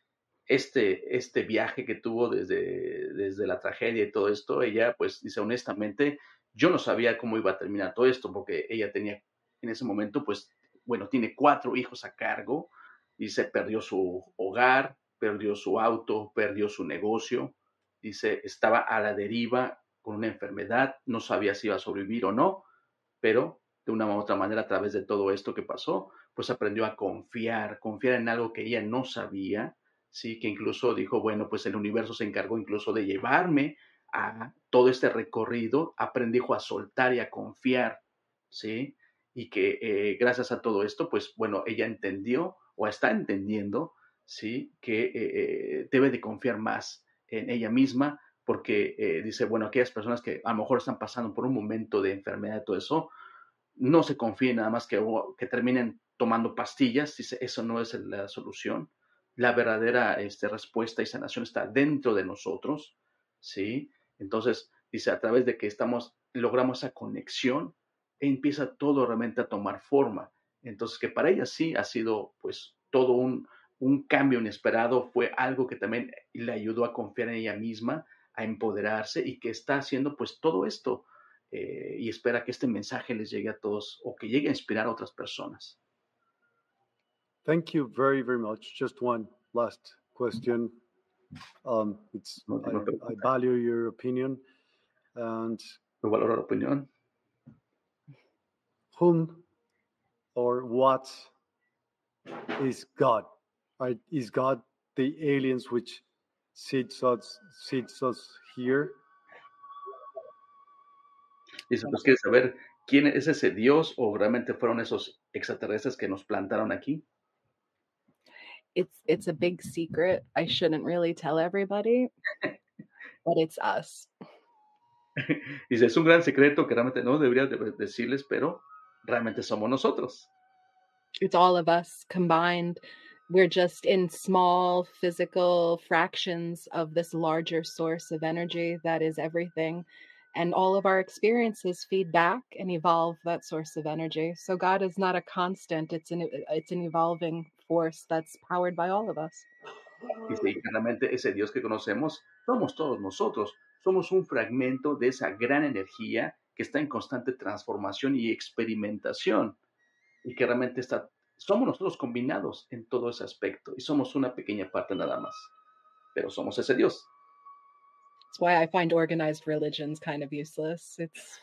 este, este viaje que tuvo desde, desde la tragedia y todo esto, ella, pues, dice, honestamente, yo no sabía cómo iba a terminar todo esto, porque ella tenía, en ese momento, pues, bueno, tiene cuatro hijos a cargo, y se perdió su hogar, perdió su auto, perdió su negocio, dice, estaba a la deriva con una enfermedad, no sabía si iba a sobrevivir o no, pero de una u otra manera a través de todo esto que pasó, pues aprendió a confiar, confiar en algo que ella no sabía, sí, que incluso dijo, bueno, pues el universo se encargó incluso de llevarme a todo este recorrido, aprendió a soltar y a confiar, sí, y que eh, gracias a todo esto, pues bueno, ella entendió o está entendiendo, ¿sí? Que eh, eh, debe de confiar más en ella misma porque dice, bueno, aquellas personas que a lo mejor están pasando por un momento de enfermedad y todo eso, no se confíen nada más que, que terminen tomando pastillas, dice, eso no es la solución. La verdadera este, respuesta y sanación está dentro de nosotros, ¿sí? Entonces, dice, a través de que estamos, logramos esa conexión, empieza todo realmente a tomar forma. Entonces, que para ella sí ha sido pues todo un, un cambio inesperado, fue algo que también le ayudó a confiar en ella misma, a empoderarse y que está haciendo pues todo esto eh, y espera que este mensaje les llegue a todos o que llegue a inspirar a otras personas. Thank you very, very much. Just one last question. Um, it's, no, no I, I, value your opinion and. No valoro la opinión whom or what is God? Is God the aliens which sits us sits us here? Dice, pues quiere saber quién es ese Dios o realmente fueron esos extraterrestres que nos plantaron aquí. It's it's a big secret. I shouldn't really tell everybody, (laughs) but it's us. Dice, es un gran secreto que realmente no debería decirles, pero realmente somos nosotros. It's all of us combined. We're just in small physical fractions of this larger source of energy that is everything. And all of our experiences feed back and evolve that source of energy. So God is not a constant, it's an, it's an evolving force that's powered by all of us. Y sí, claramente ese Dios que conocemos somos todos nosotros. Somos un fragmento de esa gran energía que está en constante transformación y experimentación y que realmente está, somos nosotros combinados en todo ese aspecto y somos una pequeña parte nada más, pero somos ese Dios. That's why I find organized religions kind of useless. It's...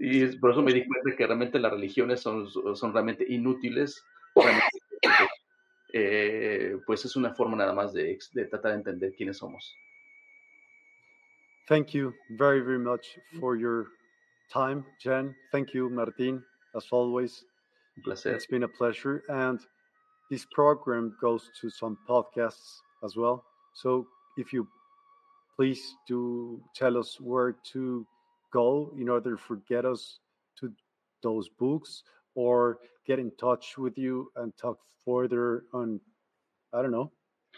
Y por eso me di cuenta que realmente las religiones son, son realmente inútiles. eh, pues es una forma nada más de, de tratar de entender quiénes somos. Thank you very, very much for your time, Jen. Thank you, Martin, as always. Pleasure. It's been a pleasure. And this program goes to some podcasts as well. So if you please do tell us where to go in order to get us to those books or get in touch with you and talk further on, I don't know,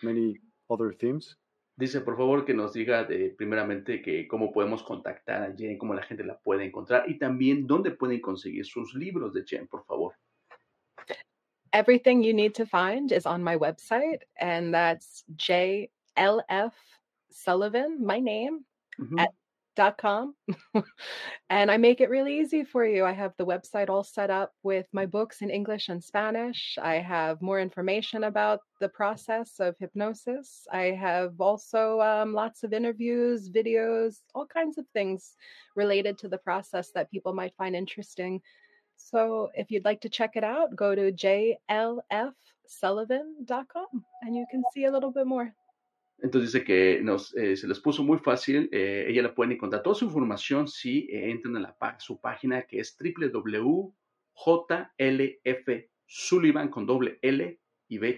many other themes. Dice, por favor, que nos diga de, primeramente que cómo podemos contactar a Jen, cómo la gente la puede encontrar y también dónde pueden conseguir sus libros de Jen, por favor. Everything you need to find is on my website, and that's JLF Sullivan, my name, mm -hmm. at com (laughs) and I make it really easy for you. I have the website all set up with my books in English and Spanish. I have more information about the process of hypnosis. I have also um, lots of interviews, videos, all kinds of things related to the process that people might find interesting. So if you'd like to check it out, go to jlfsullivan.com and you can see a little bit more. Entonces dice que nos, eh, se les puso muy fácil, eh, ella la puede encontrar toda su información si eh, entran a la, su página que es www.jlfsullivan con doble L y B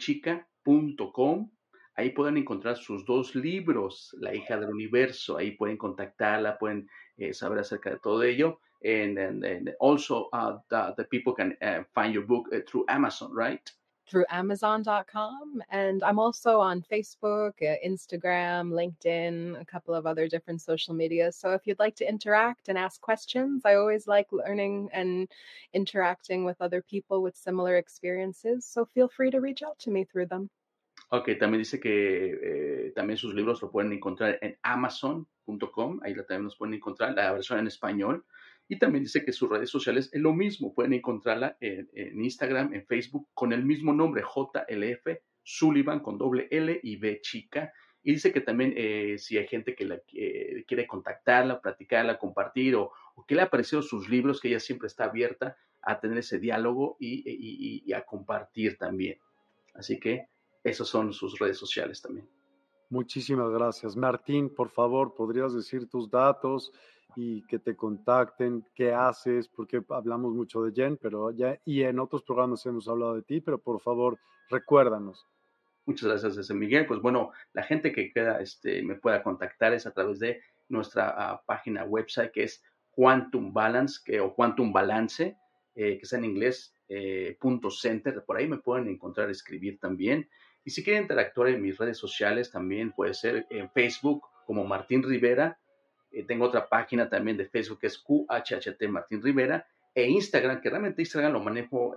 Ahí pueden encontrar sus dos libros, La hija del universo, ahí pueden contactarla, pueden saber acerca de todo ello. And, and, also uh, the, people can uh, find your book uh, through Amazon, right? through Amazon.com. And I'm also on Facebook, Instagram, LinkedIn, a couple of other different social media. So if you'd like to interact and ask questions, I always like learning and interacting with other people with similar experiences. So feel free to reach out to me through them. Ok, también dice que eh, también sus libros lo pueden encontrar en amazon.com, ahí también los pueden encontrar, la versión en español. Y también dice que sus redes sociales es lo mismo, pueden encontrarla en, Instagram, en Facebook, con el mismo nombre, JLF Sullivan con doble L y B chica. Y dice que también eh, si hay gente que quiere contactarla, platicarla, compartir o, que le ha parecido sus libros, que ella siempre está abierta a tener ese diálogo y, y a compartir también. Así que esas son sus redes sociales también. Muchísimas gracias. Martín, por favor, ¿podrías decir tus datos y que te contacten, qué haces, porque hablamos mucho de Jen, pero ya, y en otros programas hemos hablado de ti, pero por favor, recuérdanos. Muchas gracias, José Miguel. Pues bueno, la gente que queda, este, me pueda contactar es a través de nuestra ah, página website que es Quantum Balance que, o Quantum Balance, eh, que está en inglés, eh, punto center. Por ahí me pueden encontrar, escribir también. Y si quieren interactuar en mis redes sociales, también puede ser en Facebook como Martín Rivera. Eh, tengo otra página también de Facebook que es QHHT Martín Rivera. E Instagram, que realmente Instagram lo manejo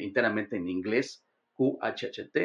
internamente en inglés, QHHT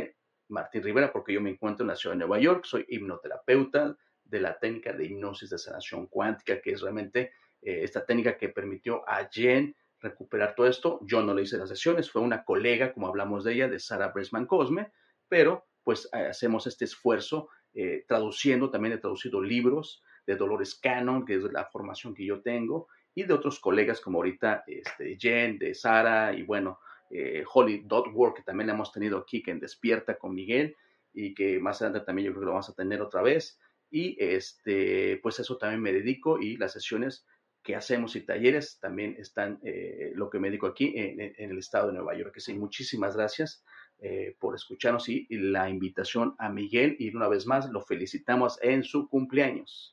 Martín Rivera, porque yo me encuentro en la ciudad de Nueva York, soy hipnoterapeuta de la técnica de hipnosis de sanación cuántica, que es realmente eh, esta técnica que permitió a Jen recuperar todo esto. Yo no le hice las sesiones, fue una colega, como hablamos de ella, de Sara Bresman Cosme, pero pues eh, hacemos este esfuerzo eh, traduciendo, también he traducido libros de Dolores Cannon, que es la formación que yo tengo, y de otros colegas como ahorita este, Jen, de Sara, y bueno, eh, Holly Dotwork, que también hemos tenido aquí, que en Despierta con Miguel, y que más adelante también yo creo que lo vamos a tener otra vez. Y este, pues eso también me dedico y las sesiones que hacemos y talleres también están eh, lo que me dedico aquí en, el estado de Nueva York. Que sí, muchísimas gracias eh, por escucharnos y, la invitación a Miguel y una vez más lo felicitamos en su cumpleaños.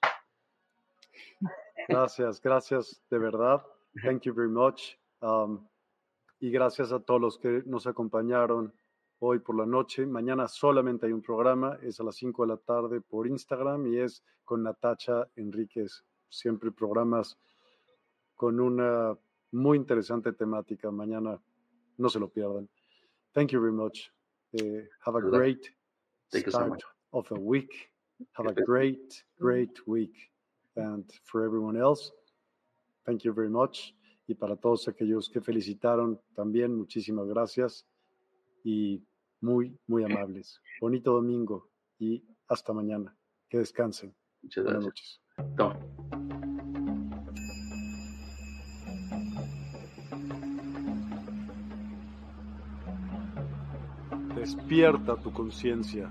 Gracias, gracias de verdad. Thank you very much. Um, y gracias a todos los que nos acompañaron hoy por la noche. Mañana solamente hay un programa, es a las 5 de la tarde por Instagram y es con Natacha Enríquez. Siempre programas con una muy interesante temática. Mañana no se lo pierdan. Thank you very much. Eh, have a great start of a week. Have a great, great week. And for everyone else, thank you very much. Y para todos aquellos que felicitaron también, muchísimas gracias y muy, muy amables. Bonito domingo y hasta mañana. Que descansen. Muchas Buenas noches. Despierta tu conciencia.